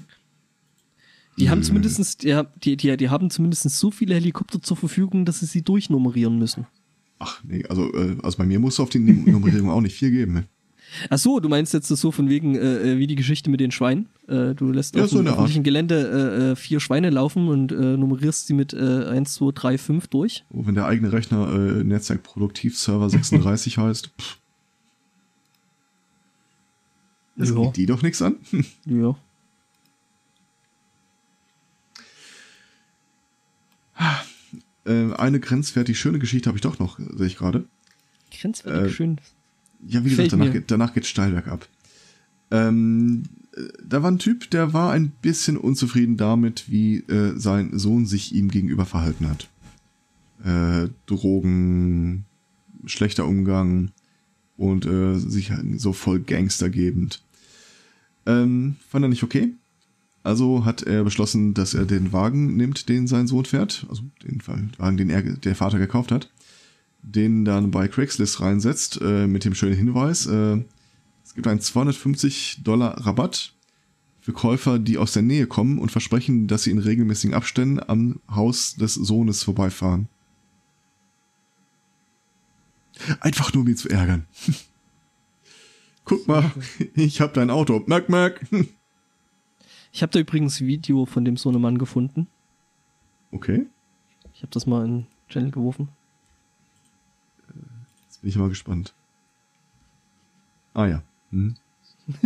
Die haben Nö. zumindest, die, die, die, die haben zumindest so viele Helikopter zur Verfügung, dass sie sie durchnummerieren müssen. Ach, nee, also, äh, also bei mir musst du auf die Nummerierung auch nicht viel geben. ne? Ach so, du meinst jetzt so von wegen, äh, wie die Geschichte mit den Schweinen? Äh, du lässt Ja, auf so dem öffentlichen Gelände äh, äh, vier Schweine laufen und äh, nummerierst sie mit äh, 1, 2, 3, 5 durch. Oh, wenn der eigene Rechner äh, Netzwerk Produktivserver 36 heißt, pff, das Ja. geht die doch nichts an. Ja. äh, eine grenzwertig schöne Geschichte habe ich doch noch, sehe ich gerade. Grenzwertig Äh, schön. Ja, wie gesagt, danach, geht, danach geht steil bergab. Ähm, äh, da war ein Typ, der war ein bisschen unzufrieden damit, wie äh, sein Sohn sich ihm gegenüber verhalten hat. Äh, Drogen, schlechter Umgang und äh, sich so voll gangstergebend. Ähm, fand er nicht okay. Also hat er beschlossen, dass er den Wagen nimmt, den sein Sohn fährt, also den Wagen, den er, der Vater gekauft hat, den dann bei Craigslist reinsetzt, äh, mit dem schönen Hinweis, äh, es gibt einen 250 Dollar Rabatt für Käufer, die aus der Nähe kommen und versprechen, dass sie in regelmäßigen Abständen am Haus des Sohnes vorbeifahren. Einfach nur, um ihn zu ärgern. Guck mal, ich hab dein Auto. Merk, merk. Ich habe da übrigens Video von dem Sohnemann gefunden. Okay, Ich habe das mal in den Channel geworfen. jetzt bin ich mal gespannt. Ah ja. Hm.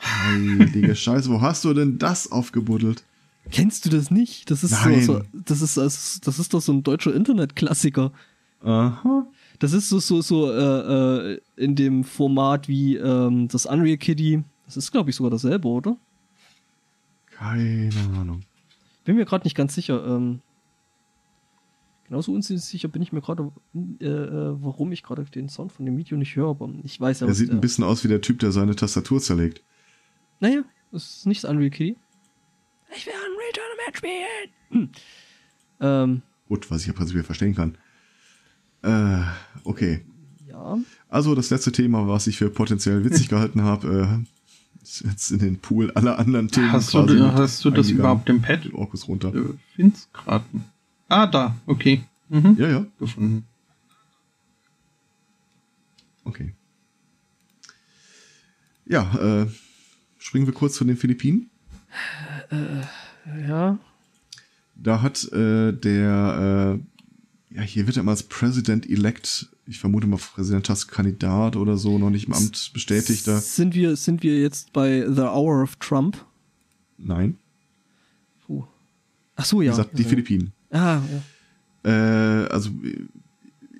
Heilige Scheiße, wo hast du denn das aufgebuddelt? Kennst du das nicht? Das ist Nein. so, so das ist das, das ist doch so ein deutscher Internetklassiker. Aha. Das ist so so so äh, äh, in dem Format wie ähm, das Unreal Kitty. Das ist glaube ich sogar dasselbe, oder? Keine Ahnung. Bin mir gerade nicht ganz sicher. Ähm, genauso unsicher bin ich mir gerade, äh, äh, warum ich gerade den Sound von dem Video nicht höre, aber ich weiß ja. Er sieht der- ein bisschen aus wie der Typ, der seine Tastatur zerlegt. Naja, das ist nicht das Unreal Kitty. Ich will Unreal Tournament spielen. Hm. Ähm, Gut, was ich ja prinzipiell verstehen kann. Äh, okay. ja. Also das letzte Thema, was ich für potenziell witzig gehalten habe, äh, ist jetzt in den Pool aller anderen Themen. Hast du, hast du das überhaupt im Pad? Orkus runter. Äh, find's gerade. Ah, da. Okay. Mhm. Ja, ja, Gefunden. okay. Ja, äh, springen wir kurz zu den Philippinen. Ja. Da hat äh, der, äh, ja, hier wird er mal als President-elect, ich vermute mal Präsidentschaftskandidat oder so, noch nicht im Amt bestätigter. Sind wir, sind wir jetzt bei The Hour of Trump? Nein, Puh. Ach so, wie ja. gesagt, die ja. Philippinen. Ah, ja. Äh, also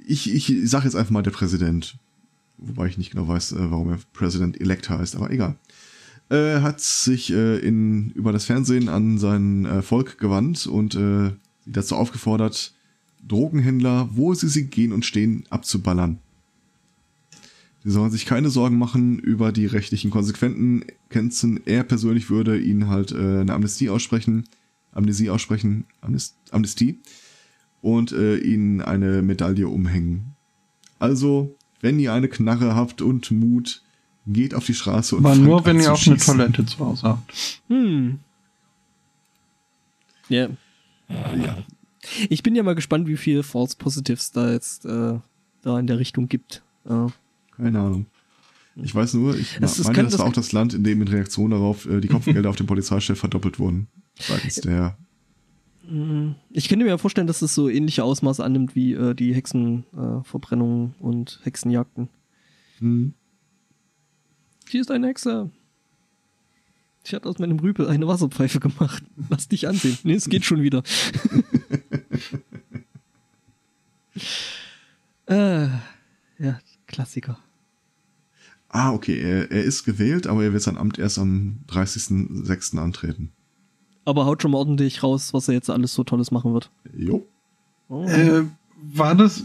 ich, ich sage jetzt einfach mal der Präsident. Wobei ich nicht genau weiß, äh, warum er President-elect heißt, aber egal. Äh, hat sich äh, in, über das Fernsehen an sein äh, Volk gewandt und äh, dazu aufgefordert, Drogenhändler, wo sie sie gehen und stehen, abzuballern. Sie sollen sich keine Sorgen machen über die rechtlichen Konsequenzen. Er persönlich würde ihnen halt äh, eine Amnestie aussprechen, Amnesie aussprechen, Amnest Amnestie und äh, ihnen eine Medaille umhängen. Also, wenn ihr eine Knarre habt und Mut, geht auf die Straße und Aber nur, wenn ihr auch eine. Toilette zu Hause habt. Hm. Ja. Ja. Ich bin ja mal gespannt, wie viel False Positives da jetzt äh, da in der Richtung gibt. Äh, Keine Ahnung. Ich weiß nur, ich Das- das meine, das das war auch das Land, in dem in Reaktion darauf äh, die Kopfgelder auf dem Polizeichef verdoppelt wurden. Seitens der. ich könnte mir vorstellen, dass es so ähnliche Ausmaße annimmt wie äh, die Hexenverbrennungen äh, und Hexenjagden. Hm. hier ist eine Hexe. Ich hatte aus meinem Rüpel eine Wasserpfeife gemacht. Lass dich ansehen. Nee, es geht schon wieder. äh, ja, Klassiker. Ah, okay. Er, er ist gewählt, aber er wird sein Amt erst am 30.06. antreten. Aber haut schon mal ordentlich raus, was er jetzt alles so Tolles machen wird. Jo. Oh. Äh, war das.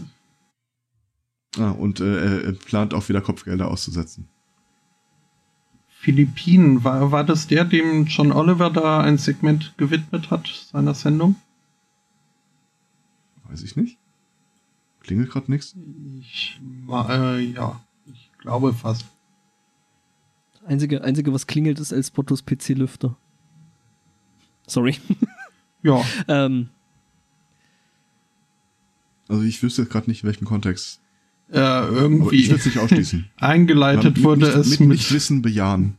Ah, und äh, er plant auch wieder Kopfgelder auszusetzen. Philippinen, war, war das der, dem John Oliver da ein Segment gewidmet hat, seiner Sendung? Weiß ich nicht. Klingelt gerade nichts. Ich, äh, ja, ich glaube fast. Einzige, einzige, was klingelt, ist El Spottos PC-Lüfter. Sorry. Ja, ähm, Also ich wüsste jetzt gerade nicht, in welchem Kontext. äh, Aber irgendwie ich würde es nicht ausschließen. eingeleitet Ja, wurde nicht, es mit, mit, nicht Wissen bejahen.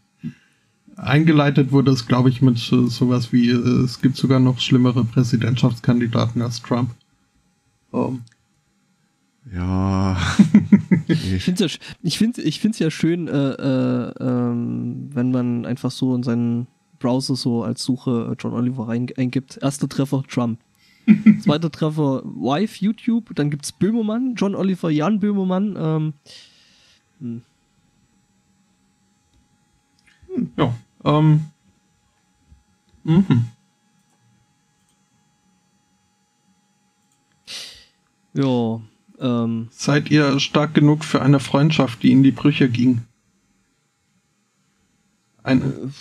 eingeleitet wurde es, glaube ich, mit äh, sowas wie, äh, es gibt sogar noch schlimmere Präsidentschaftskandidaten als Trump. Ähm, Ja. Ich finde es ja, ich find, ich find's ja schön, äh, äh, ähm, wenn man einfach so in seinen Browser so als Suche äh, John Oliver rein, eingibt. Erster Treffer Trump. Zweiter Treffer Wife, YouTube. Dann gibt's Böhmermann, John Oliver, Jan Böhmermann. Ähm, hm. ja, ähm, mhm. ja, ähm, Seid ihr stark genug für eine Freundschaft, die in die Brüche ging? Eine,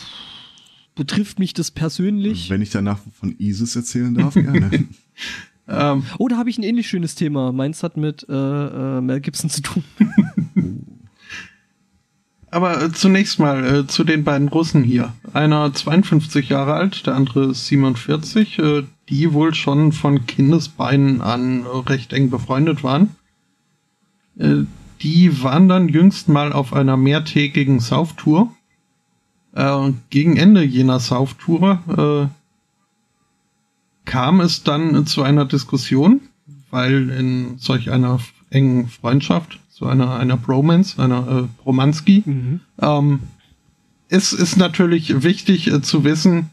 betrifft mich das persönlich? Wenn ich danach von ISIS erzählen darf, gerne. ähm, Oh, da habe ich ein ähnlich schönes Thema. Meins hat mit äh, äh, Mel Gibson zu tun. Aber äh, zunächst mal äh, zu den beiden Russen hier. Einer 52 Jahre alt, der andere 47, äh, die wohl schon von Kindesbeinen an äh, recht eng befreundet waren. Äh, die waren dann jüngst mal auf einer mehrtägigen Sauftour. Äh, gegen Ende jener Sauftour äh, kam es dann zu einer Diskussion, weil in solch einer engen Freundschaft, so einer, einer Bromance, einer äh, Bromanski, ähm, es ist natürlich wichtig äh, zu wissen,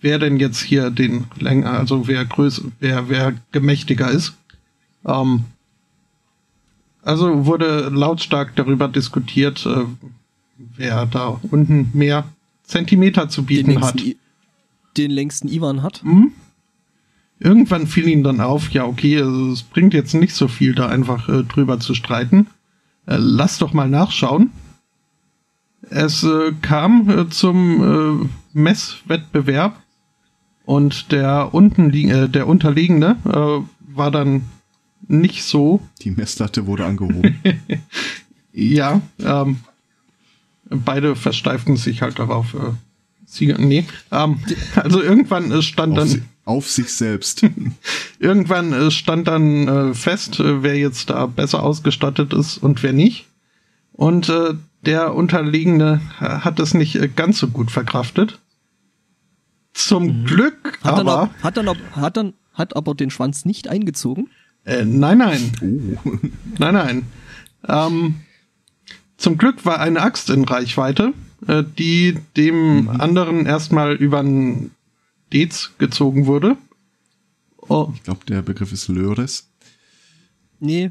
wer denn jetzt hier den länger, also wer größer, wer, wer gemächtiger ist. Ähm, also wurde lautstark darüber diskutiert, äh, wer da unten mehr Zentimeter zu Den bieten hat. längsten, I den längsten Ivan hat. Irgendwann fiel ihm dann auf, ja, okay, also es bringt jetzt nicht so viel, da einfach äh, drüber zu streiten. Äh, lass doch mal nachschauen. Es äh, kam äh, zum äh, Messwettbewerb und der unten li- äh, der unterliegende äh, war dann nicht so Die Messlatte wurde angehoben. ja, ähm, beide versteiften sich halt darauf. Äh, Sieger, nee, ähm, also irgendwann äh, stand auf, dann si auf sich selbst. Irgendwann äh, stand dann äh, fest, äh, wer jetzt da besser ausgestattet ist und wer nicht. Und äh, der Unterliegende äh, hat es nicht äh, ganz so gut verkraftet. Zum Glück Hat dann, aber. auch, hat, dann, auch- hat dann hat aber den Schwanz nicht eingezogen. Äh, nein, nein, Oh. nein, nein. Ähm, zum Glück war eine Axt in Reichweite, äh, die dem anderen erstmal über den Dez gezogen wurde. Oh, Ich glaube, der Begriff ist Löres. Nee,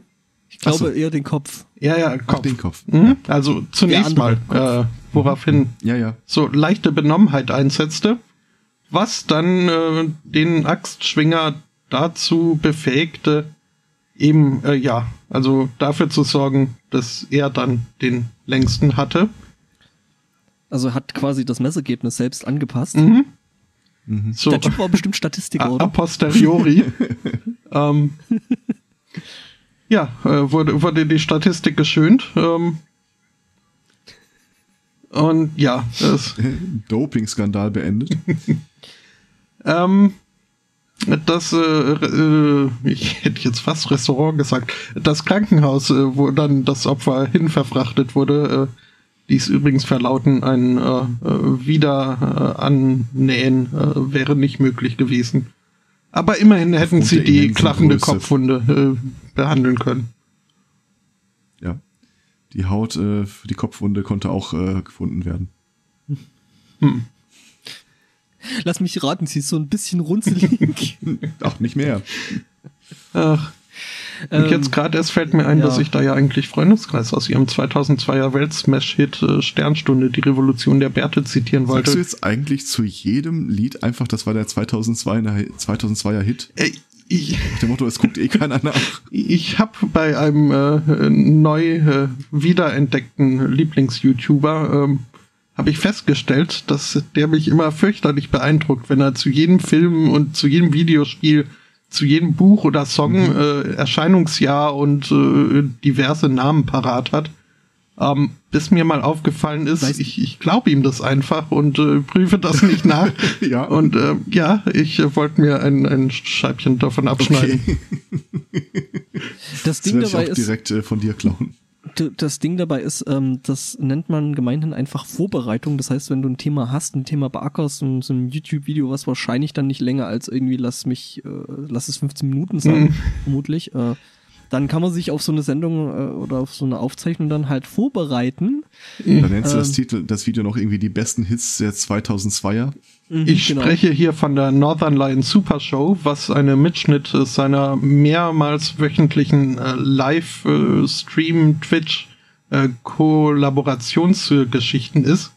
ich Ach glaube so. eher den Kopf. ja, ja, Ach, Kopf. den Kopf. Mhm. Also zunächst mal, äh, woraufhin Ja, ja. so leichte Benommenheit einsetzte, was dann äh, den Axtschwinger dazu befähigte, eben, äh, ja, also dafür zu sorgen, dass er dann den längsten hatte. Also hat quasi das Messergebnis selbst angepasst. Mhm. Mhm. So, Der Typ war bestimmt Statistiker, a, a oder? posteriori. ähm, ja, äh, wurde, wurde die Statistik geschönt. Ähm, und ja, es, Doping-Skandal beendet. Ähm, das, äh, äh, ich hätte jetzt fast Restaurant gesagt, das Krankenhaus, äh, wo dann das Opfer hin verfrachtet wurde, äh, dies übrigens verlauten, ein äh, äh, Wieder äh, äh, wäre nicht möglich gewesen. Aber immerhin hätten Aufgrund sie die klaffende. Kopfwunde äh, behandeln können. Ja. Die Haut äh, für die Kopfwunde konnte auch äh, gefunden werden. Hm. Lass mich raten, sie ist so ein bisschen runzelig. Ach, nicht mehr. Ach. Und Ähm, jetzt gerade erst fällt mir ein, ja. dass ich da ja eigentlich Freundeskreis aus ihrem 2002er Weltsmash-Hit äh, Sternstunde, die Revolution der Bärte zitieren Sagst du wollte. jetzt eigentlich zu jedem Lied einfach, das war der 2002er, 2002er Hit? Äh, ich, Nach dem Motto, es guckt eh keiner nach. ich habe bei einem äh, neu äh, wiederentdeckten Lieblings-YouTuber ähm, habe ich festgestellt, dass der mich immer fürchterlich beeindruckt, wenn er zu jedem Film und zu jedem Videospiel, zu jedem Buch oder Song äh, Erscheinungsjahr und äh, diverse Namen parat hat. Ähm, bis mir mal aufgefallen ist, Weißt- ich, ich glaube ihm das einfach und äh, prüfe das nicht nach. Ja. Und äh, ja, ich äh, wollte mir ein, ein Scheibchen davon abschneiden. Okay. das Das Ding ich dabei auch ist, direkt äh, von dir klauen. Das Ding dabei ist, ähm, das nennt man gemeinhin einfach Vorbereitung. Das heißt, wenn du ein Thema hast, ein Thema beackerst, so, so ein YouTube-Video, was wahrscheinlich dann nicht länger als irgendwie, lass mich, äh, lass es 15 Minuten sein, Mhm. vermutlich, äh, dann kann man sich auf so eine Sendung äh, oder auf so eine Aufzeichnung dann halt vorbereiten. Da nennst du das Ähm. Titel, das Video noch irgendwie die besten Hits der 2002er. Mhm, Ich genau. spreche hier von der Northern Lion Super Show, was eine Mitschnitt äh, seiner mehrmals wöchentlichen äh, Live-Stream, Twitch, äh, Kollaborationsgeschichten ist,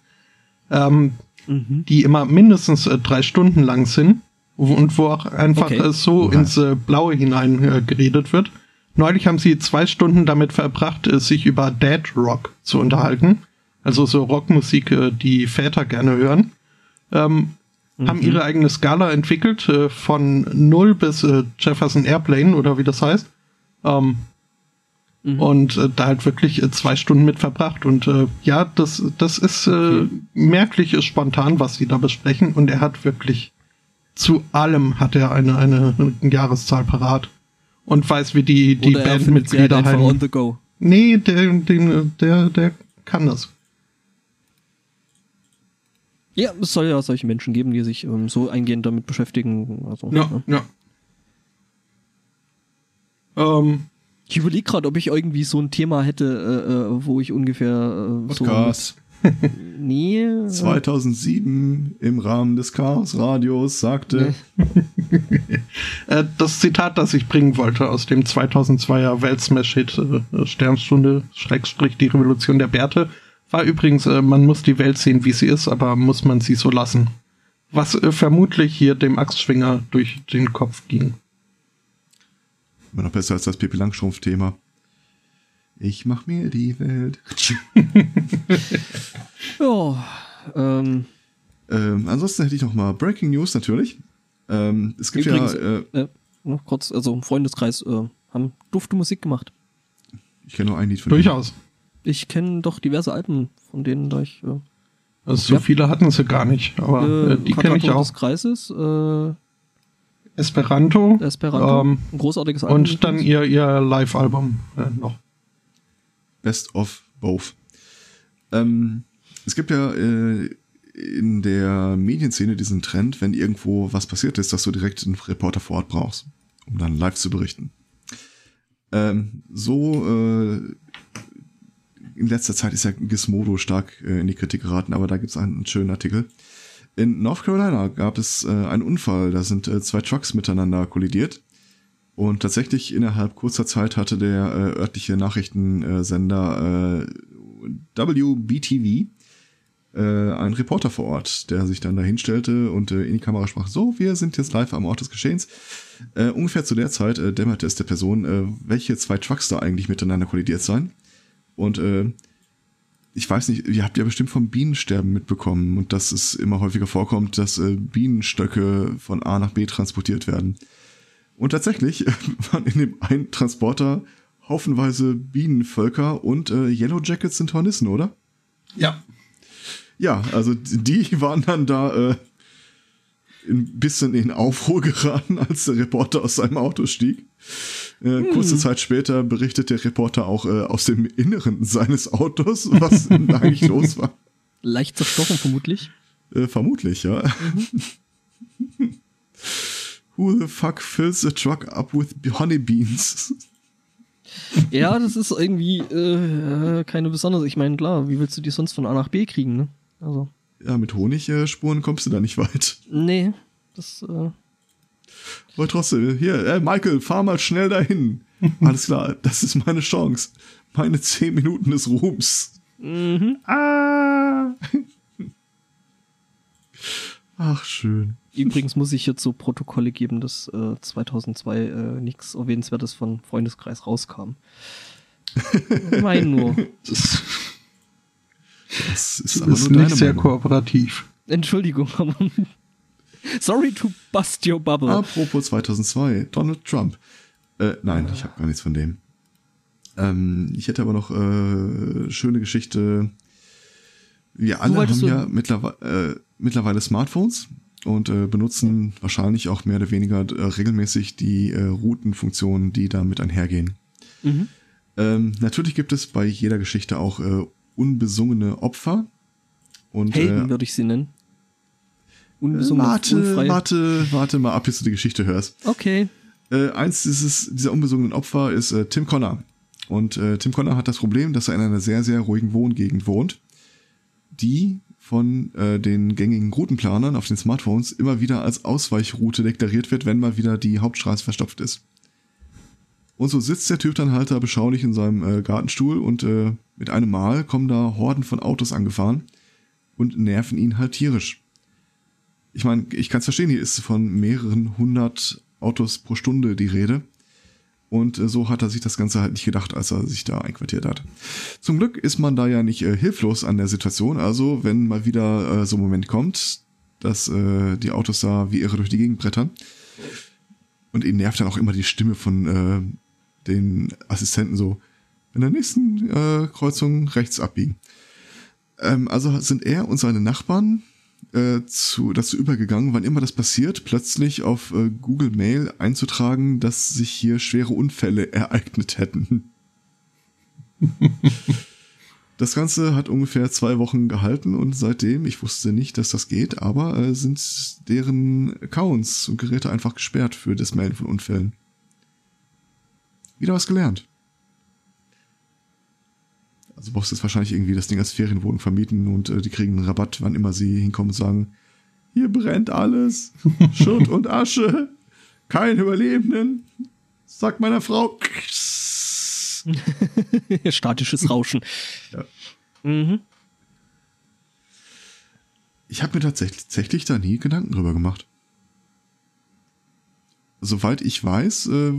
ähm, Mhm. die immer mindestens äh, drei Stunden lang sind und wo auch einfach Okay. äh, so Oha. ins äh, Blaue hinein äh, geredet wird. Neulich haben sie zwei Stunden damit verbracht, äh, sich über Dead Rock zu unterhalten. Also so Rockmusik, äh, die Väter gerne hören. Ähm, haben ihre eigene Skala entwickelt, äh, von 0 bis äh, Jefferson Airplane oder wie das heißt. Ähm, Mhm. Und äh, da halt wirklich äh, zwei Stunden mit verbracht. Und äh, ja, das, das ist äh, Okay. merklich äh, spontan, was sie da besprechen. Und er hat wirklich zu allem hat er eine, eine, Jahreszahl parat. Und weiß, wie die, die er halt Bandmitglieder einfach on the go. Nee, der, den, der, der kann das. Ja, es soll ja solche Menschen geben, die sich ähm, so eingehend damit beschäftigen. Also, Ja, ja. Ähm, Ich überlege gerade, ob ich irgendwie so ein Thema hätte, äh, äh, wo ich ungefähr äh, so. Podcast. Nee. äh, 2007 im Rahmen des Chaos Radios sagte, Äh, das Zitat, das ich bringen wollte aus dem 2002er Weltsmash-Hit äh, Sternstunde, Schrägstrich, die Revolution der Bärte, war übrigens, äh, man muss die Welt sehen, wie sie ist, aber muss man sie so lassen. Was äh, vermutlich hier dem Axtschwinger durch den Kopf ging. immer noch besser als das Pippi Langstrumpf-Thema. Ich mach mir die Welt. Ja. Ähm, ähm, ansonsten hätte ich noch mal Breaking News natürlich. Ähm, es gibt Übrigens- ja, äh, äh, noch kurz, also im Freundeskreis äh, haben dufte Musik gemacht. ich kenne nur ein Lied von denen. Durchaus. Ich kenne doch diverse Alben, von denen da ich äh, Also so Ja. viele hatten sie gar nicht, aber äh, die kenne ich auch. des Kreises, äh, Esperanto, Esperanto, ähm, ein großartiges Album. und dann ihr, ihr Live-Album äh, noch. Best of both. Ähm, es gibt ja äh, in der Medienszene diesen Trend, wenn irgendwo was passiert ist, dass du direkt einen Reporter vor Ort brauchst, um dann live zu berichten. Ähm, so äh, in letzter Zeit ist ja Gizmodo stark äh, in die Kritik geraten, aber da gibt es einen schönen Artikel. In North Carolina gab es äh, einen Unfall, da sind äh, zwei Trucks miteinander kollidiert. Und tatsächlich innerhalb kurzer Zeit hatte der äh, örtliche Nachrichtensender äh, WBTV äh, einen Reporter vor Ort, der sich dann da hinstellte und äh, in die Kamera sprach, so, wir sind jetzt live am Ort des Geschehens. Äh, ungefähr zu der Zeit äh, dämmerte es der Person, äh, welche zwei Trucks da eigentlich miteinander kollidiert seien. Und äh, ich weiß nicht, ihr habt ja bestimmt vom Bienensterben mitbekommen und dass es immer häufiger vorkommt, dass äh, Bienenstöcke von A nach B transportiert werden. Und tatsächlich waren in dem einen Transporter haufenweise Bienenvölker und äh, Yellow Jackets sind Hornissen, oder? Ja. Ja, also die waren dann da äh, ein bisschen in Aufruhr geraten, als der Reporter aus seinem Auto stieg. Äh, Kurze Zeit später berichtet der Reporter auch äh, aus dem Inneren seines Autos, was eigentlich los war. Leicht zerstochen vermutlich. Äh, vermutlich, ja. Who the fuck fills a truck up with honeybeans? Ja, das ist irgendwie äh, keine besondere. Ich meine, klar, wie willst du die sonst von A nach B kriegen, ne? Also. Ja, mit Honigspuren kommst du da nicht weit. Nee, das. Äh, Aber trotzdem, hier, äh, Michael, fahr mal schnell dahin. Alles klar, das ist meine Chance. Meine zehn Minuten des Ruhms. mhm. Ah! Ach, schön. Übrigens muss ich hier zu Protokolle geben, dass äh, 2002 äh, nichts Erwähnenswertes von Freundeskreis rauskam. Ich meine nur. Das Das ist ist, aber nur nicht deine sehr Meinung. kooperativ. Entschuldigung, aber. Sorry to bust your bubble. Apropos 2002, Donald Trump. Äh, nein, ich habe gar nichts von dem. Ähm, ich hätte aber noch äh, schöne Geschichte. Wir alle haben ja mittlerweile, äh, mittlerweile Smartphones und äh, benutzen wahrscheinlich auch mehr oder weniger äh, regelmäßig die äh, Routenfunktionen, die damit einhergehen. Mhm. Ähm, natürlich gibt es bei jeder Geschichte auch äh, unbesungene Opfer. Und Helden äh, würde ich sie nennen. Unbesungen, warte, unfrei. warte, warte mal ab, bis du die Geschichte hörst. Okay. Äh, eins dieses, dieser unbesungenen Opfer ist äh, Tim Connor. Und äh, Tim Connor hat das Problem, dass er in einer sehr, sehr ruhigen Wohngegend wohnt, die von äh, den gängigen Routenplanern auf den Smartphones immer wieder als Ausweichroute deklariert wird, wenn mal wieder die Hauptstraße verstopft ist. Und so sitzt der Typ dann halt da beschaulich in seinem äh, Gartenstuhl und äh, mit einem Mal kommen da Horden von Autos angefahren und nerven ihn halt tierisch. Ich meine, ich kann es verstehen, hier ist von mehreren hundert Autos pro Stunde die Rede. Und äh, so hat er sich das Ganze halt nicht gedacht, als er sich da einquartiert hat. Zum Glück ist man da ja nicht äh, hilflos an der Situation. Also, wenn mal wieder äh, so ein Moment kommt, dass äh, die Autos da wie irre durch die Gegend brettern. Und ihn nervt dann auch immer die Stimme von den Assistenten so, in der nächsten äh, Kreuzung rechts abbiegen. Ähm, also sind er und seine Nachbarn äh, zu, dazu übergegangen, wann immer das passiert, plötzlich auf äh, Google Mail einzutragen, dass sich hier schwere Unfälle ereignet hätten. das Ganze hat ungefähr zwei Wochen gehalten und seitdem, ich wusste nicht, dass das geht, aber äh, sind deren Accounts und Geräte einfach gesperrt für das Melden von Unfällen. Wieder was gelernt. Also brauchst du jetzt wahrscheinlich irgendwie das Ding als Ferienwohnung vermieten und äh, die kriegen einen Rabatt, wann immer sie hinkommen und sagen, hier brennt alles, Schutt und Asche, kein Überlebenden, sagt meiner Frau. Statisches Rauschen. Ja. Mhm. Ich habe mir tatsächlich, tatsächlich da nie Gedanken drüber gemacht. Soweit ich weiß, äh,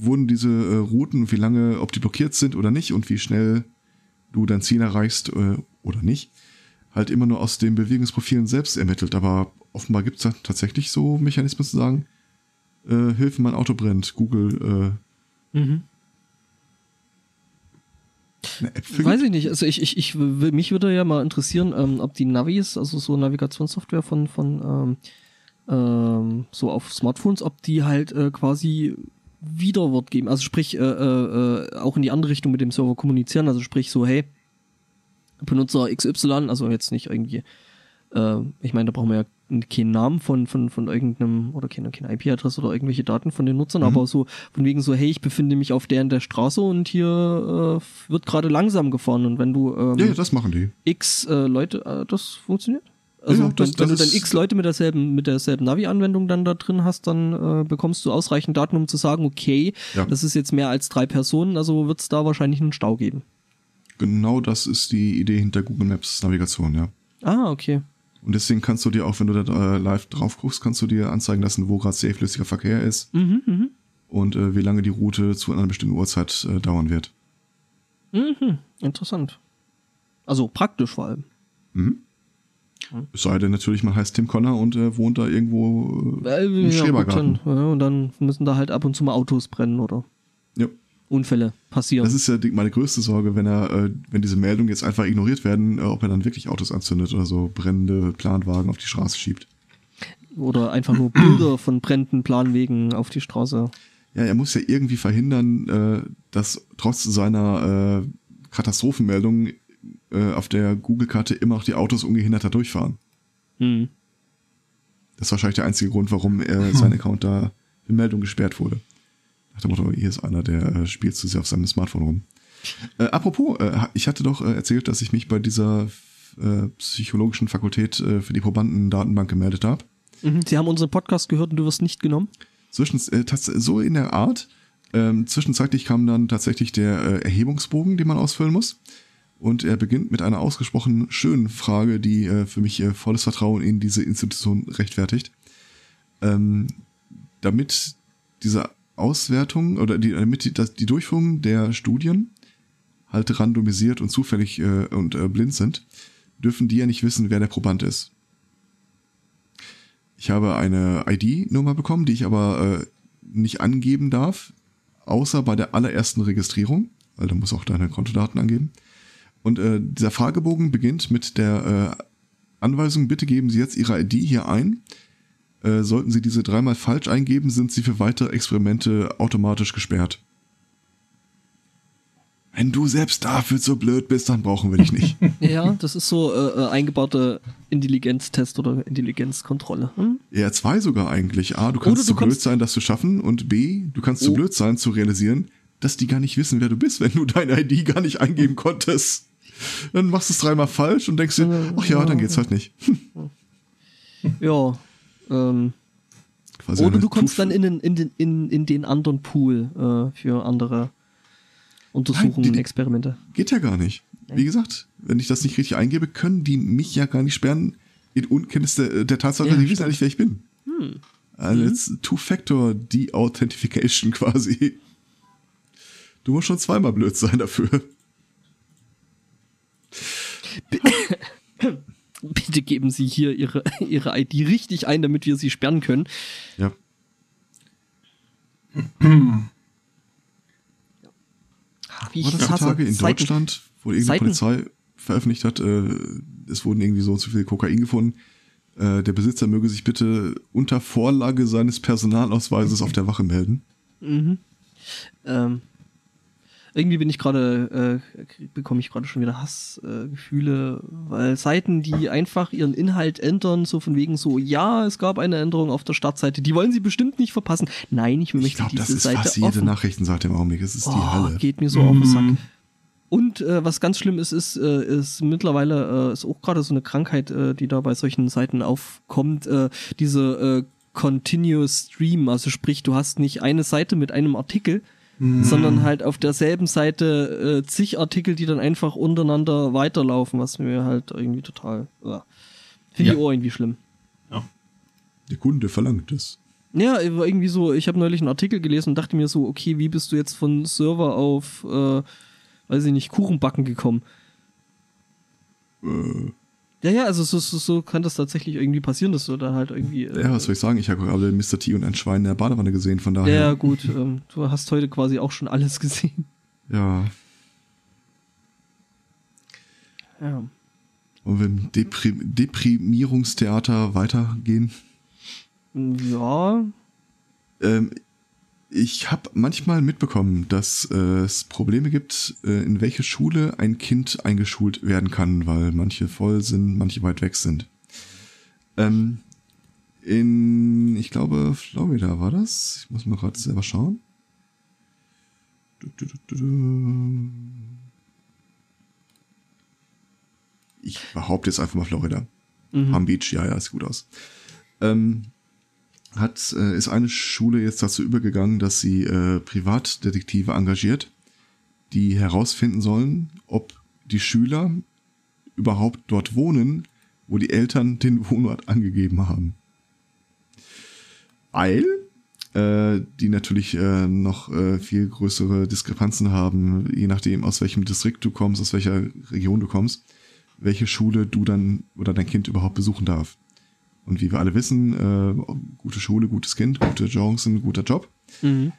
wurden diese äh, Routen, wie lange, ob die blockiert sind oder nicht und wie schnell du dein Ziel erreichst äh, oder nicht, halt immer nur aus den Bewegungsprofilen selbst ermittelt. Aber offenbar gibt es da tatsächlich so Mechanismen zu sagen, äh, Hilfe, mein Auto brennt, Google äh, Mhm. Weiß ich nicht. Also ich, ich, ich will, mich würde ja mal interessieren, ähm, ob die Navis, also so Navigationssoftware von, von ähm, ähm, so auf Smartphones, ob die halt äh, quasi Widerwort geben. Also sprich, äh, äh, äh, auch in die andere Richtung mit dem Server kommunizieren. Also sprich so, hey, Benutzer XY, also jetzt nicht irgendwie, äh, ich meine, da brauchen wir ja keinen Namen von, von, von irgendeinem, oder keine, keine IP-Adresse oder irgendwelche Daten von den Nutzern, aber so von wegen so, hey, ich befinde mich auf der in der Straße und hier äh, wird gerade langsam gefahren und wenn du ähm, Ja, ja, das machen die. x äh, Leute, äh, das funktioniert? Also Ja, das- wenn, wenn das du dann x Leute mit derselben, mit derselben Navi-Anwendung dann da drin hast, dann äh, bekommst du ausreichend Daten, um zu sagen, okay, Ja. das ist jetzt mehr als drei Personen, also wird es da wahrscheinlich einen Stau geben. Genau das ist die Idee hinter Google Maps Navigation, ja. Ah, okay. Und deswegen kannst du dir auch, wenn du da äh, live drauf guckst, kannst du dir anzeigen lassen, wo gerade sehr flüssiger Verkehr ist Mhm, mhm. und äh, wie lange die Route zu einer bestimmten Uhrzeit äh, dauern wird. Mhm, interessant. Also praktisch vor allem. Mhm. Es sei denn natürlich, man heißt Tim Connor und äh, wohnt da irgendwo äh, im ja, gut, Schrebergarten. dann, ja, und dann müssen da halt ab und zu mal Autos brennen oder Ja. Unfälle passieren. Das ist ja meine größte Sorge, wenn er, äh, wenn diese Meldungen jetzt einfach ignoriert werden, äh, ob er dann wirklich Autos anzündet oder so brennende Planwagen auf die Straße schiebt. oder einfach nur Bilder von brennenden Planwegen auf die Straße. Ja, er muss ja irgendwie verhindern, äh, dass trotz seiner äh, Katastrophenmeldung äh, auf der Google-Karte immer noch die Autos ungehindert da durchfahren. Hm. Das ist wahrscheinlich der einzige Grund, warum äh, sein Account da für Meldung gesperrt wurde. Nach dem Motto, hier ist einer, der äh, spielt zu sehr auf seinem Smartphone rum. Äh, apropos, äh, ich hatte doch äh, erzählt, dass ich mich bei dieser äh, psychologischen Fakultät äh, für die Probandendatenbank gemeldet habe. Mhm. Sie haben unseren Podcast gehört und du wirst nicht genommen? Zwischen, äh, so in der Art. Ähm, zwischenzeitlich kam dann tatsächlich der äh, Erhebungsbogen, den man ausfüllen muss. Und er beginnt mit einer ausgesprochen schönen Frage, die äh, für mich äh, volles Vertrauen in diese Institution rechtfertigt. Ähm, damit diese Auswertung oder die, damit die, die Durchführung der Studien halt randomisiert und zufällig äh, und äh, blind sind, dürfen die ja nicht wissen, wer der Proband ist. Ich habe eine ID-Nummer bekommen, die ich aber äh, nicht angeben darf, außer bei der allerersten Registrierung, weil da muss auch deine Kontodaten angeben. Und äh, dieser Fragebogen beginnt mit der äh, Anweisung, bitte geben Sie jetzt Ihre ID hier ein. Äh, sollten Sie diese dreimal falsch eingeben, sind Sie für weitere Experimente automatisch gesperrt. Wenn du selbst dafür so blöd bist, dann brauchen wir dich nicht. Ja, das ist so äh, äh, eingebaute Intelligenztest oder Intelligenzkontrolle. Hm? Ja, zwei sogar eigentlich. A, du kannst zu blöd kannst- sein, das zu schaffen. Und B, du kannst zu Oh. blöd sein, zu realisieren, dass die gar nicht wissen, wer du bist, wenn du deine ID gar nicht eingeben konntest. Dann machst du es dreimal falsch und denkst dir, ach ja, dann geht's halt nicht. Ja. Ähm, Quasi oder du kommst dann in den, in den, in, in den anderen Pool äh, für andere Untersuchungen, Nein, die- Experimente. Geht ja gar nicht. Wie gesagt, wenn ich das nicht richtig eingebe, können die mich ja gar nicht sperren in Unkenntnis der, der Tatsache, Ja, die wissen nicht, wer ich bin. Hm. Also jetzt Two-Factor De-Authentification quasi. Du musst schon zweimal blöd sein dafür. Bitte geben Sie hier Ihre, Ihre ID richtig ein, damit wir Sie sperren können. Ja. Wie War das die Tage in Seiten- Deutschland, wo irgendeine Seiten- Polizei veröffentlicht hat, äh, es wurden irgendwie so so viel Kokain gefunden. Äh, der Besitzer möge sich bitte unter Vorlage seines Personalausweises auf der Wache melden. Mhm. Ähm, irgendwie bin ich gerade, äh, bekomme ich gerade schon wieder Hassgefühle, äh, weil Seiten, die einfach ihren Inhalt ändern, so von wegen so, ja, es gab eine Änderung auf der Startseite, die wollen sie bestimmt nicht verpassen. Nein, ich Ich möchte glaube, diese das ist Seite fast jede. Nachrichtenseite im Augenblick. Es ist die Oh, Hölle. geht mir so auf den Sack. Mhm. Und äh, was ganz schlimm ist, ist, äh, ist mittlerweile äh, ist auch gerade so eine Krankheit, äh, die da bei solchen Seiten aufkommt, äh, diese äh, Continuous Stream, also sprich, du hast nicht eine Seite mit einem Artikel, sondern halt auf derselben Seite äh, zig Artikel, die dann einfach untereinander weiterlaufen, was mir halt irgendwie total, äh, finde Ja. ich auch irgendwie schlimm. Der Kunde verlangt es. Ja, war irgendwie so, ich habe neulich einen Artikel gelesen und dachte mir so, okay, wie bist du jetzt von Server auf, äh, weiß ich nicht, Kuchenbacken gekommen? Äh, Ja, ja, also so, so, so kann das tatsächlich irgendwie passieren, dass du da halt irgendwie. Äh, ja, was soll ich sagen? Ich habe gerade Mr. T und ein Schwein in der Badewanne gesehen, von daher. ja, gut, ähm, du hast heute quasi auch schon alles gesehen. Ja. Ja. Wir im Deprim Deprimierungstheater weitergehen? Ja, Ähm, ich habe manchmal mitbekommen, dass äh, es Probleme gibt, äh, in welche Schule ein Kind eingeschult werden kann, weil manche voll sind, manche weit weg sind. Ähm, in, ich glaube, Florida war das. Ich muss mal gerade selber schauen. Ich behaupte jetzt einfach mal Florida. Mhm. Palm Beach, ja, ja, sieht gut aus. Ähm, hat, äh, ist eine Schule jetzt dazu übergegangen, dass sie äh, Privatdetektive engagiert, die herausfinden sollen, ob die Schüler überhaupt dort wohnen, wo die Eltern den Wohnort angegeben haben. Weil äh, die natürlich äh, noch äh, viel größere Diskrepanzen haben, je nachdem, aus welchem Distrikt du kommst, aus welcher Region du kommst, welche Schule du dann oder dein Kind überhaupt besuchen darf. Und wie wir alle wissen, äh, gute Schule, gutes Kind, gute Chancen, guter Job. Mhm.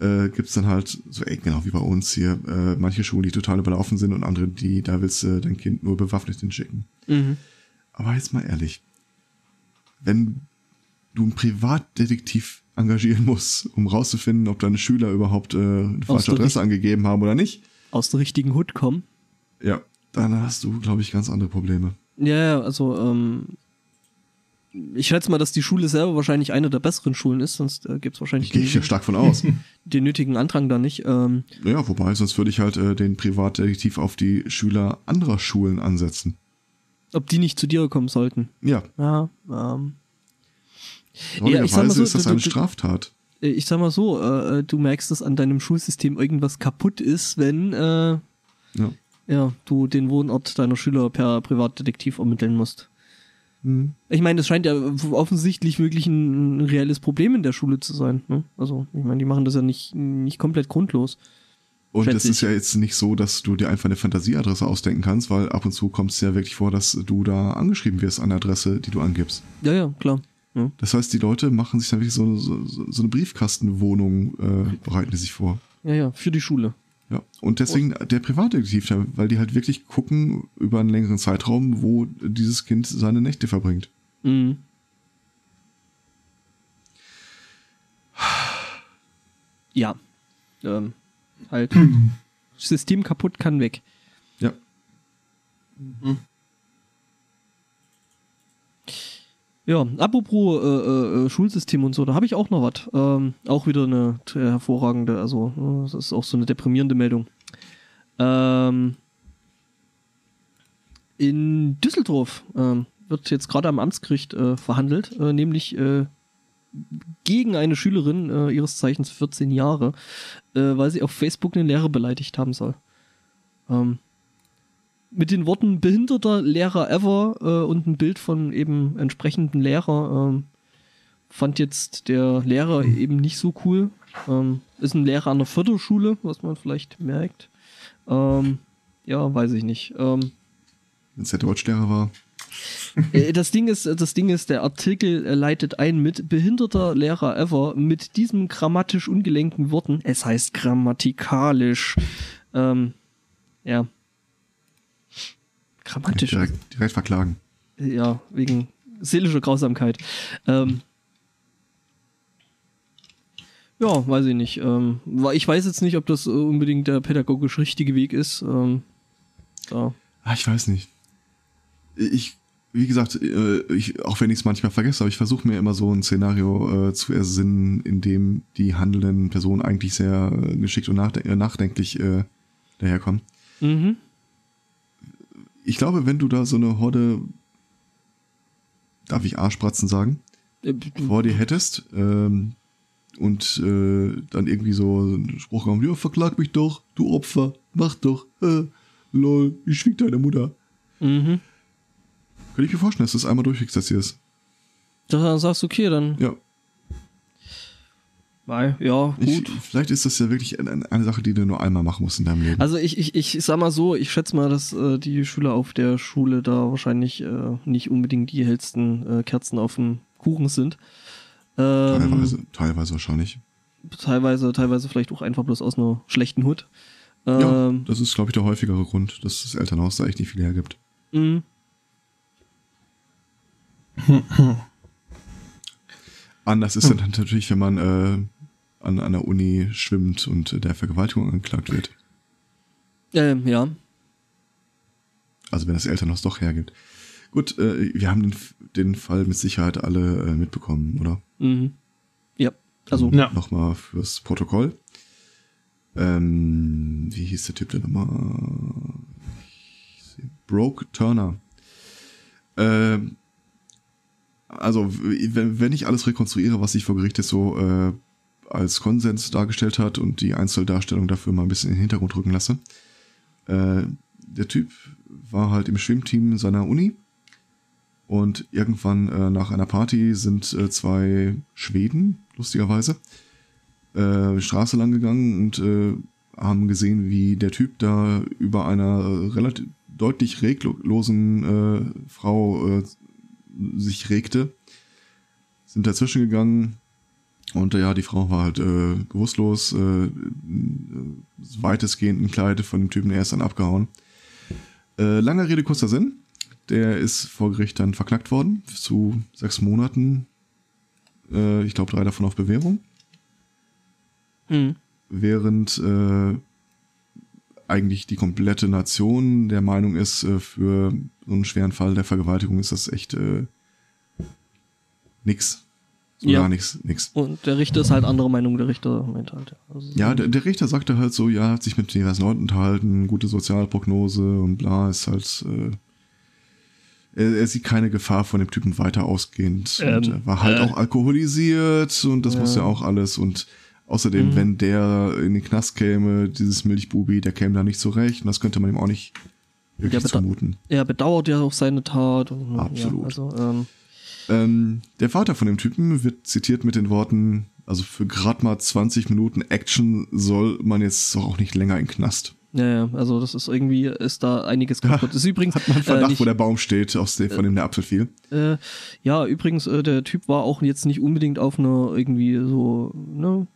Äh, gibt's dann halt, so äh, genau wie bei uns hier, äh, manche Schulen, die total überlaufen sind und andere, die, da willst du dein Kind nur bewaffnet hinschicken. Mhm. Aber jetzt mal ehrlich, wenn du einen Privatdetektiv engagieren musst, um rauszufinden, ob deine Schüler überhaupt äh, eine falsche Adresse angegeben haben oder nicht, Aus der richtigen Hut kommen. ja, dann hast du, glaube ich, ganz andere Probleme. Ja, ja, also, ähm, ich schätze mal, dass die Schule selber wahrscheinlich eine der besseren Schulen ist, sonst äh, gibt es wahrscheinlich Gehe ich ja stark von aus. den nötigen Andrang da nicht. Ähm, ja, wobei, sonst würde ich halt äh, den Privatdetektiv auf die Schüler anderer Schulen ansetzen. ob die nicht zu dir kommen sollten. Ja, Ja, ähm, traurigerweise ich sag mal so, ist das eine Straftat. äh, ich sag mal so, äh, äh, du merkst, dass an deinem Schulsystem irgendwas kaputt ist, wenn äh, Ja. ja, du den Wohnort deiner Schüler per Privatdetektiv ermitteln musst. Hm. Ich meine, das scheint ja offensichtlich wirklich ein, ein reelles Problem in der Schule zu sein. Ne? Also, ich meine, die machen das ja nicht, nicht komplett grundlos. Und es ist ja jetzt nicht so, dass du dir einfach eine Fantasieadresse ausdenken kannst, weil ab und zu kommt es ja wirklich vor, dass du da angeschrieben wirst an der Adresse, die du angibst. Ja, ja, klar. Ja. Das heißt, die Leute machen sich dann wirklich so, so, so eine Briefkastenwohnung, äh, bereiten die sich vor. ja, ja, für die Schule. Ja. Und deswegen der Privatdetektiv, weil die halt wirklich gucken über einen längeren Zeitraum, wo dieses Kind seine Nächte verbringt. Mhm. Ja. Ähm, halt. System kaputt kann weg. Ja. Ja, apropos äh, äh, äh, Schulsystem und so, da habe ich auch noch was. Ähm, auch wieder eine t- hervorragende, also äh, das ist auch so eine deprimierende Meldung. Ähm, in Düsseldorf ähm, wird jetzt gerade am Amtsgericht äh, verhandelt, äh, nämlich äh, gegen eine Schülerin äh, ihres Zeichens 14 Jahre, äh, weil sie auf Facebook eine Lehrer beleidigt haben soll. Ähm, mit den Worten behinderter Lehrer ever äh, und ein Bild von eben entsprechenden Lehrer ähm, fand jetzt der Lehrer eben nicht so cool. Ähm, ist ein Lehrer an der Förderschule, was man vielleicht merkt. Ähm, ja, weiß ich nicht. Ähm, Wenn es der Deutschlehrer war. äh, das Ding ist, das Ding ist, der Artikel äh, leitet ein mit behinderter Lehrer ever mit diesen grammatisch ungelenken Worten. Es heißt grammatikalisch. Ähm, ja. Grammatisch. Direkt, direkt verklagen. Ja, wegen seelischer Grausamkeit. Ähm, ja, weiß ich nicht. Ähm, ich weiß jetzt nicht, ob das äh, unbedingt der pädagogisch richtige Weg ist. Ähm, da. Ah, ich weiß nicht. Ich, wie gesagt, äh, ich, auch wenn ich es manchmal vergesse, aber ich versuche mir immer so ein Szenario äh, zu ersinnen, in dem die handelnden Personen eigentlich sehr äh, geschickt und nachde äh, nachdenklich äh, daherkommen. Mhm. Ich glaube, wenn du da so eine Horde, darf ich Arschpratzen sagen, Äh, vor dir hättest ähm, und äh, dann irgendwie so einen Spruch kommt, ja, verklag mich doch, du Opfer, mach doch, äh, lol, ich schwieg deine Mutter. Mhm. Könnte ich mir vorstellen, dass du das einmal durchexerzierst. Da sagst du, okay, dann. Ja, Weil, ja, ich, gut. vielleicht ist das ja wirklich eine, eine Sache, die du nur einmal machen musst in deinem Leben. Also ich, ich, ich sag mal so, ich schätze mal, dass äh, die Schüler auf der Schule da wahrscheinlich äh, nicht unbedingt die hellsten äh, Kerzen auf dem Kuchen sind. Ähm, teilweise, teilweise wahrscheinlich. teilweise, teilweise vielleicht auch einfach bloß aus einer schlechten Hut. Ja, Ähm, das ist, glaube ich, der häufigere Grund, dass das Elternhaus da echt nicht viel hergibt. mh. Anders ist dann natürlich, wenn man äh, an einer Uni schwimmt und der Vergewaltigung angeklagt wird. Ähm, ja. Also wenn das Elternhaus doch hergibt. Gut, äh, wir haben den, den Fall mit Sicherheit alle äh, mitbekommen, oder? Mhm. Ja. Also, Ja. Nochmal fürs Protokoll. Ähm, wie hieß der Typ denn nochmal? Ich Broke Turner. Ähm, also, wenn, wenn ich alles rekonstruiere, was sich vor Gericht jetzt so äh, als Konsens dargestellt hat und die Einzeldarstellung dafür mal ein bisschen in den Hintergrund rücken lasse. Äh, der Typ war halt im Schwimmteam seiner Uni und irgendwann äh, nach einer Party sind äh, zwei Schweden, lustigerweise, äh, Straße lang gegangen und äh, haben gesehen, wie der Typ da über einer relativ deutlich reglosen äh, Frau äh, sich regte. Sind dazwischen gegangen und äh, ja, die Frau war halt äh, bewusstlos, äh, weitestgehend entkleidet von dem Typen, er ist dann abgehauen. Äh, langer Rede, kurzer Sinn. Der ist vor Gericht dann verknackt worden zu sechs Monaten. Äh, ich glaube, drei davon auf Bewährung. mhm. Während äh, eigentlich die komplette Nation der Meinung ist, äh, für so einen schweren Fall der Vergewaltigung ist das echt äh, nix. So Ja. gar nichts, nix. Und der Richter ist halt anderer Meinung, der Richter meint halt. ja. Also, Ja, der, der Richter sagte halt so, ja, hat sich mit diversen Leuten unterhalten, gute Sozialprognose und bla, ist halt, äh, er, er sieht keine Gefahr von dem Typen weiter ausgehend. und Ähm, er war halt äh. auch alkoholisiert und das Ja. muss ja auch alles und außerdem, Mhm. wenn der in den Knast käme, dieses Milchbubi, der käme da nicht zurecht und das könnte man ihm auch nicht wirklich beda- zumuten. Er bedauert ja auch seine Tat. Und, Absolut. Ja, also, ähm, Ähm, der Vater von dem Typen wird zitiert mit den Worten, also für grad mal 20 Minuten Action soll man jetzt doch auch nicht länger in Knast. ja, ja, also das ist irgendwie, ist da einiges kaputt. Das ist übrigens, Hat man Verdacht, äh, nicht, wo der Baum steht, aus dem, von dem der Apfel fiel. äh, ja, übrigens, äh, der Typ war auch jetzt nicht unbedingt auf einer irgendwie so, ne,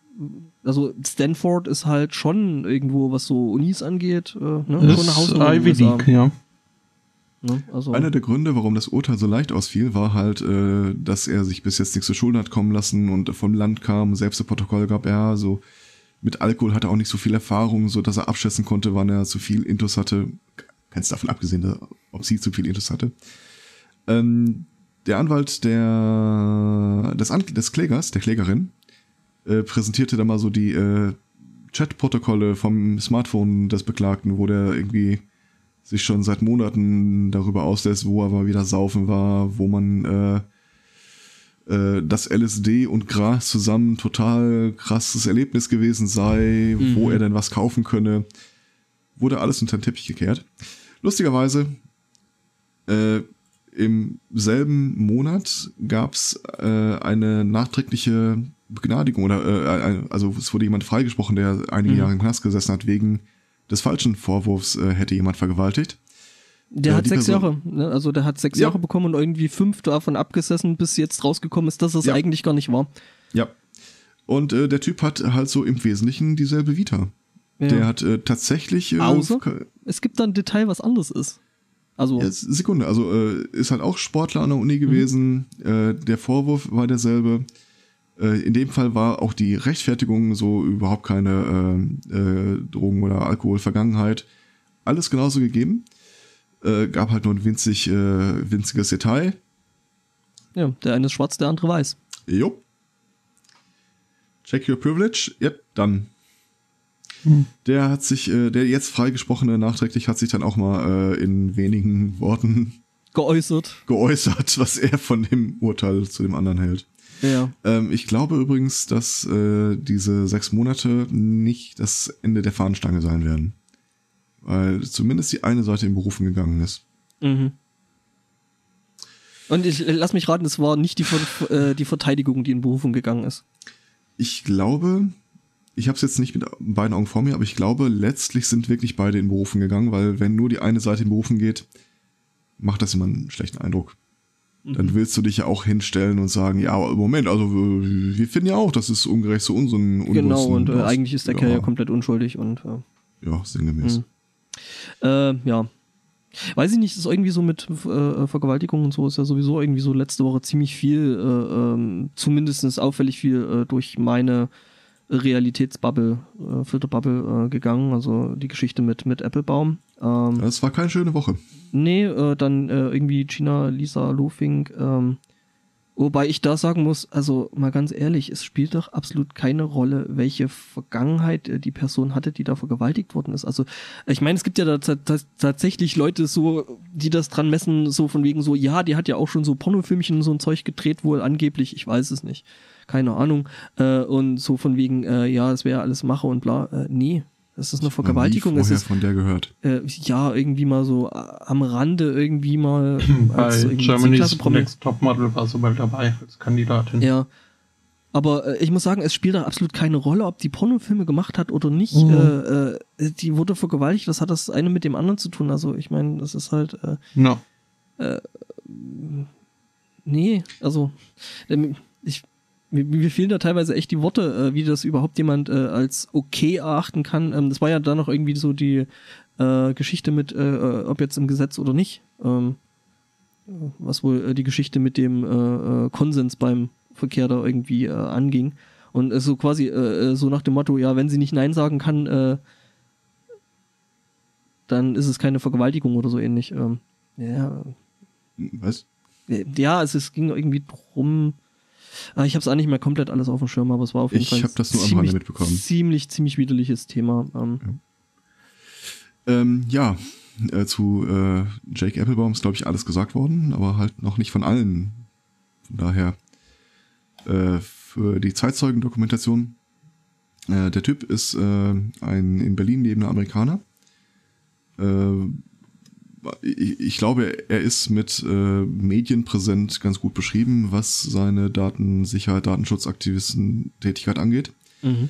also Stanford ist halt schon irgendwo, was so Unis angeht, äh, ne, schon eine Ist Hausnummer Ivy League, ja. Ne? Also, Einer der Gründe, warum das Urteil so leicht ausfiel, war halt, äh, dass er sich bis jetzt nichts zu Schulden hat kommen lassen und vom Land kam, selbst ein Protokoll gab, ja, so mit Alkohol hat er auch nicht so viel Erfahrung, so dass er abschätzen konnte, wann er zu viel Intus hatte. Ganz davon abgesehen, ob sie zu viel Intus hatte. Ähm, der Anwalt der, des, An des Klägers, der Klägerin, äh, präsentierte da mal so die äh, Chatprotokolle vom Smartphone des Beklagten, wo der irgendwie sich schon seit Monaten darüber auslässt, wo er mal wieder saufen war, wo man äh, äh, das LSD und Gras zusammen total krasses Erlebnis gewesen sei, wo Mhm. er denn was kaufen könne. Wurde alles unter den Teppich gekehrt. Lustigerweise, äh, im selben Monat gab's äh, eine nachträgliche Begnadigung oder äh, also es wurde jemand freigesprochen, der einige Mhm. Jahre im Knast gesessen hat wegen des falschen Vorwurfs, äh, hätte jemand vergewaltigt. der äh, hat sechs Person- Jahre, ne? also der hat sechs Ja. Jahre bekommen und irgendwie fünf davon abgesessen, bis jetzt rausgekommen ist, dass es Ja. eigentlich gar nicht war. Ja. Und äh, der Typ hat halt so im Wesentlichen dieselbe Vita. Ja. Der hat äh, tatsächlich. Äh, Außer? es gibt da ein Detail, was anders ist. Also, Sekunde, also äh, ist halt auch Sportler an der Mhm. Uni gewesen. Äh, der Vorwurf war derselbe. Äh, in dem Fall war auch die Rechtfertigung so überhaupt keine äh, äh, Drogen- oder Alkoholvergangenheit. Alles genauso gegeben. Äh, gab halt nur ein winzig, äh, winziges Detail. ja, der eine ist schwarz, der andere weiß. Jo. Check your privilege. Yep, dann. Der hat sich, äh, der jetzt freigesprochene nachträglich hat sich dann auch mal in wenigen Worten Geäußert. geäußert, was er von dem Urteil zu dem anderen hält. Ja. Ähm, ich glaube übrigens, dass äh, diese sechs Monate nicht das Ende der Fahnenstange sein werden. Weil zumindest die eine Seite in Berufen gegangen ist. Mhm. Und ich lass mich raten, es war nicht die, Ver äh, die Verteidigung, die in Berufung gegangen ist. Ich glaube, ich habe es jetzt nicht mit beiden Augen vor mir, aber ich glaube, letztlich sind wirklich beide in Berufen gegangen, weil wenn nur die eine Seite in Berufen geht, macht das immer einen schlechten Eindruck. Dann willst du dich ja auch hinstellen und sagen, ja, aber Moment, also wir finden ja auch, das ist ungerecht zu unseren Ungunsten. Genau, und äh, eigentlich ist der ja, Kerl ja komplett unschuldig und äh, Ja, sinngemäß. Mhm. Äh, ja. Weiß ich nicht, ist irgendwie so mit äh, Vergewaltigung und so ist ja sowieso irgendwie so letzte Woche ziemlich viel, äh, ähm, zumindest auffällig viel äh, durch meine Realitätsbubble, äh, Filterbubble äh, gegangen. Also die Geschichte mit, mit Applebaum. Ähm, Das war keine schöne Woche. Nee, äh, dann äh, irgendwie Gina, Lisa, Lofing. Ähm, wobei ich da sagen muss, also mal ganz ehrlich, es spielt doch absolut keine Rolle, welche Vergangenheit äh, die Person hatte, die da vergewaltigt worden ist. Also ich meine, es gibt ja da ta- ta- tatsächlich Leute so, die das dran messen, so von wegen so, ja, die hat ja auch schon so Pornofilmchen und so ein Zeug gedreht, wohl angeblich, ich weiß es nicht. Keine Ahnung. Äh, und so von wegen, äh, ja, es wäre alles Mache und bla. Äh, nee. Das ist eine Vergewaltigung. Man nie Es vorher ist, von der gehört. äh, ja, irgendwie mal so äh, am Rande irgendwie mal Bei als irgendwie Germany's. Next Topmodel war sie mal dabei als Kandidatin. Ja. Aber äh, ich muss sagen, es spielt da absolut keine Rolle, ob die Pornofilme gemacht hat oder nicht. Mhm. Äh, äh, die wurde vergewaltigt, was hat das eine mit dem anderen zu tun? Also ich meine, das ist halt, äh, Ja. nee, also ich, mir, mir fehlen da teilweise echt die Worte, äh, wie das überhaupt jemand äh, als okay erachten kann. Ähm, das war ja dann noch irgendwie so die äh, Geschichte mit, äh, äh, ob jetzt im Gesetz oder nicht. Ähm, äh, was wohl äh, die Geschichte mit dem äh, äh, Konsens beim Verkehr da irgendwie äh, anging. Und äh, so quasi äh, äh, so nach dem Motto, ja, wenn sie nicht Nein sagen kann, äh, dann ist es keine Vergewaltigung oder so ähnlich. Ähm, ja, Was? ja, es, es ging irgendwie drum, Äh, ich habe es auch nicht mehr komplett alles auf dem Schirm, aber es war auf jeden Ich Fall hab das nur am ziemlich, Rande mitbekommen. ziemlich, ziemlich widerliches Thema. Ähm, Ähm, ja, äh, zu äh, Jake Applebaum ist, glaube ich, alles gesagt worden, aber halt noch nicht von allen. Von daher äh, für die Zeitzeugendokumentation. Äh, der Typ ist äh, ein in Berlin lebender Amerikaner. Ich, ich glaube, er ist mit äh, Medienpräsent ganz gut beschrieben, was seine Datensicherheit, Datenschutzaktivisten-Tätigkeit angeht. mhm.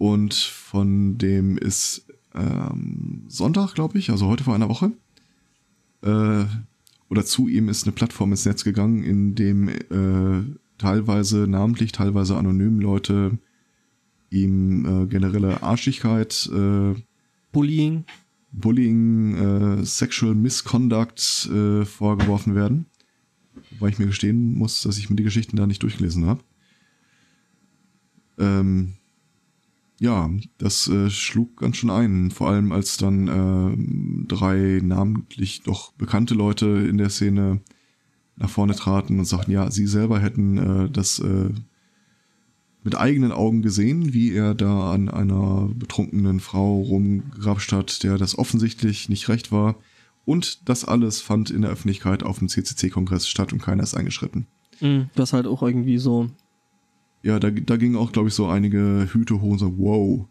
Und von dem ist ähm, Sonntag, glaube ich, also heute vor einer Woche, äh, oder zu ihm ist eine Plattform ins Netz gegangen, in dem äh, teilweise namentlich, teilweise anonym Leute ihm äh, generelle Arschigkeit, äh, Bullying. Bullying, äh, Sexual Misconduct äh, vorgeworfen werden. Wobei ich mir gestehen muss, dass ich mir die Geschichten da nicht durchgelesen habe. Ähm, ja, das äh, schlug ganz schön ein, vor allem als dann äh, drei namentlich doch bekannte Leute in der Szene nach vorne traten und sagten, ja, sie selber hätten äh, das äh, mit eigenen Augen gesehen, wie er da an einer betrunkenen Frau rumgrapscht hat, der das offensichtlich nicht recht war. Und das alles fand in der Öffentlichkeit auf dem CCC-Kongress statt und keiner ist eingeschritten. Mhm. Was halt auch irgendwie so. Ja, da, da gingen auch, glaube ich, so einige Hüte hoch und so, wow.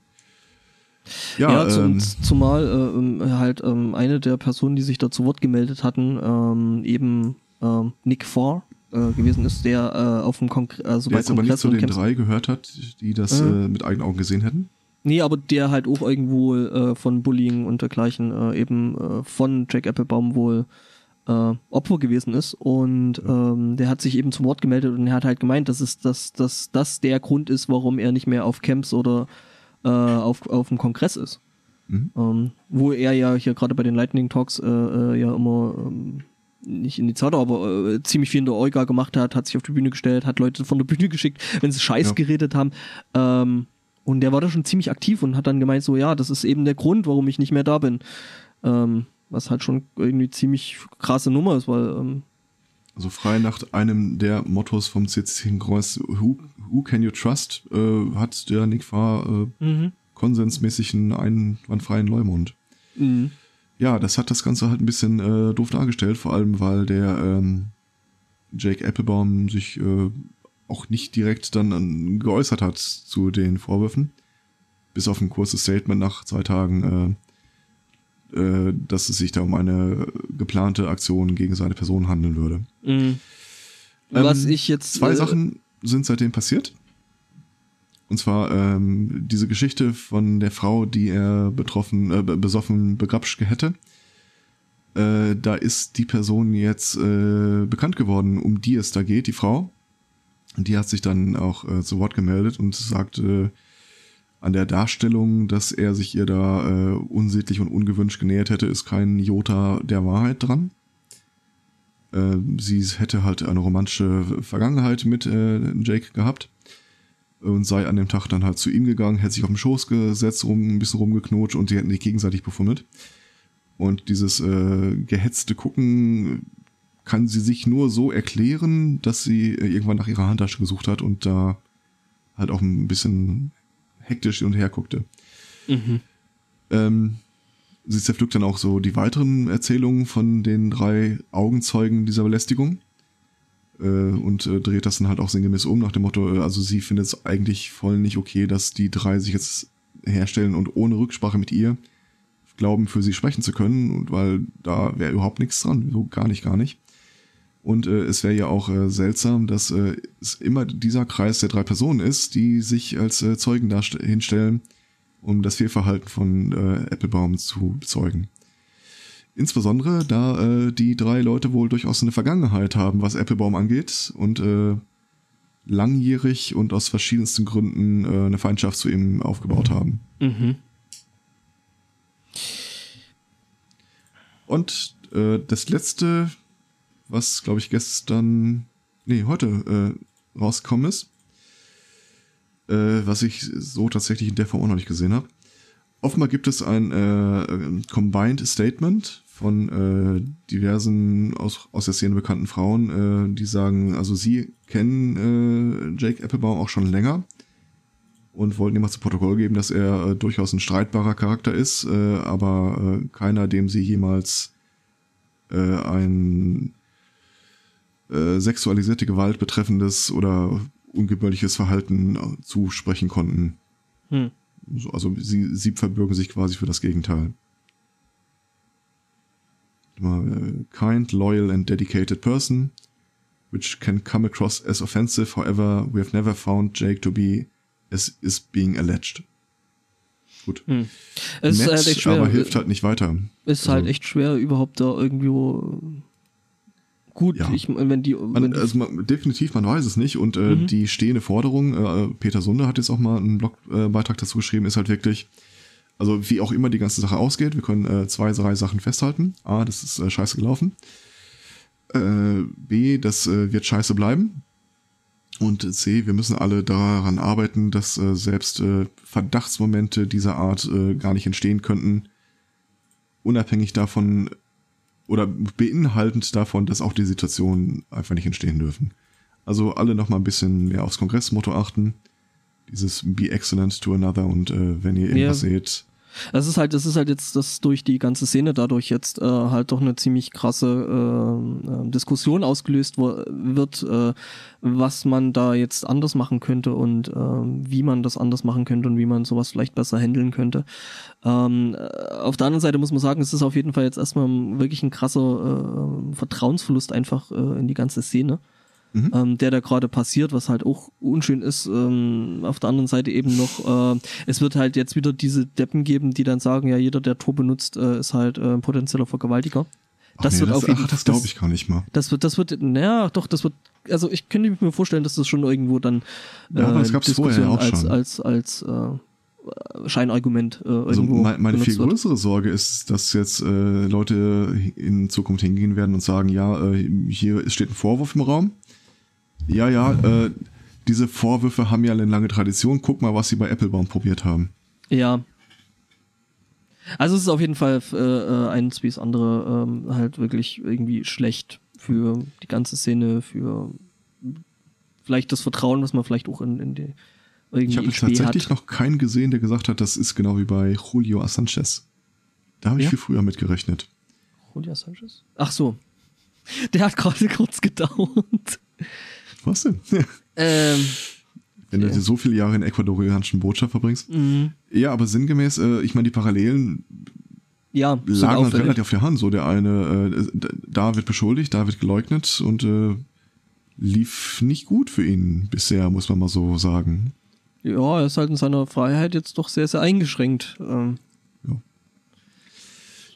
Ja, zum, ähm, zumal äh, ähm, halt ähm, eine der Personen, die sich da zu Wort gemeldet hatten, ähm, eben ähm, Nick Farr äh, gewesen ist, der äh, auf dem Kongress, also der bei jetzt aber nicht zu den Camps drei gehört hat, die das Mhm. äh, mit eigenen Augen gesehen hätten. Nee, aber der halt auch irgendwo äh, von Bullying und dergleichen äh, eben äh, von Jack Applebaum wohl äh, Opfer gewesen ist und ähm, der hat sich eben zum Wort gemeldet und er hat halt gemeint, dass es dass, dass das der Grund ist, warum er nicht mehr auf Camps oder äh, auf, auf dem Kongress ist. Mhm. Ähm, wo er ja hier gerade bei den Lightning Talks äh, äh, ja immer ähm, nicht Initiator, aber äh, ziemlich viel in der Olga gemacht hat, hat sich auf die Bühne gestellt, hat Leute von der Bühne geschickt, wenn sie Scheiß Ja. geredet haben. Ähm, und der war da schon ziemlich aktiv und hat dann gemeint, so ja, das ist eben der Grund, warum ich nicht mehr da bin. Ähm, was halt schon irgendwie ziemlich krasse Nummer ist, weil ähm, Also frei nach einem der Mottos vom CCC-Kongress, who, who can you trust, äh, hat der Nick Farr äh, konsensmäßig einen einwandfreien Leumund. mhm. Ja, das hat das Ganze halt ein bisschen äh, doof dargestellt, vor allem weil der ähm, Jake Applebaum sich äh, auch nicht direkt dann an, geäußert hat zu den Vorwürfen. Bis auf ein kurzes Statement nach zwei Tagen, äh, äh, dass es sich da um eine geplante Aktion gegen seine Person handeln würde. Mhm. Was Ähm, ich jetzt Zwei äh, Sachen sind seitdem passiert. Und zwar ähm, diese Geschichte von der Frau, die er betroffen, äh, be- besoffen begrapscht hätte. Äh, da ist die Person jetzt äh, bekannt geworden, um die es da geht, die Frau. Und die hat sich dann auch äh, zu Wort gemeldet und sagte an der Darstellung, dass er sich ihr da äh, unsittlich und ungewünscht genähert hätte, ist kein Jota der Wahrheit dran. Äh, sie hätte halt eine romantische Vergangenheit mit äh, Jake gehabt und sei an dem Tag dann halt zu ihm gegangen, hätte sich auf den Schoß gesetzt, rum, ein bisschen rumgeknotscht und die hätten sich gegenseitig befummelt. Und dieses äh, gehetzte Gucken kann sie sich nur so erklären, dass sie äh, irgendwann nach ihrer Handtasche gesucht hat und da halt auch ein bisschen hektisch hin und her guckte. Mhm. Ähm, sie zerpflückt dann auch so die weiteren Erzählungen von den drei Augenzeugen dieser Belästigung und äh, dreht das dann halt auch sinngemäß um nach dem Motto, äh, also sie findet es eigentlich voll nicht okay, dass die drei sich jetzt herstellen und ohne Rücksprache mit ihr glauben, für sie sprechen zu können, und weil da wäre überhaupt nichts dran, so gar nicht, gar nicht. Und äh, es wäre ja auch äh, seltsam, dass äh, es immer dieser Kreis der drei Personen ist, die sich als äh, Zeugen da hinstellen, um das Fehlverhalten von äh, Applebaum zu bezeugen. Insbesondere, da äh, die drei Leute wohl durchaus eine Vergangenheit haben, was Applebaum angeht und äh, langjährig und aus verschiedensten Gründen äh, eine Feindschaft zu ihm aufgebaut haben. Mhm. Und äh, das letzte, was glaube ich gestern, nee, heute äh, rausgekommen ist, äh, was ich so tatsächlich in der Form auch noch nicht gesehen habe. offenbar gibt es ein äh, Combined Statement von äh, diversen aus, aus der Szene bekannten Frauen, äh, die sagen, also sie kennen äh, Jake Applebaum auch schon länger und wollten ihm mal zu Protokoll geben, dass er äh, durchaus ein streitbarer Charakter ist, äh, aber äh, keiner, dem sie jemals äh, ein äh, sexualisierte Gewalt betreffendes oder ungebührliches Verhalten zusprechen konnten. Hm. So, Also sie, sie verbürgen sich quasi für das Gegenteil. Äh, Kind, loyal and dedicated person, which can come across as offensive. However, we have never found Jake to be as is being alleged. Gut. Hm. Es ist Nett, halt echt schwer. aber hilft halt nicht weiter. ist also- halt echt schwer, überhaupt da irgendwo gut, Ja. ich wenn die, wenn Man, also man, definitiv, man weiß es nicht. Und äh, Mhm. die stehende Forderung, äh, Peter Sunde hat jetzt auch mal einen Blogbeitrag Beitrag dazu geschrieben, ist halt wirklich, also wie auch immer die ganze Sache ausgeht, wir können äh, zwei, drei Sachen festhalten. A, das ist äh, scheiße gelaufen. Äh, B, das äh, wird scheiße bleiben. Und C, wir müssen alle daran arbeiten, dass äh, selbst äh, Verdachtsmomente dieser Art gar nicht entstehen könnten. Unabhängig davon oder beinhaltend davon, dass auch die Situationen einfach nicht entstehen dürfen. Also alle noch mal ein bisschen mehr aufs Kongressmotto achten. Dieses Be excellent to another und äh, wenn ihr irgendwas Ja. seht, Das ist halt, das ist halt jetzt, dass durch die ganze Szene dadurch jetzt äh, halt doch eine ziemlich krasse äh, äh, Diskussion ausgelöst wird, äh, was man da jetzt anders machen könnte und äh, wie man das anders machen könnte und wie man sowas vielleicht besser handeln könnte. Ähm, äh, auf der anderen Seite muss man sagen, es ist auf jeden Fall jetzt erstmal wirklich ein krasser äh, Vertrauensverlust einfach äh, in die ganze Szene Mhm. ähm, der da gerade passiert, was halt auch unschön ist. Ähm, auf der anderen Seite eben noch, äh, es wird halt jetzt wieder diese Deppen geben, die dann sagen, ja, jeder, der Tor benutzt, äh, ist halt äh, ein potenzieller Vergewaltiger. Ach Das nee, wird das, auf jeden ach, das glaube ich gar nicht mal. Das wird, das wird, naja, doch, das wird, also ich könnte mir vorstellen, dass das schon irgendwo dann äh, Ja, aber das gab's Diskussion vorher auch als, schon. als, als, äh, Scheinargument äh, Also mein, meine viel benutzt wird. größere Sorge ist, dass jetzt äh, Leute in Zukunft hingehen werden und sagen, ja, äh, hier steht ein Vorwurf im Raum. Ja, ja, äh, diese Vorwürfe haben ja eine lange Tradition. Guck mal, was sie bei Applebaum probiert haben. Ja. Also es ist auf jeden Fall äh, äh, eins wie das andere ähm, halt wirklich irgendwie schlecht für die ganze Szene, für vielleicht das Vertrauen, was man vielleicht auch in, in die irgendwie Ich habe tatsächlich hat. noch keinen gesehen, der gesagt hat, das ist genau wie bei Julio Sanchez. Da habe ich Ja? viel früher mitgerechnet. Julia Sanchez? Ach so. Der hat gerade kurz gedauert. Was denn? Ähm, Wenn du Ja. dir so viele Jahre in ecuadorianischen Botschaft verbringst. mh, Ja, aber sinngemäß, äh, ich meine, die Parallelen ja, lagen halt relativ auf der Hand. So der eine, äh, da wird beschuldigt, da wird geleugnet und äh, lief nicht gut für ihn bisher, muss man mal so sagen. Ja, er ist halt in seiner Freiheit jetzt doch sehr, sehr eingeschränkt. Ähm,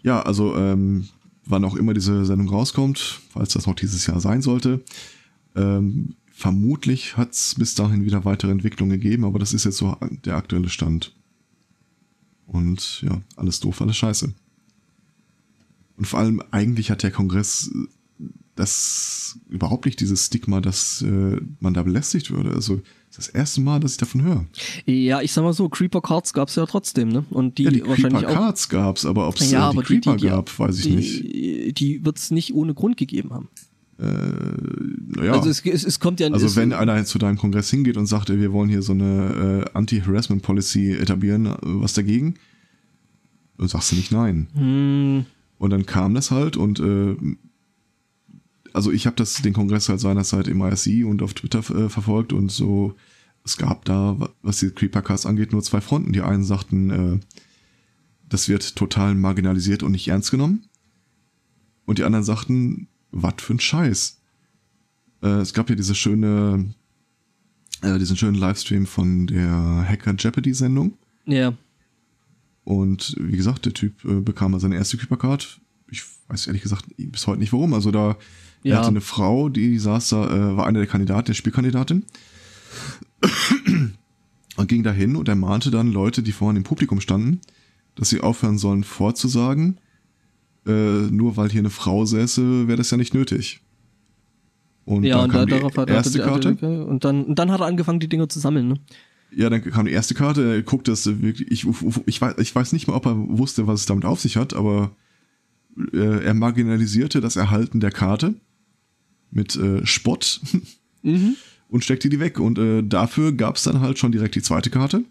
Ja, also ähm, wann auch immer diese Sendung rauskommt, falls das noch dieses Jahr sein sollte, ähm, vermutlich hat es bis dahin wieder weitere Entwicklungen gegeben, aber das ist jetzt so der aktuelle Stand. Und ja, alles doof, alles scheiße. Und vor allem, eigentlich hat der Kongress äh, das überhaupt nicht dieses Stigma, dass äh, man da belästigt würde. Also das ist das erste Mal, dass ich davon höre. ja, ich sag mal so, Creeper Cards gab's ja trotzdem, ne? Und die, ja, die wahrscheinlich Creeper auch. Cards gab's, aber ob es Ja, äh, die aber die- die- Creeper die- gab, weiß ich nicht. die, Die wird's nicht ohne Grund gegeben haben. Naja. Also es, es, es kommt ja Also wenn einer zu deinem Kongress hingeht und sagt, wir wollen hier so eine äh, Anti-Harassment-Policy etablieren, äh, was dagegen? Dann sagst du nicht nein. hm, Und dann kam das halt und äh, also ich habe das den Kongress halt seinerzeit im ISI und auf Twitter äh, verfolgt und so es gab da, wa- was die Creepercast angeht, nur zwei Fronten. Die einen sagten, äh, das wird total marginalisiert und nicht ernst genommen. Und die anderen sagten, was für ein Scheiß. Äh, es gab ja diese schöne, äh, diesen schönen Livestream von der Hacker Jeopardy Sendung. ja, Und wie gesagt, der Typ äh, bekam seine erste Creeper-Card. Ich weiß ehrlich gesagt bis heute nicht warum. Also da, er Ja. hatte eine Frau, die saß da, äh, war eine der Kandidaten, der Spielkandidatin. und ging dahin und er mahnte dann Leute, die vorhin im Publikum standen, dass sie aufhören sollen vorzusagen, äh, nur weil hier eine Frau säße, wäre das ja nicht nötig. Und ja, dann und kam da, die darauf hat erste hat- Karte. und dann und dann hat er angefangen, die Dinger zu sammeln, ne? Ja, dann kam die erste Karte, er guckt das wirklich, ich, ich, weiß, ich weiß nicht mal, ob er wusste, was es damit auf sich hat, aber äh, er marginalisierte das Erhalten der Karte mit äh, Spott Mhm. und steckte die weg. Und äh, dafür gab es dann halt schon direkt die zweite Karte.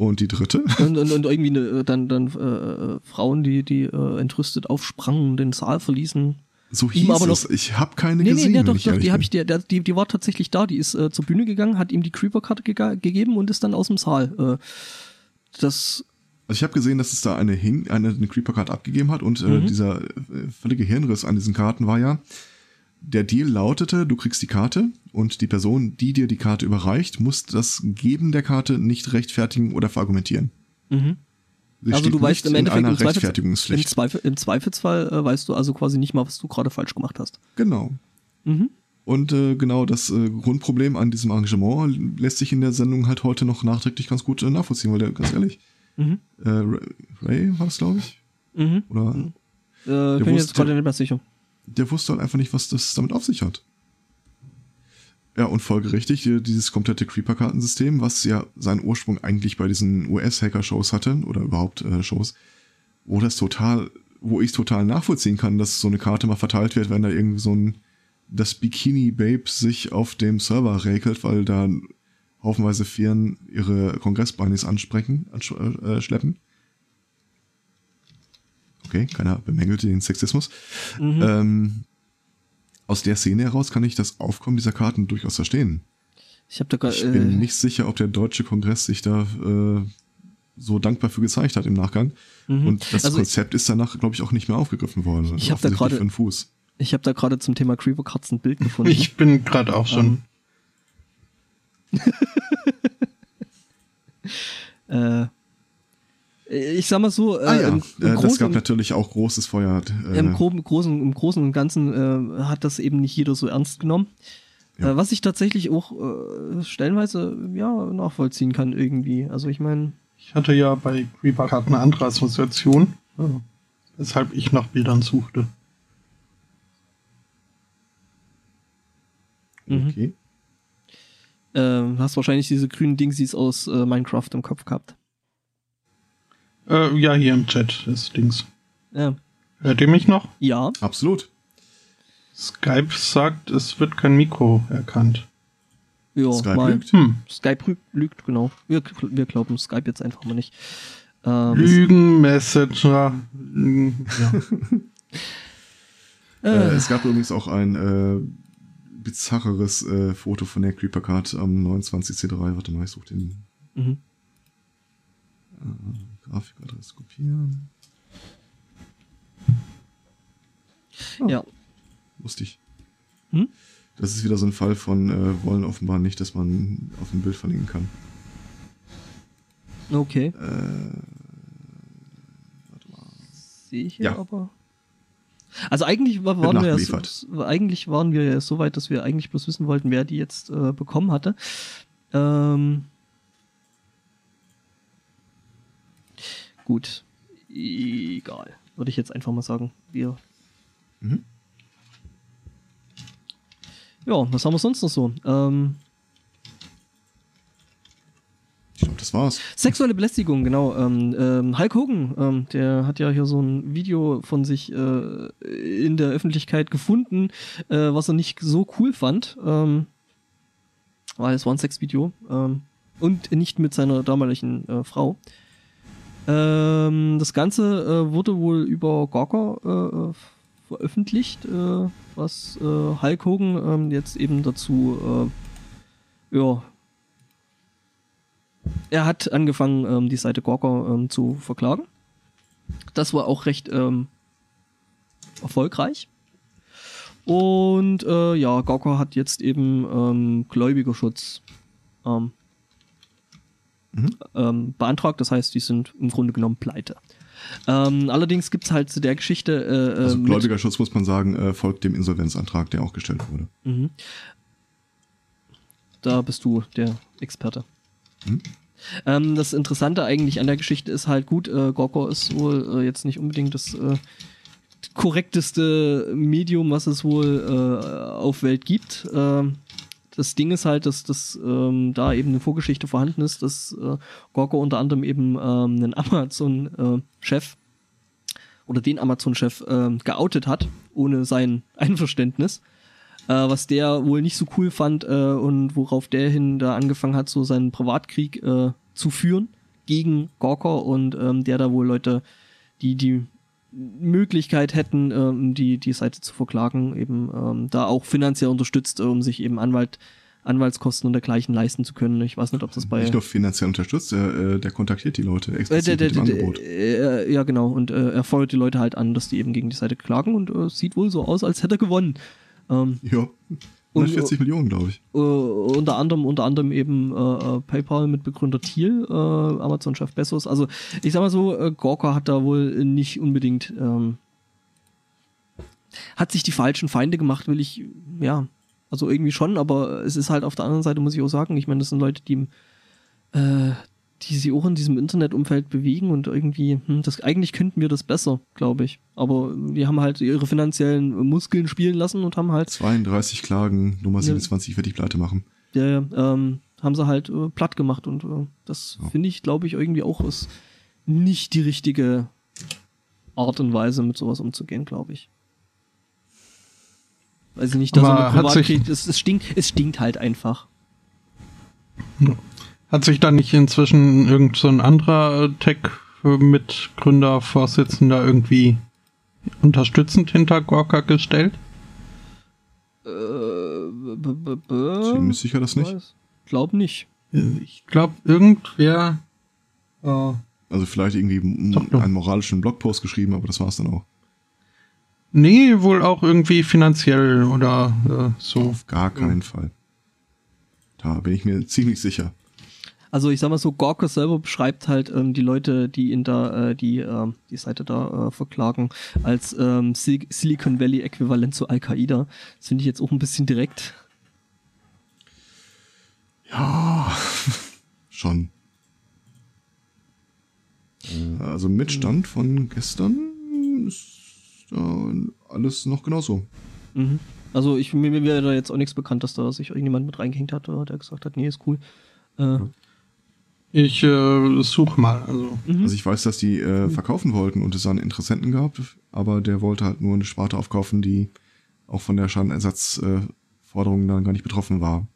Und die dritte. Und, und, und irgendwie ne, dann, dann äh, Frauen, die, die äh, entrüstet aufsprangen, den Saal verließen. So Ihm hieß aber noch- es. Ich habe keine Nee, nee, gesehen. nee, wenn doch, doch, die bin. ich dir, der, die, die war tatsächlich da, die ist äh, zur Bühne gegangen, hat ihm die Creeper-Karte gega- gegeben und ist dann aus dem Saal. Äh, das, Also ich habe gesehen, dass es da eine, Hin eine, eine Creeper-Card abgegeben hat und äh, Mhm. dieser äh, völlige Hirnriss an diesen Karten war ja, der Deal lautete, du kriegst die Karte und die Person, die dir die Karte überreicht, muss das Geben der Karte nicht rechtfertigen oder verargumentieren. mhm. Sie also du weißt im Endeffekt im, Zweifels, im. Zweifel, im Zweifelsfall äh, weißt du also quasi nicht mal, was du gerade falsch gemacht hast. Genau. Mhm. Und äh, genau das äh, Grundproblem an diesem Arrangement lässt sich in der Sendung halt heute noch nachträglich ganz gut äh, nachvollziehen, weil der, ganz ehrlich, Mhm. äh, Ray- Ray war das, glaube ich? Mhm. Oder Äh, ich bin wusste- jetzt gerade nicht mehr sicher. Der wusste halt einfach nicht, was das damit auf sich hat. Ja, und folgerichtig, äh, dieses komplette Creeper-Kartensystem, was ja seinen Ursprung eigentlich bei diesen US-Hacker-Shows hatte, oder überhaupt äh, Shows, wo das total, wo ich total nachvollziehen kann, dass so eine Karte mal verteilt wird, wenn da irgendwie so ein, das Bikini-Babe sich auf dem Server räkelt, weil da haufenweise Firmen ihre Kongressbeinis ansprechen, ansch äh, schleppen. Okay, keiner bemängelte den Sexismus. Mhm. Ähm, aus der Szene heraus kann ich das Aufkommen dieser Karten durchaus verstehen. Ich habe da gerade. Ich bin Äh, nicht sicher, ob der deutsche Kongress sich da äh, so dankbar für gezeigt hat im Nachgang. Mhm. Und das Also- Konzept ist danach, glaube ich, auch nicht mehr aufgegriffen worden. Ich hab da gerade- Fuß. ich habe da gerade zum Thema Creeper Cards ein Bild gefunden. Ich bin gerade auch schon. äh, ich sag mal so, äh, ah ja, im, im, äh, das gab natürlich auch großes Feuer. Äh, im, groben, großen, im Großen und Ganzen äh, hat das eben nicht jeder so ernst genommen. Ja. Äh, was ich tatsächlich auch äh, stellenweise ja nachvollziehen kann irgendwie. Also ich meine, Ich hatte ja bei Creeper Card eine andere Assoziation, äh, weshalb ich nach Bildern suchte. mhm. okay. äh, hast wahrscheinlich diese grünen Dingsies aus äh, Minecraft im Kopf gehabt. Äh, ja, hier im Chat ist Dings. Ja. Hört ihr mich noch? ja. Absolut. Skype sagt, es wird kein Mikro erkannt. Ja, Skype mal. lügt. Hm. Skype lügt, lügt genau. Wir, wir glauben Skype jetzt einfach mal nicht. Ähm, Lügen, Messenger. Lügen, ja. Äh, äh, es gab übrigens auch ein äh, bizarreres äh, Foto von der Creeper Card am 29C3. Warte mal, ich suche den mhm. Grafikadresse kopieren. Ja. Lustig. Hm? Das ist wieder so ein Fall von äh, wollen offenbar nicht, dass man auf ein Bild verlinken kann. Okay. Äh, warte mal. Sehe ich hier Ja. aber. Also eigentlich war, waren wir ja so, eigentlich waren wir ja so weit, dass wir eigentlich bloß wissen wollten, wer die jetzt äh, bekommen hatte. Ähm, gut. Egal. Würde ich jetzt einfach mal sagen. Wir. Mhm. Ja, was haben wir sonst noch so? Ähm, Ich glaube, das war's. Sexuelle Belästigung, genau. Ähm, ähm, Hulk Hogan, ähm, der hat ja hier so ein Video von sich äh, in der Öffentlichkeit gefunden, äh, was er nicht so cool fand. Ähm, weil es war ein Sexvideo. Ähm, und nicht mit seiner damaligen äh, Frau. Ähm, das Ganze äh, wurde wohl über Gawker äh, äh, veröffentlicht, äh, was äh, Hulk Hogan ähm, jetzt eben dazu äh, ja, er hat angefangen, ähm, die Seite Gawker ähm, zu verklagen. Das war auch recht erfolgreich. Und ja, Gawker hat jetzt eben Gläubigerschutz ähm, Mhm. ähm, beantragt. Das heißt, die sind im Grunde genommen pleite. Ähm, allerdings gibt es halt zu der Geschichte. Äh, Also äh, mit- Gläubigerschutz muss man sagen, äh, folgt dem Insolvenzantrag, der auch gestellt wurde. Mhm. Da bist du der Experte. Mhm. Ähm, das Interessante eigentlich an der Geschichte ist halt gut, äh, Gorko ist wohl äh, jetzt nicht unbedingt das äh, korrekteste Medium, was es wohl äh, auf Welt gibt. Ähm, Das Ding ist halt, dass, dass ähm, da eben eine Vorgeschichte vorhanden ist, dass äh, Gorko unter anderem eben ähm, einen Amazon-Chef oder den Amazon-Chef ähm, geoutet hat, ohne sein Einverständnis. Äh, was der wohl nicht so cool fand äh, und worauf der hin da angefangen hat, so seinen Privatkrieg äh, zu führen gegen Gorko und ähm, der da wohl Leute, die die Möglichkeit hätten, ähm, die, die Seite zu verklagen, eben ähm, da auch finanziell unterstützt, um sich eben Anwalt, Anwaltskosten und dergleichen leisten zu können. Ich weiß nicht, ob das bei. Nicht nur finanziell unterstützt, der, äh, der kontaktiert die Leute äh, explizit der, mit dem der, Angebot. der, äh, ja, genau. Und äh, er fordert die Leute halt an, dass die eben gegen die Seite klagen und äh, sieht wohl so aus, als hätte er gewonnen. Ähm, Ja. Und- 140 Millionen, glaube ich. äh, unter anderem unter anderem eben äh, äh, PayPal mit Begründer Thiel, äh, Amazon-Chef Bezos. Also ich sag mal so, äh, Gorka hat da wohl nicht unbedingt ähm, hat sich die falschen Feinde gemacht, will ich ja, also irgendwie schon, aber es ist halt auf der anderen Seite muss ich auch sagen, ich meine, das sind Leute, die äh, die sich auch in diesem Internetumfeld bewegen und irgendwie, hm, das eigentlich könnten wir das besser, glaube ich. Aber die haben halt ihre finanziellen Muskeln spielen lassen und haben halt 32 Klagen, Nummer Ja. 27 wird die pleite machen. ja, ja, ähm, haben sie halt äh, platt gemacht und äh, das Ja. finde ich, glaube ich, irgendwie auch ist nicht die richtige Art und Weise, mit sowas umzugehen, glaube ich. Weiß ich nicht, dass sich- Privatkrieg, es, es stinkt, es stinkt halt einfach. Hat sich da nicht inzwischen irgend so ein anderer äh, Tech-Mitgründer, Vorsitzender irgendwie unterstützend hinter Gorka gestellt? Äh, b- b- b- Ziemlich sicher das nicht. weiß. Glaub nicht. Ich glaube, irgendwer. Äh, Also vielleicht irgendwie Sag doch. einen moralischen Blogpost geschrieben, aber das war's dann auch. nee, wohl auch irgendwie finanziell oder äh, so. Auf gar keinen Fall. Da bin ich mir ziemlich sicher. Also ich sag mal so, Gorka selber beschreibt halt ähm, die Leute, die in da äh, die ähm, die Seite da äh, verklagen, als ähm, Sil Silicon Valley Äquivalent zu Al-Qaida. Das finde ich jetzt auch ein bisschen direkt. Ja, schon. Äh, Also mit Stand von gestern ist äh, alles noch genauso. Mhm. Also ich mir, mir wäre da jetzt auch nichts bekannt, dass da sich irgendjemand mit reingehängt hat, äh, der gesagt hat, nee, ist cool. Äh, Ich äh, suche mal. Also mhm. Also ich weiß, dass die äh, verkaufen wollten und es einen Interessenten gab, aber der wollte halt nur eine Sparte aufkaufen, die auch von der Schadenersatzforderung äh, dann gar nicht betroffen war.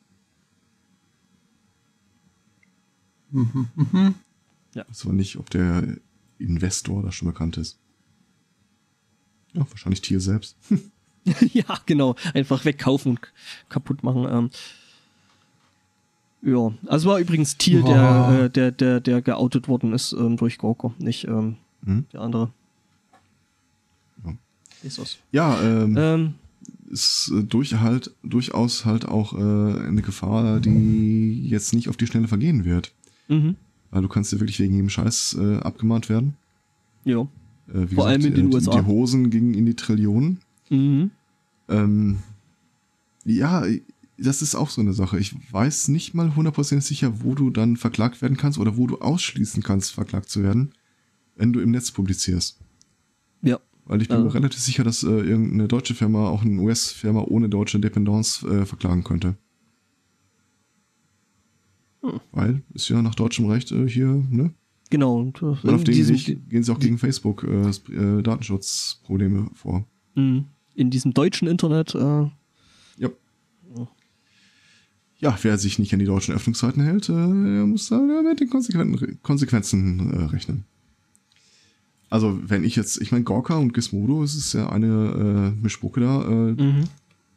mhm, mhm. Das war nicht, ob der Investor da schon bekannt ist. Ja, wahrscheinlich Tier selbst. ja, genau. Einfach wegkaufen und kaputt machen. Ähm. Ja, also war übrigens Thiel, der, Wow. äh, der, der, der geoutet worden ist ähm, durch Gorko, nicht ähm, Hm? der andere. Ja. Ist das. Ja, ähm, Ähm, ist äh, durch halt, durchaus halt auch äh, eine Gefahr, die jetzt nicht auf die Schnelle vergehen wird. mhm. Weil du kannst ja wirklich wegen jedem Scheiß äh, abgemahnt werden. Ja. Äh, wie Vor allem in den äh, USA. Die Hosen gingen in die Trillionen. Mhm. Ähm, ja, das ist auch so eine Sache. Ich weiß nicht mal hundertprozentig sicher, wo du dann verklagt werden kannst oder wo du ausschließen kannst, verklagt zu werden, wenn du im Netz publizierst. Ja. Weil ich bin Also- mir relativ sicher, dass äh, irgendeine deutsche Firma auch eine US-Firma ohne deutsche Dependance äh, verklagen könnte. Hm. Weil ist ja nach deutschem Recht äh, hier, ne? Genau. Und, äh, Und auf diesem, Weg gehen sie auch gegen Facebook äh, äh, Datenschutzprobleme vor. Mhm. in diesem deutschen Internet. Ja. Wer sich nicht an die deutschen Öffnungszeiten hält, äh, der muss da mit den Konsequenzen, Konsequenzen äh, rechnen. Also, wenn ich jetzt, ich meine, Gorka und Gizmodo, es ist ja eine äh, Mischbucke da, äh, mhm.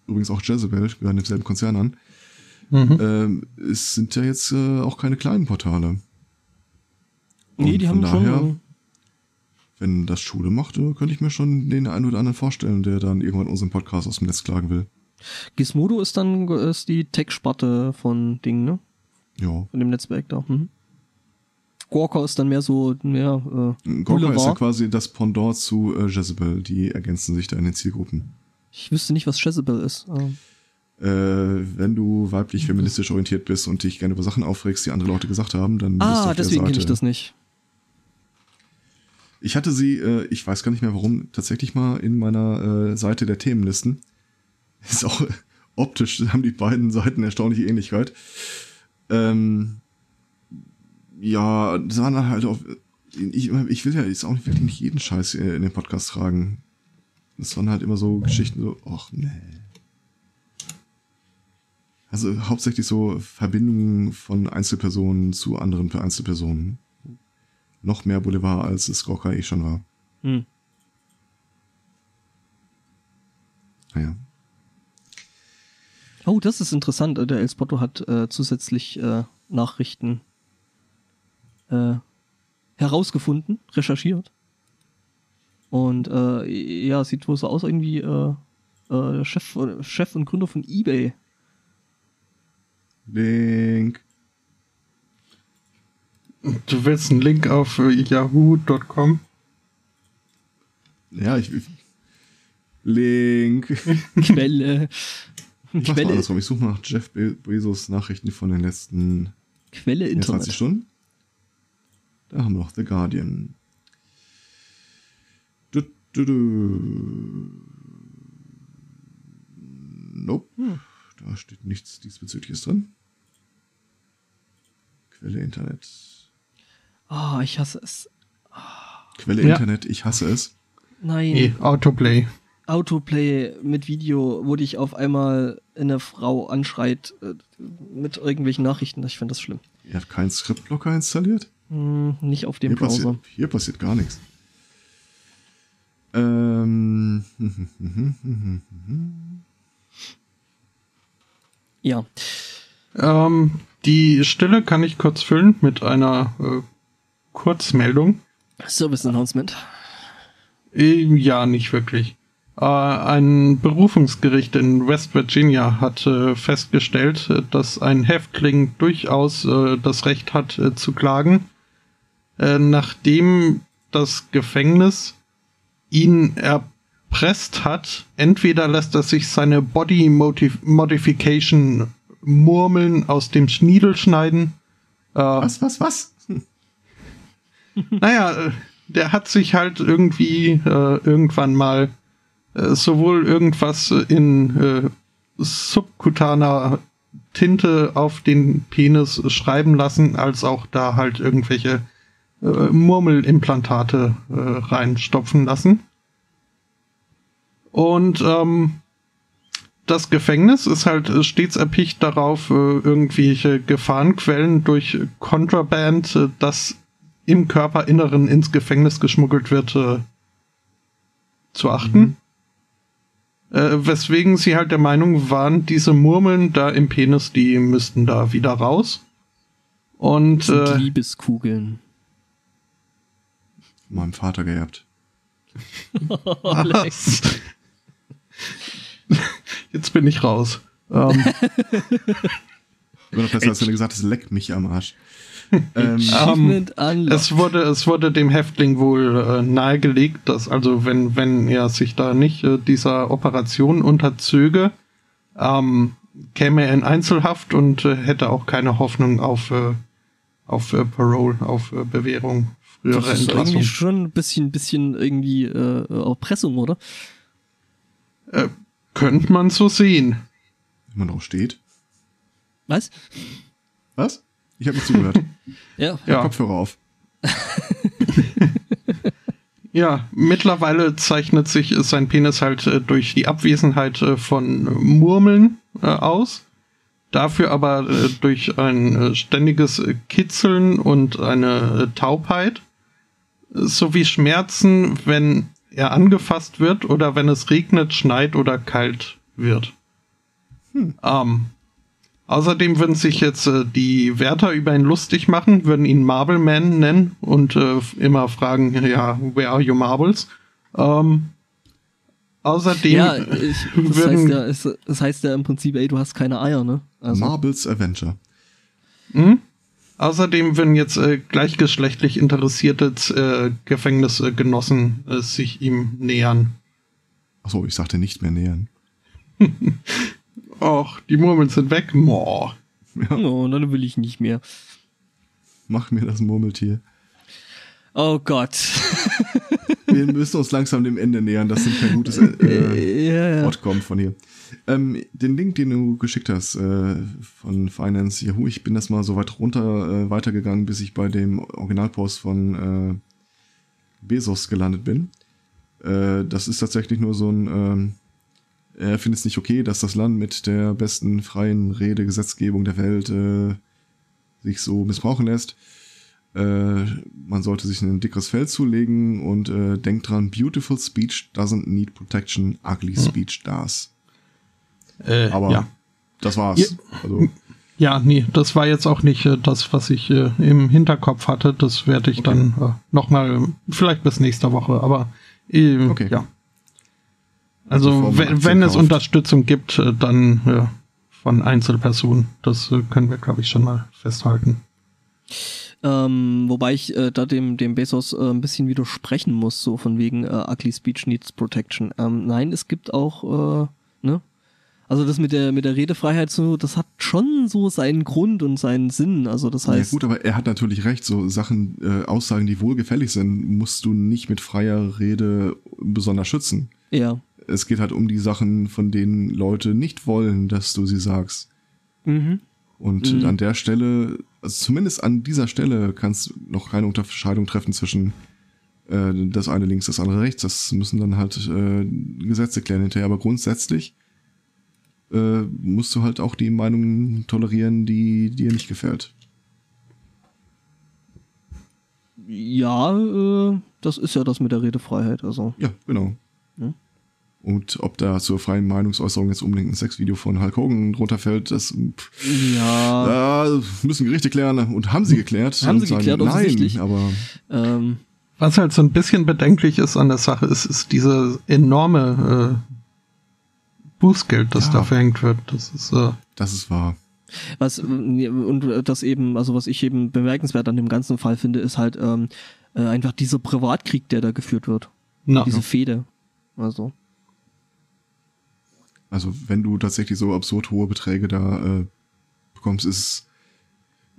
übrigens auch Jezebel, gehören demselben Konzern an, Mhm. ähm, es sind ja jetzt äh, auch keine kleinen Portale. Nee, Und die von haben daher, schon. Wenn das Schule macht, könnte ich mir schon den einen oder anderen vorstellen, der dann irgendwann unseren Podcast aus dem Netz klagen will. Gizmodo ist dann ist die Tech-Sparte von Ding, ne? Ja. Von dem Netzwerk da. Mhm. Gorka ist dann mehr so, mehr, äh, Gorka ist ja quasi das Pendant zu äh, Jezebel. Die ergänzen sich da in den Zielgruppen. Ich wüsste nicht, was Jezebel ist. Ähm, Äh, wenn du weiblich feministisch orientiert bist und dich gerne über Sachen aufregst, die andere Leute gesagt haben, dann bist du ah, auf deswegen kenne ich das nicht. Ich hatte sie, äh, ich weiß gar nicht mehr warum, tatsächlich mal in meiner äh, Seite der Themenlisten. Ist auch optisch haben die beiden Seiten erstaunliche Ähnlichkeit. Ähm, ja, das waren halt auch. Ich, ich will ja jetzt auch wirklich nicht jeden Scheiß in den Podcast tragen. Das waren halt immer so Geschichten, so, ach nee. Also hauptsächlich so Verbindungen von Einzelpersonen zu anderen Einzelpersonen. Noch mehr Boulevard, als es Skorka eh schon war. Hm. Naja. Oh, das ist interessant. Der El Spotto hat äh, zusätzlich äh, Nachrichten äh, herausgefunden, recherchiert. Und äh, ja, sieht wohl so aus, irgendwie äh, äh, Chef, Chef und Gründer von eBay. Link. Du willst einen Link auf äh, yahoo.com? Ja, ich. Link. Quelle. Mal Quelle, andersrum. Ich suche nach Jeff Be Bezos Nachrichten von den letzten Quelle 20 Internet. Stunden. Da haben wir noch The Guardian. Du, du, du. Nope. Da steht nichts diesbezügliches drin. Quelle Internet. Ah, ich hasse es. Quelle Ja. Internet, ich hasse es. Nein. Nee, Autoplay. Autoplay mit Video, wo dich auf einmal eine Frau anschreit äh, mit irgendwelchen Nachrichten. Ich finde das schlimm. Ihr habt keinen Scriptblocker installiert? Hm, nicht auf dem Hier Browser. passiert, hier passiert gar nichts. Ähm. Ja. Ähm, die Stille kann ich kurz füllen mit einer äh, Kurzmeldung. Service Announcement. Äh, Ja, nicht wirklich. Äh, ein Berufungsgericht in West Virginia hat festgestellt, äh, dass ein Häftling durchaus äh, das Recht hat zu klagen, nachdem das Gefängnis ihn erpresst hat. Entweder lässt er sich seine Body Modification Murmeln aus dem Schniedel schneiden. Was, was, was? naja, der hat sich halt irgendwie irgendwann mal sowohl irgendwas in äh, subkutaner Tinte auf den Penis schreiben lassen, als auch da halt irgendwelche äh, Murmelimplantate äh, reinstopfen lassen. Und ähm, das Gefängnis ist halt äh, stets erpicht darauf, äh, irgendwelche Gefahrenquellen durch Contraband, äh, das im Körperinneren ins Gefängnis geschmuggelt wird, äh, zu achten. Äh, weswegen sie halt der Meinung waren, diese Murmeln da im Penis, die müssten da wieder raus. Und Sind äh, Liebeskugeln. Meinem Vater geerbt. was? Jetzt bin ich raus. Ähm, Immer noch besser, als wenn du gesagt hast, leck mich am Arsch. ähm, Achievement unlocked. es wurde, es wurde dem Häftling wohl äh, nahegelegt, dass also wenn, wenn er sich da nicht äh, dieser Operation unterzöge, ähm, käme er in Einzelhaft und äh, hätte auch keine Hoffnung auf, äh, auf äh, Parole, auf äh, Bewährung, frühere das ist Entlassung. irgendwie schon ein bisschen, bisschen irgendwie äh, Erpressung, oder? Äh, könnte man so sehen. wenn man drauf steht. Was? Was? Ich habe nicht zugehört. Ja. Ja. Kopfhörer auf. Ja, mittlerweile zeichnet sich äh, sein Penis halt äh, durch die Abwesenheit äh, von Murmeln äh, aus. Dafür aber äh, durch ein äh, ständiges äh, Kitzeln und eine äh, Taubheit sowie Schmerzen, wenn er angefasst wird oder wenn es regnet, schneit oder kalt wird. Ähm, außerdem würden sich jetzt äh, die Wärter über ihn lustig machen, würden ihn Marble Man nennen und äh, immer fragen, ja, where are your marbles? Ähm, außerdem Ja, ich, das, würden- heißt ja, es, das heißt ja im Prinzip, ey, du hast keine Eier, ne? Also, Marbles Avenger. Hm? Außerdem würden jetzt äh, gleichgeschlechtlich interessierte äh, Gefängnisgenossen äh, sich ihm nähern. Achso, ich sagte nicht mehr nähern. Och, die Murmeln sind weg. Moah. oh, dann will ich nicht mehr. Mach mir das Murmeltier. Oh Gott. Wir müssen uns langsam dem Ende nähern. Das sind kein gutes. Äh, Ja, ja. Wort kommt von hier. Ähm, den Link, den du geschickt hast äh, von Finance Yahoo, ich bin das mal so weit runter äh, weitergegangen, bis ich bei dem Originalpost von äh, Bezos gelandet bin. Äh, das ist tatsächlich nur so ein, ähm, er findet es nicht okay, dass das Land mit der besten freien Redegesetzgebung der Welt äh, sich so missbrauchen lässt. Äh, man sollte sich ein dickeres Fell zulegen und äh, denkt dran, beautiful speech doesn't need protection, ugly speech does. Äh, Aber ja. das war's. Ja. Also, Ja, nee, das war jetzt auch nicht äh, das, was ich äh, im Hinterkopf hatte. Das werde ich dann äh, nochmal, vielleicht bis nächste Woche, aber äh, Okay. ja. Also man wenn, wenn es. Unterstützung gibt, äh, dann ja, von Einzelpersonen. Das äh, können wir, glaube ich, schon mal festhalten. Ähm, wobei ich äh, da dem, dem Bezos äh, ein bisschen widersprechen muss, so von wegen äh, Ugly Speech needs protection. Ähm, nein, es gibt auch, äh, ne? Also das mit der mit der Redefreiheit so, das hat schon so seinen Grund und seinen Sinn. Also das ja heißt, gut, aber er hat natürlich recht, so Sachen, äh, Aussagen, die wohlgefällig sind, musst du nicht mit freier Rede besonders schützen. ja. Es geht halt um die Sachen, von denen Leute nicht wollen, dass du sie sagst. Mhm. Und Mhm. an der Stelle, also zumindest an dieser Stelle, kannst du noch keine Unterscheidung treffen zwischen äh, das eine links, das andere rechts. Das müssen dann halt äh, Gesetze klären hinterher. Aber grundsätzlich äh, musst du halt auch die Meinung tolerieren, die dir nicht gefällt. Ja, äh, das ist ja das mit der Redefreiheit. Also Ja, genau. Ja. Und ob da zur freien Meinungsäußerung jetzt unbedingt ein Sexvideo von Hulk Hogan drunter fällt, das pff, ja, da müssen Gerichte klären und haben sie geklärt. Haben sie geklärt, offensichtlich. Nein, aber ähm, Was halt so ein bisschen bedenklich ist an der Sache, ist, ist diese enorme äh, Bußgeld, das Ja. da verhängt wird. Das ist äh, das ist wahr. Was und das eben, also was ich eben bemerkenswert an dem ganzen Fall finde, ist halt ähm, äh, einfach dieser Privatkrieg, der da geführt wird. na, Diese Fehde. Also. Also wenn du tatsächlich so absurd hohe Beträge da äh, bekommst, ist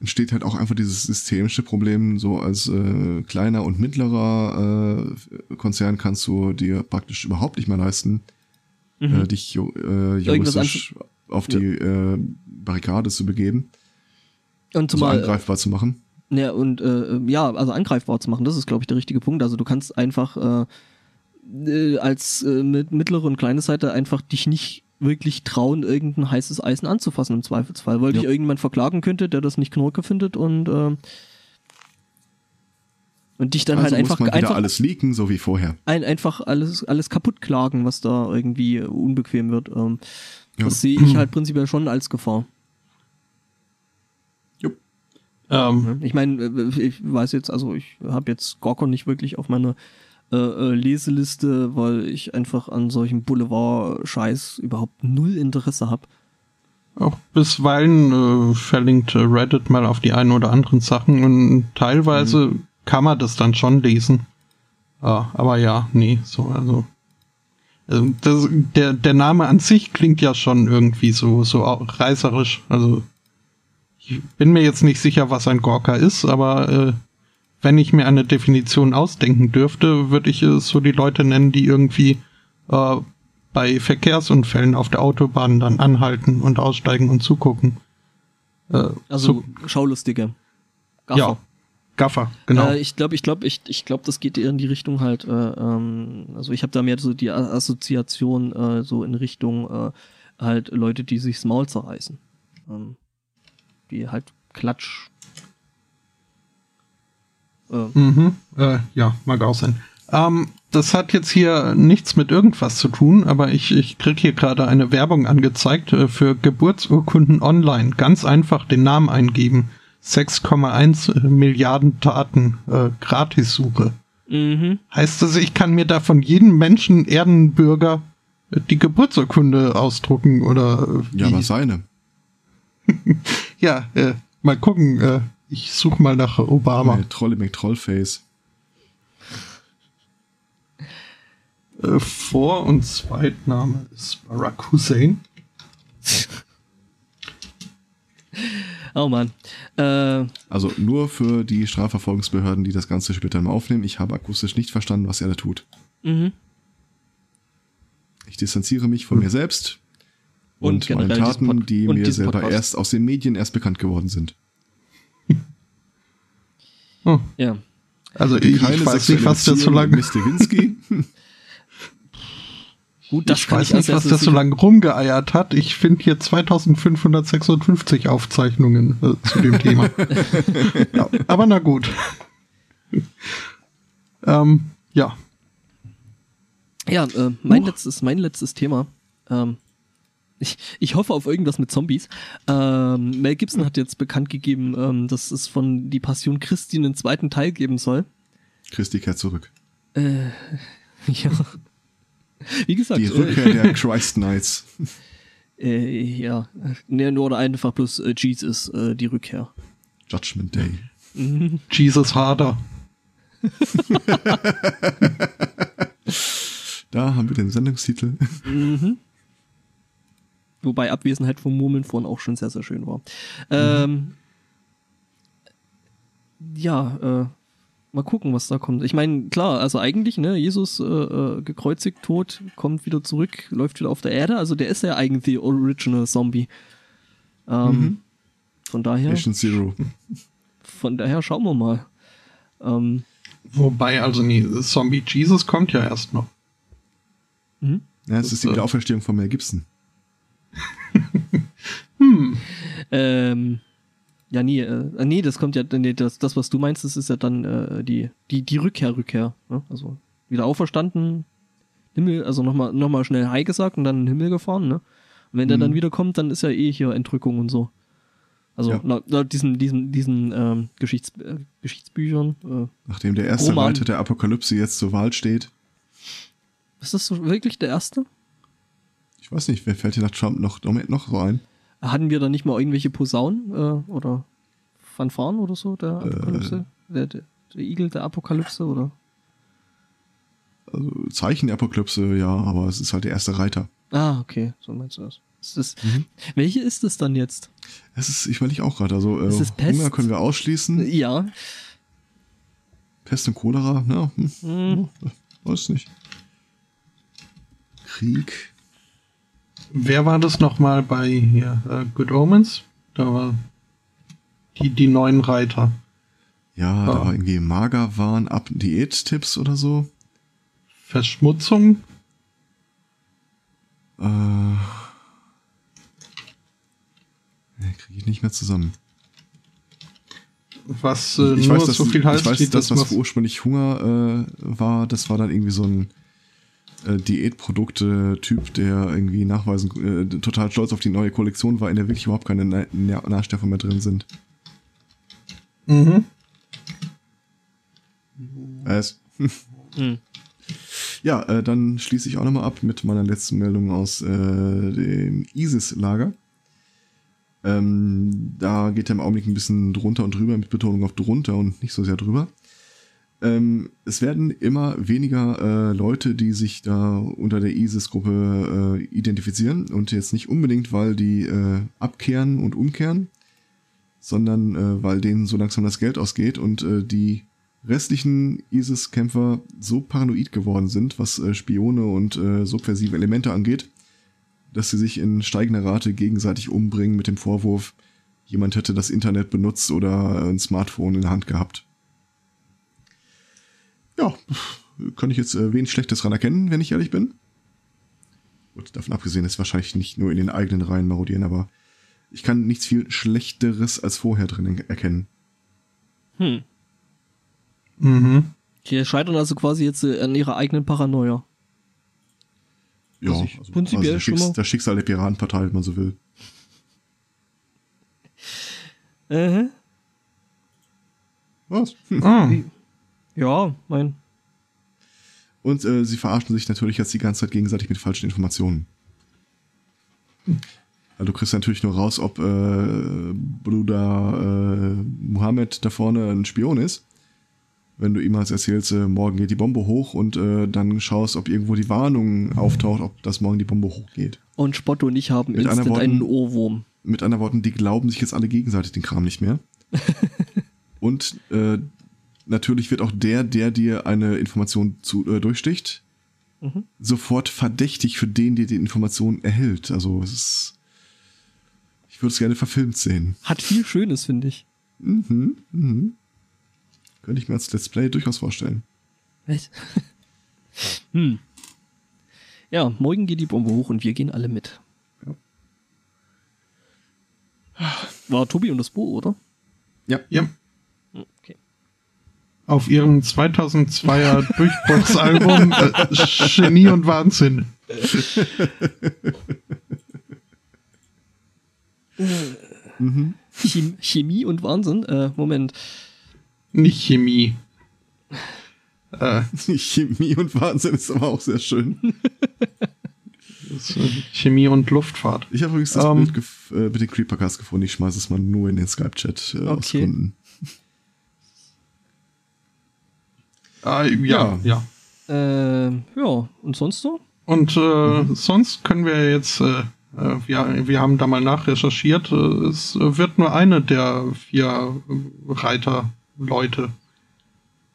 entsteht halt auch einfach dieses systemische Problem. So als äh, kleiner und mittlerer äh, Konzern kannst du dir praktisch überhaupt nicht mehr leisten, Mhm. äh, dich äh, juristisch auf die äh, Barrikade zu begeben, Und so zumal, angreifbar zu machen. ja, und äh, ja, also angreifbar zu machen, das ist, glaube ich, der richtige Punkt. Also du kannst einfach äh, äh, als äh, mit mittlere und kleine Seite einfach dich nicht wirklich trauen, irgendein heißes Eisen anzufassen im Zweifelsfall, weil Ja. dich irgendjemand verklagen könnte, der das nicht Knorke findet und äh, und dich dann also halt muss einfach einfach alles leaken, so wie vorher. ein, einfach alles, alles kaputt klagen, was da irgendwie unbequem wird. Ähm, Ja. Das sehe ich halt prinzipiell schon als Gefahr. ähm, Ich meine, äh, ich weiß jetzt, also ich habe jetzt Gorkon nicht wirklich auf meiner äh, äh, Leseliste, weil ich einfach an solchen Boulevard-Scheiß überhaupt null Interesse habe. Auch bisweilen äh, verlinkt äh, Reddit mal auf die einen oder anderen Sachen und teilweise kann man das dann schon lesen. Ja, aber ja, nee, so, also. also das, der, der Name an sich klingt ja schon irgendwie so, so reißerisch. Also, ich bin mir jetzt nicht sicher, was ein Gorka ist, aber äh, wenn ich mir eine Definition ausdenken dürfte, würde ich es so die Leute nennen, die irgendwie äh, bei Verkehrsunfällen auf der Autobahn dann anhalten und aussteigen und zugucken. Äh, Also so, Schaulustige. Gaffer. ja, Gaffer, genau. Äh, ich glaube, ich glaube, ich, ich glaube, das geht eher in die Richtung halt, äh, ähm, also ich habe da mehr so die Assoziation äh, so in Richtung äh, halt Leute, die sich's Maul zerreißen. Ähm, die halt Klatsch. Äh, Mhm. Äh, ja, mag auch sein. Ähm, das hat jetzt hier nichts mit irgendwas zu tun, aber ich, ich krieg hier gerade eine Werbung angezeigt äh, für Geburtsurkunden online. Ganz einfach den Namen eingeben. 6,1 Milliarden Daten äh, Gratissuche. mhm. Heißt das, ich kann mir da von jedem Menschen, Erdenbürger, äh, die Geburtsurkunde ausdrucken oder äh, wie? Ja, aber seine. Ja, äh, mal gucken. Äh, ich suche mal nach Obama. Nee, Trolle McTrollface. Äh, Vor- und Zweitname ist Barack Hussein. Oh Mann. Äh, Also nur für die Strafverfolgungsbehörden, die das Ganze später mal aufnehmen. Ich habe akustisch nicht verstanden, was er da tut. mhm. Ich distanziere mich von mir selbst und, Und meinen Taten, die mir selber Podcast. erst aus den Medien erst bekannt geworden sind. Hm. Ja. Also ich, ich weiß nicht, was der so lange. Gut, das ich kann weiß ich nicht, was der so lange rumgeeiert hat. Ich finde hier 2556 Aufzeichnungen äh, zu dem Thema. ja, aber na gut. ähm, ja. Ja, äh, mein, Huch. letztes, mein letztes Thema. Ähm, ich, ich hoffe auf irgendwas mit Zombies. Ähm, Mel Gibson hat jetzt bekannt gegeben, ähm, dass es von Die Passion Christi einen zweiten Teil geben soll. Christi kehrt zurück. Äh, ja. Wie gesagt, Die Rückkehr der Christ Knights. äh, äh, ja, ne, nur oder einfach bloß äh, Jesus, äh, die Rückkehr. Judgment Day. Jesus Harder. Da haben wir den Sendungstitel. Mhm. Wobei Abwesenheit vom Murmeln vorhin auch schon sehr, sehr schön war. Ähm, ja, äh, mal gucken, was da kommt. Ich meine, klar, also eigentlich, ne, Jesus äh, äh, gekreuzigt, tot, kommt wieder zurück, läuft wieder auf der Erde. Also der ist ja eigentlich the original Zombie. Ähm, Von daher, Patient Zero. von daher schauen wir mal. Ähm, Wobei, also nee, Zombie Jesus kommt ja erst noch. mhm. Ja, es ist die äh, Wiederauferstehung von Mel Gibson. Ähm, ja, nee, äh, nee, das kommt ja, nee, das, das, was du meinst, das ist ja dann äh, die, die, die Rückkehr, Rückkehr. Ne? Also wieder auferstanden, Himmel, also nochmal noch mal schnell Hi gesagt und dann in den Himmel gefahren, ne? Und wenn der Mhm. dann wieder kommt, dann ist ja eh hier Entrückung und so. Also Ja. laut, laut diesen, diesen, diesen ähm, Geschichts, äh, Geschichtsbüchern. Äh, Nachdem der erste Roman. Reiter der Apokalypse jetzt zur Wahl steht. ist das so wirklich der erste? Ich weiß nicht, wer fällt dir nach Trump noch, noch, noch so ein? Hatten wir da nicht mal irgendwelche Posaunen äh, oder Fanfaren oder so, der Äh. Apokalypse? Der, der, der Igel der Apokalypse oder? Also Zeichen der Apokalypse, ja, aber es ist halt der erste Reiter. Ah, okay, so meinst du das. Ist das Mhm. Welche ist es dann jetzt? Es ist, ich überlege auch gerade, also äh, Ist es Pest? Hunger können wir ausschließen. Ja. Pest und Cholera, ja, hm, Hm. weiß nicht. Krieg. Wer war das nochmal bei hier, äh, Good Omens? Da war die, die neuen Reiter. Ja, da war irgendwie Magerwahn, ab Diät-Tipps oder so. Verschmutzung? Äh, kriege ich nicht mehr zusammen. Was äh, ich nur weiß, dass, so viel heißt, ich weiß, wie das, was was- ursprünglich Hunger äh, war, das war dann irgendwie so ein äh, Diätprodukte-Typ, der irgendwie nachweisen, äh, total stolz auf die neue Kollektion war, in der wirklich überhaupt keine Na Na Nährstoffe mehr drin sind. Mhm. Es. Hm. Ja, äh, dann schließe ich auch nochmal ab mit meiner letzten Meldung aus äh, dem ISIS-Lager. Ähm, da geht er im Augenblick ein bisschen drunter und drüber, mit Betonung auf drunter und nicht so sehr drüber. Ähm, es werden immer weniger äh, Leute, die sich da unter der ISIS-Gruppe äh, identifizieren und jetzt nicht unbedingt, weil die äh, abkehren und umkehren, sondern äh, weil denen so langsam das Geld ausgeht und äh, die restlichen ISIS-Kämpfer so paranoid geworden sind, was äh, Spione und subversive Elemente angeht, dass sie sich in steigender Rate gegenseitig umbringen mit dem Vorwurf, jemand hätte das Internet benutzt oder ein Smartphone in der Hand gehabt. Ja, kann ich jetzt äh, wenig Schlechtes dran erkennen, wenn ich ehrlich bin. Gut, davon abgesehen ist wahrscheinlich nicht nur in den eigenen Reihen marodieren, aber ich kann nichts viel Schlechteres als vorher drin erkennen. Hm. Mhm. Die scheitern also quasi jetzt äh, an ihrer eigenen Paranoia. Ja, Was ich also, prinzipiell das, schon Schicks mal- das Schicksal der Piratenpartei, wenn man so will. Äh, Was? Hm. Ah, ja, mein. Und äh, sie verarschen sich natürlich jetzt die ganze Zeit gegenseitig mit falschen Informationen. Also du kriegst natürlich nur raus, ob äh, Bruder äh, Mohammed da vorne ein Spion ist. Wenn du ihm als erzählst, äh, morgen geht die Bombe hoch und äh, dann schaust, ob irgendwo die Warnung auftaucht, ob das morgen die Bombe hochgeht. Und Spotto und ich haben Mit instant Worten- einen Ohrwurm. Mit anderen Worten, die glauben sich jetzt alle gegenseitig den Kram nicht mehr. und äh, natürlich wird auch der, der dir eine Information zu, äh, durchsticht, Mhm. sofort verdächtig für den, der die Information erhält. Also es ist. Ich würde es gerne verfilmt sehen. Hat viel Schönes, finde ich. Mhm, mhm. Könnte ich mir als Let's Play durchaus vorstellen. Was? hm. Ja, morgen geht die Bombe hoch und wir gehen alle mit. War Tobi und das Bo, oder? Ja. Ja. Auf ihrem 2002er Durchbruchsalbum äh, Genie und Wahnsinn. Chem Chemie und Wahnsinn. Äh, Moment. Nicht Chemie. Äh, Chemie und Wahnsinn ist aber auch sehr schön. Chemie und Luftfahrt. Ich habe übrigens das Ähm. Bild äh, mit den Creepercast gefunden. Ich schmeiße es mal nur in den Skype-Chat äh, aus Okay. Gründen. Ah, ja, ja. Äh, ja, und sonst so? Und äh, sonst können wir jetzt, äh, äh, wir, wir haben da mal nachrecherchiert, äh, es wird nur eine der vier äh, Reiter-Leute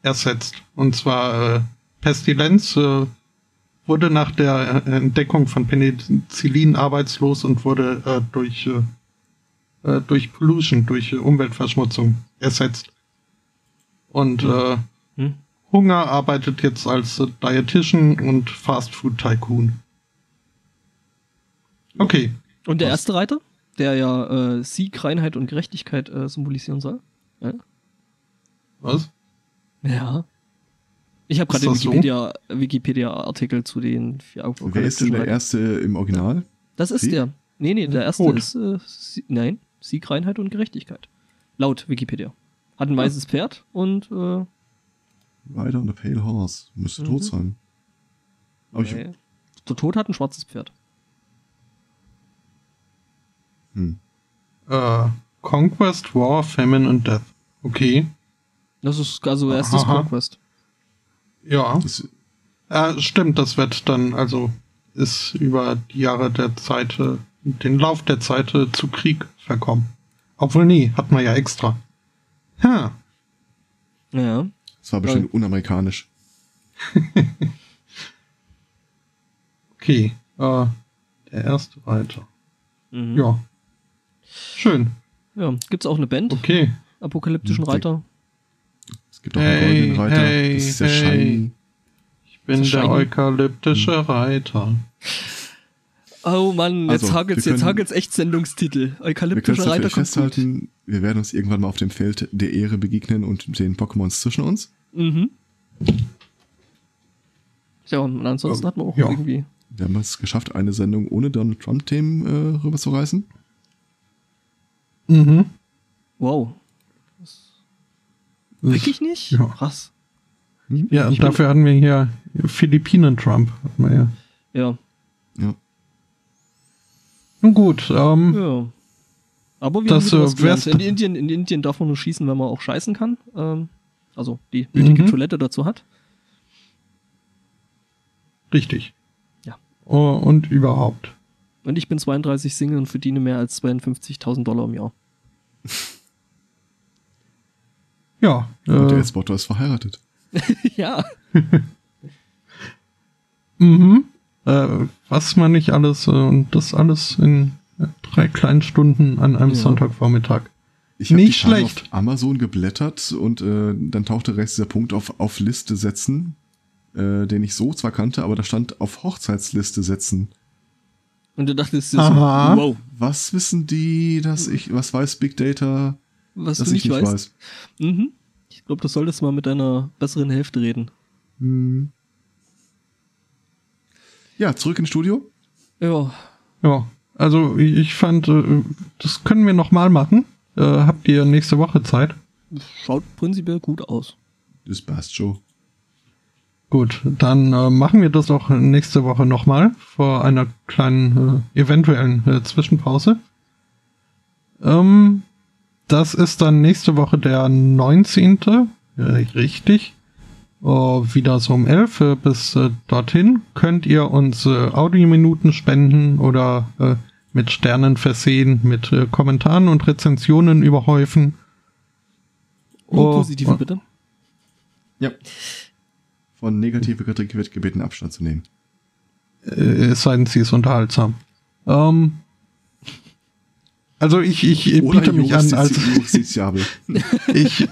ersetzt. Und zwar äh, Pestilenz äh, wurde nach der äh, Entdeckung von Penicillin arbeitslos und wurde äh, durch, äh, äh, durch Pollution, durch äh, Umweltverschmutzung ersetzt. Und äh, Hm? Hunger arbeitet jetzt als Dietitian und Fast Food Tycoon. Okay. Und der erste Reiter, der ja äh, Sieg, Reinheit und Gerechtigkeit äh, symbolisieren soll. Ja. Was? ja. Ich habe gerade den das so? Wikipedia, Wikipedia-Artikel zu den vier Wer ist denn der erste im Original? Das ist Sie? der. Nee, nee, der erste Rot. ist, äh, Sie nein, Sieg, Reinheit und Gerechtigkeit. Laut Wikipedia. Hat ein weißes Pferd und äh, Rider on a Pale Horse. Müsste Mhm. tot sein. Aber ich, nee. der Tod hat ein schwarzes Pferd. hm. Äh, Conquest, War, Famine and Death. Okay. Das ist also erstes Aha. Conquest. Ja. Das, Äh, stimmt, das wird dann, also ist über die Jahre der Zeit, den Lauf der Zeit zu Krieg verkommen. Obwohl, nee, hat man ja extra. Ha. Ja. Das war bestimmt unamerikanisch. Okay. Äh, der erste Reiter. Mhm. Ja. Schön. ja. Gibt's auch eine Band? Okay. Apokalyptischen Mhm. Reiter? Es gibt auch einen Hey, goldenen Reiter. hey, das ist der hey. Shiny. Ich bin der shiny? eukalyptische Reiter. Oh Mann, jetzt Also, hagelt's, wir jetzt können- hagelt's echt Sendungstitel. Wir können Eukalyptischer es Reiter kommt gut. festhalten, wir werden uns irgendwann mal auf dem Feld der Ehre begegnen und den Pokémons zwischen uns. Mhm. Ja, und ansonsten Ähm, hat man auch ja. irgendwie. Wir haben es geschafft, eine Sendung ohne Donald Trump-Themen äh, rüberzureißen. Mhm. Wow. Das- Wirklich nicht? Ja. Krass. Ja, Ich bin- dafür hatten wir hier Philippinen-Trump. wir. Ja. Ja. Nun gut, ähm, Ja. Aber wir Das, äh, in Indien, in Indien darf man nur schießen, wenn man auch scheißen kann. Ähm, also die nötige Mhm. Toilette dazu hat. richtig. Ja. Oh, und überhaupt. Und ich bin 32 Single und verdiene mehr als 52.000 Dollar im Jahr. Ja, Und der äh, Spotter ist verheiratet. ja. mhm. Äh, was man nicht alles, äh, und das alles in drei kleinen Stunden an einem Ja. Sonntagvormittag. Ich hab Nicht schlecht. auf Amazon geblättert und äh, dann tauchte rechts dieser Punkt auf, auf Liste setzen, äh, den ich so zwar kannte, aber da stand auf Hochzeitsliste setzen. Und du dachtest dir so, Aha. wow, Was wissen die, dass ich, was weiß Big Data, was dass du ich nicht weißt. weiß? Mhm. Ich glaube, du solltest mal mit deiner besseren Hälfte reden. Hm. Ja, zurück ins Studio. Ja. Ja, also ich fand, äh, das können wir nochmal machen. Äh, habt ihr nächste Woche Zeit? Schaut prinzipiell gut aus. Das passt schon. Gut, dann äh, machen wir das auch nächste Woche nochmal vor einer kleinen äh, eventuellen äh, Zwischenpause. Ähm, das ist dann nächste Woche der 19. Äh, richtig. Äh, wieder so um 11 äh, bis äh, dorthin könnt ihr uns äh, Audiominuten spenden oder äh, mit Sternen versehen, mit äh, Kommentaren und Rezensionen überhäufen. Nur Oh, positive oh. bitte. Ja. Von negativer Kritik wird gebeten, Abstand zu nehmen. Es sei denn, sie ist unterhaltsam. Ähm, also ich, ich Oder biete mich an als ich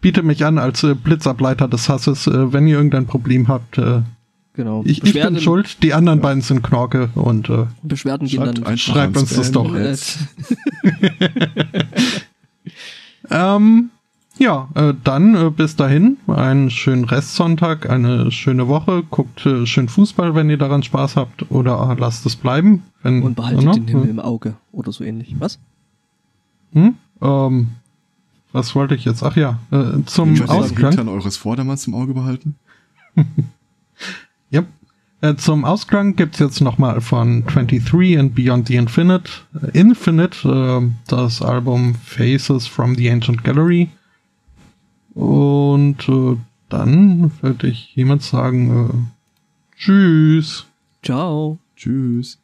biete mich an als äh, Blitzableiter des Hasses. Äh, wenn ihr irgendein Problem habt, äh, Genau. ich, ich bin schuld. Die anderen beiden sind Knorke und äh, Beschwerden gehen Schreibt dann einfach schreibt uns das doch. Äh, ähm, ja, äh, dann äh, bis dahin einen schönen Restsonntag, eine schöne Woche. Guckt äh, schön Fußball, wenn ihr daran Spaß habt, oder äh, lasst es bleiben. Wenn, und behaltet ne? den Himmel im Auge oder so ähnlich. Was? Hm? Ähm, was wollte ich jetzt? Ach ja, äh, zum Könnt ihr den Ausklang. Hintern eures Vordermanns im Auge behalten? Yep. Äh, zum Ausklang gibt's jetzt nochmal von 23 and Beyond the Infinite, äh, Infinite, äh, das Album Faces from the Ancient Gallery. Und äh, dann würde ich jemand sagen, äh, tschüss. Ciao. Tschüss.